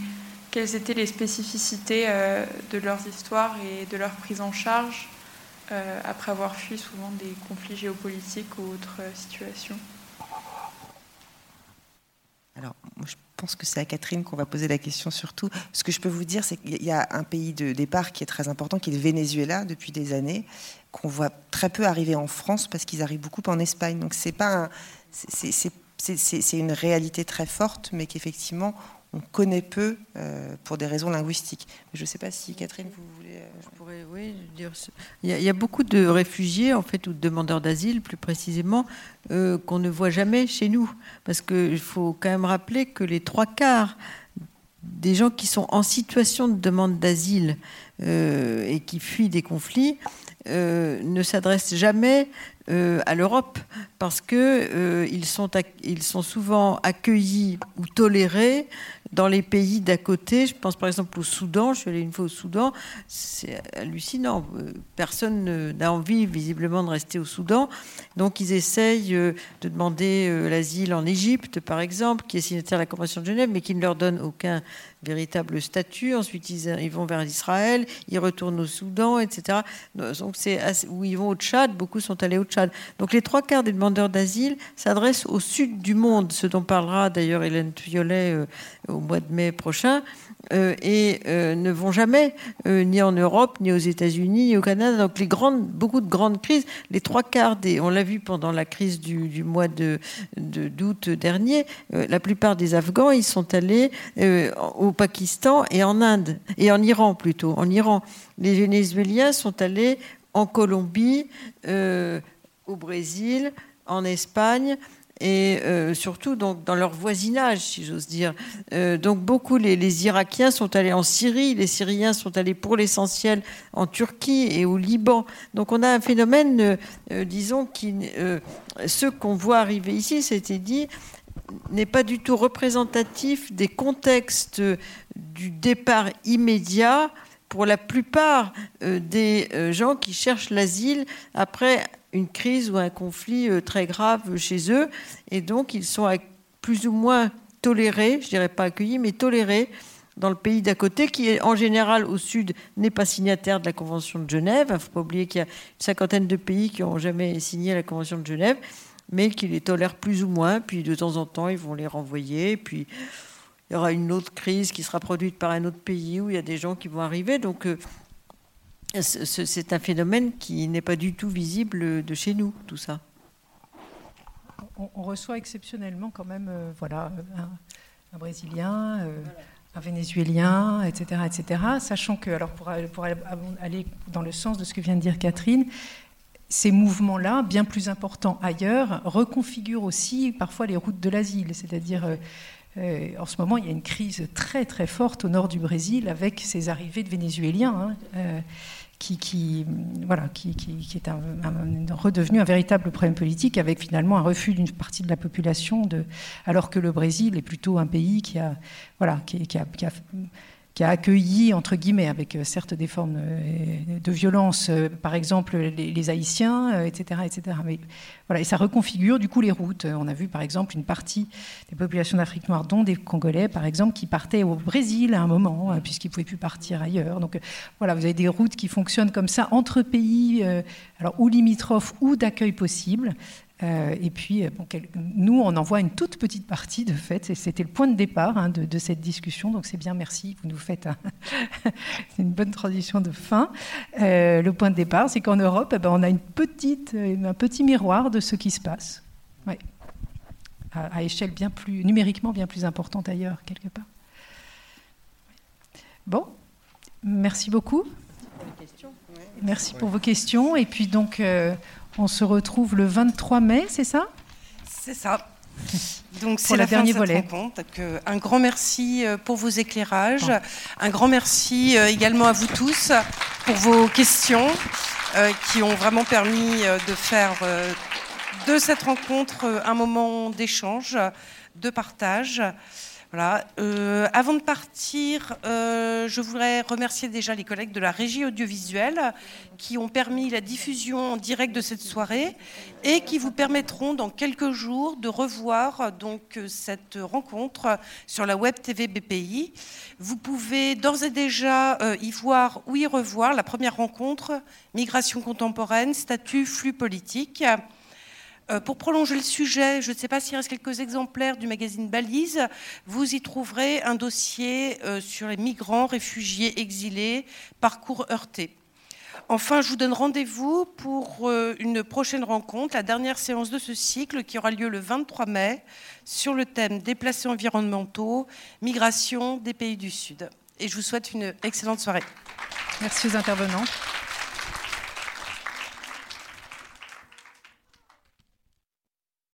quelles étaient les spécificités de leurs histoires et de leur prise en charge après avoir fui souvent des conflits géopolitiques ou autres situations. Alors, je pense que c'est à Catherine qu'on va poser la question surtout. Ce que je peux vous dire, c'est qu'il y a un pays de départ qui est très important, qui est le Venezuela depuis des années, qu'on voit très peu arriver en France parce qu'ils arrivent beaucoup en Espagne. Donc, c'est pas c'est une réalité très forte, mais qu'effectivement, on connaît peu euh, pour des raisons linguistiques. Je ne sais pas si Catherine, vous voulez. Euh, oui, il, y a, beaucoup de réfugiés, en fait, ou de demandeurs d'asile, plus précisément, euh, qu'on ne voit jamais chez nous. Parce qu'il faut quand même rappeler que les trois quarts des gens qui sont en situation de demande d'asile et qui fuient des conflits ne s'adressent jamais à l'Europe parce qu'ils sont, ils sont souvent accueillis ou tolérés dans les pays d'à côté, je pense par exemple au Soudan, je suis allée une fois au Soudan, c'est hallucinant. Personne n'a envie visiblement de rester au Soudan. Donc ils essayent euh, de demander euh, l'asile en Égypte, par exemple, qui est signataire de la Convention de Genève, mais qui ne leur donne aucun véritable statut. Ensuite, ils, vont vers Israël, ils retournent au Soudan, etc. Donc c'est où ils vont au Tchad. Beaucoup sont allés au Tchad. Donc les trois quarts des demandeurs d'asile s'adressent au sud du monde, ce dont parlera d'ailleurs Hélène Violet euh, au mois de mai prochain. Euh, et euh, ne vont jamais ni en Europe, ni aux États-Unis, ni au Canada. Donc beaucoup de grandes crises, les trois quarts on l'a vu pendant la crise du, mois de, d'août dernier, la plupart des Afghans, ils sont allés au Pakistan et en Inde, et en Iran plutôt, en Iran. Les Vénézuéliens sont allés en Colombie, au Brésil, en Espagne et euh, surtout donc, dans leur voisinage, si j'ose dire. Euh, donc beaucoup, les, Irakiens sont allés en Syrie, les Syriens sont allés pour l'essentiel en Turquie et au Liban. Donc on a un phénomène, euh, disons, qui, ce qu'on voit arriver ici, c'était dit, n'est pas du tout représentatif des contextes du départ immédiat pour la plupart des gens qui cherchent l'asile après une crise ou un conflit euh, très grave chez eux. Et donc, ils sont plus ou moins tolérés, je dirais pas accueillis, mais tolérés dans le pays d'à côté, qui en général au sud n'est pas signataire de la Convention de Genève. Il ne faut pas oublier qu'il y a une cinquantaine de pays qui n'ont jamais signé la Convention de Genève, mais qui les tolèrent plus ou moins. Puis de temps en temps, ils vont les renvoyer. Puis il y aura une autre crise qui sera produite par un autre pays où il y a des gens qui vont arriver. Donc euh, c'est un phénomène qui n'est pas du tout visible de chez nous, tout ça. On, reçoit exceptionnellement quand même euh, voilà, un, Brésilien, euh, un Vénézuélien, etc., etc. Sachant que, alors pour, pour, aller dans le sens de ce que vient de dire Catherine, ces mouvements-là, bien plus importants ailleurs, reconfigurent aussi parfois les routes de l'asile, c'est-à-dire euh, en ce moment, il y a une crise très très forte au nord du Brésil avec ces arrivées de Vénézuéliens. Hein, qui, voilà, qui, est redevenu un véritable problème politique avec finalement un refus d'une partie de la population, alors que le Brésil est plutôt un pays qui a, voilà, qui a qui a accueilli, entre guillemets, avec euh, certes des formes euh, de violence, euh, par exemple les, Haïtiens, etc., etc. Mais voilà, et ça reconfigure du coup les routes. On a vu par exemple une partie des populations d'Afrique noire, dont des Congolais, par exemple, qui partaient au Brésil à un moment, puisqu'ils ne pouvaient plus partir ailleurs. Donc voilà, vous avez des routes qui fonctionnent comme ça entre pays, alors ou limitrophes ou d'accueil possible. Euh, et puis, euh, nous, on en voit une toute petite partie, de fait, et c'était le point de départ hein, de, cette discussion, donc c'est bien, merci, vous nous faites une bonne transition de fin. Euh, le point de départ, c'est qu'en Europe, eh ben, on a une petite, un petit miroir de ce qui se passe, à, échelle bien plus, numériquement bien plus importante ailleurs, quelque part. Bon, merci beaucoup. Merci pour vos questions, et puis donc... On se retrouve le 23 mai, c'est ça? C'est ça. Donc c'est la dernière volet. un grand merci euh, pour vos éclairages, un grand merci euh, également à vous tous pour vos questions euh, qui ont vraiment permis de faire de cette rencontre un moment d'échange, de partage. Voilà. Euh, avant de partir, euh, je voudrais remercier déjà les collègues de la régie audiovisuelle qui ont permis la diffusion en direct de cette soirée et qui vous permettront dans quelques jours de revoir donc cette rencontre sur la web TV BPI. Vous pouvez d'ores et déjà euh, y voir ou y revoir la première rencontre Migration contemporaine, statut, flux politique. Euh, pour prolonger le sujet, je ne sais pas s'il reste quelques exemplaires du magazine Balise, vous y trouverez un dossier euh, sur les migrants, réfugiés, exilés, parcours heurté. Enfin, je vous donne rendez-vous pour euh, une prochaine rencontre, la dernière séance de ce cycle qui aura lieu le 23 mai sur le thème déplacés environnementaux, migration des pays du Sud. Et je vous souhaite une excellente soirée. Merci aux intervenants.